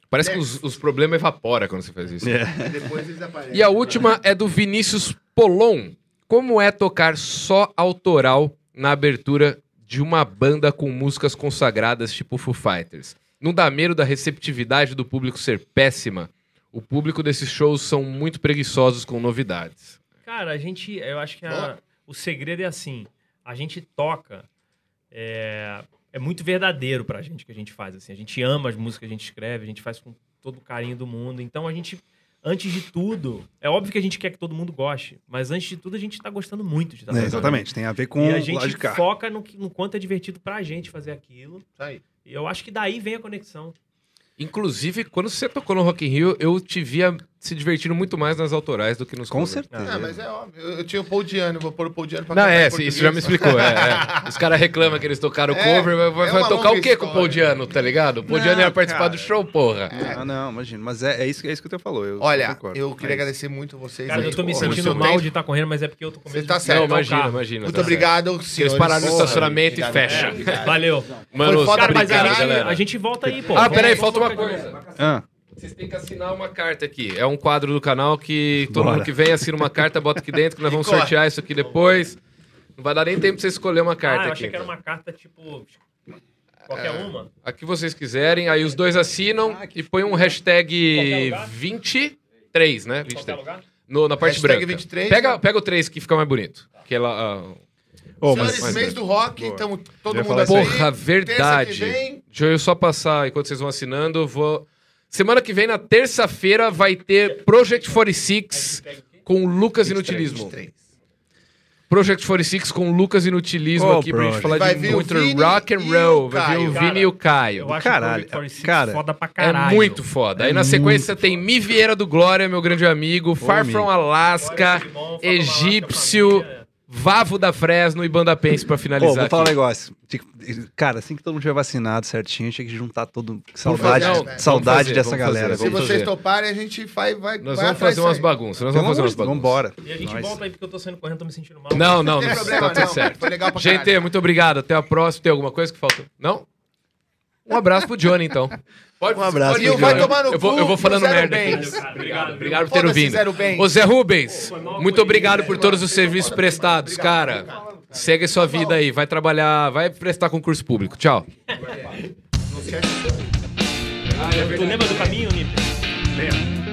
Parece que os, os problemas evaporam quando você faz isso. É. Depois eles aparecem. E a última é do Vinícius Polon. Como é tocar só autoral na abertura de uma banda com músicas consagradas tipo Foo Fighters? Não dá medo da receptividade do público ser péssima? O público desses shows são muito preguiçosos com novidades. Cara, a gente, eu acho que a- o segredo é assim, a gente toca, é, é muito verdadeiro pra gente que a gente faz, assim, a gente ama as músicas que a gente escreve, a gente faz com todo o carinho do mundo, então a gente, antes de tudo, é óbvio que a gente quer que todo mundo goste, mas antes de tudo a gente tá gostando muito de estar É, exatamente, tem a ver com E a gente foca no, que- no quanto é divertido pra gente fazer aquilo, aí. e eu acho que daí vem a conexão. Inclusive, quando você tocou no Rock in Rio, eu te via se divertindo muito mais nas autorais do que nos Com covers. certeza. Ah, mas é óbvio. Eu, eu tinha o Paul Diano, vou pôr o Paul Diano pra Não, é, isso já me explicou. é, é. (laughs) Os caras reclamam que eles tocaram É, cover, mas vai, é vai uma tocar o quê com o Paul história. Diano, tá ligado? O Paul Não, Diano ia participar cara. do show, porra. Ah, não, imagina. Mas é, é, isso, é isso que eu falou. Eu Olha, eu queria É agradecer muito vocês. Cara, aí, eu tô me sentindo mal tempo. de estar correndo, mas é porque eu tô com medo Você tá certo. Não, o imagina, imagina. Muito tá obrigado, Eles senhores. pararam no estacionamento e fecha. Valeu. Mano, Cara, mas a gente, volta aí, pô. Ah, peraí, falta uma coisa. Ah, Vocês têm que assinar uma carta aqui. É um quadro do canal que todo Bora. mundo que vem assina uma carta, bota aqui dentro, que nós (laughs) vamos sortear isso aqui depois. Não vai dar nem tempo pra você escolher uma Ah, carta eu aqui. achei que era uma carta, tipo, qualquer uma. A que vocês quiserem, aí os dois assinam e põe um hashtag Qualquer lugar? 23, né? Em qualquer 23. lugar. No, na parte Hashtag branca. 23, pega, né? pega o 3 que fica mais bonito. Que ela. ah, Ô, Senhores, mas, mês do rock, Boa. então todo Eu mundo aqui. aí. Porra, verdade. Terça que vem, Deixa eu só passar enquanto vocês vão assinando. eu Vou. Semana que vem, na terça-feira, vai ter Project 46 com Lucas Inutilismo. 23. Project 46 com Lucas Inutilismo Ô, aqui pra gente falar Vai de muito rock and e roll. Vai vir o. Vini e o Caio. Eu acho caralho, o Project 46 cara, foda pra É caralho. muito foda. Aí É na sequência tem Mi Vieira do Glória, meu grande amigo, Far Mi. From Alaska, Egípcio. Vavo da Fresno e Banda Pense pra Pô, finalizar vou falar um aqui. negócio. Tinha que- Cara, assim que todo mundo tiver vacinado certinho, tinha que juntar todo. Saudade, fazer, não, saudade fazer, dessa galera. fazer, Se vamos vocês fazer. toparem, a gente vai, vai, Nós vai vamos fazer umas bagunças, nós vamos fazer umas bagunças. vambora. E a gente Nós- volta aí porque eu tô saindo correndo, tô me sentindo mal. Não, não, tem não, problema, tá tudo não. certo. Foi legal pra Gente, caralho. muito obrigado. Até a próxima. Tem alguma coisa que faltou? Não? Um abraço pro Johnny, então. Pode, Um abraço pode vai tomar no eu vou, eu vou do falando merda Bens. aqui. Obrigado, Obrigado por ter vindo. Ô Zé Rubens, muito obrigado por todos os serviços prestados, cara. Segue a sua vida aí, vai trabalhar, vai prestar concurso público. Tchau. Não esquece. Tu lembra do caminho, Nipe?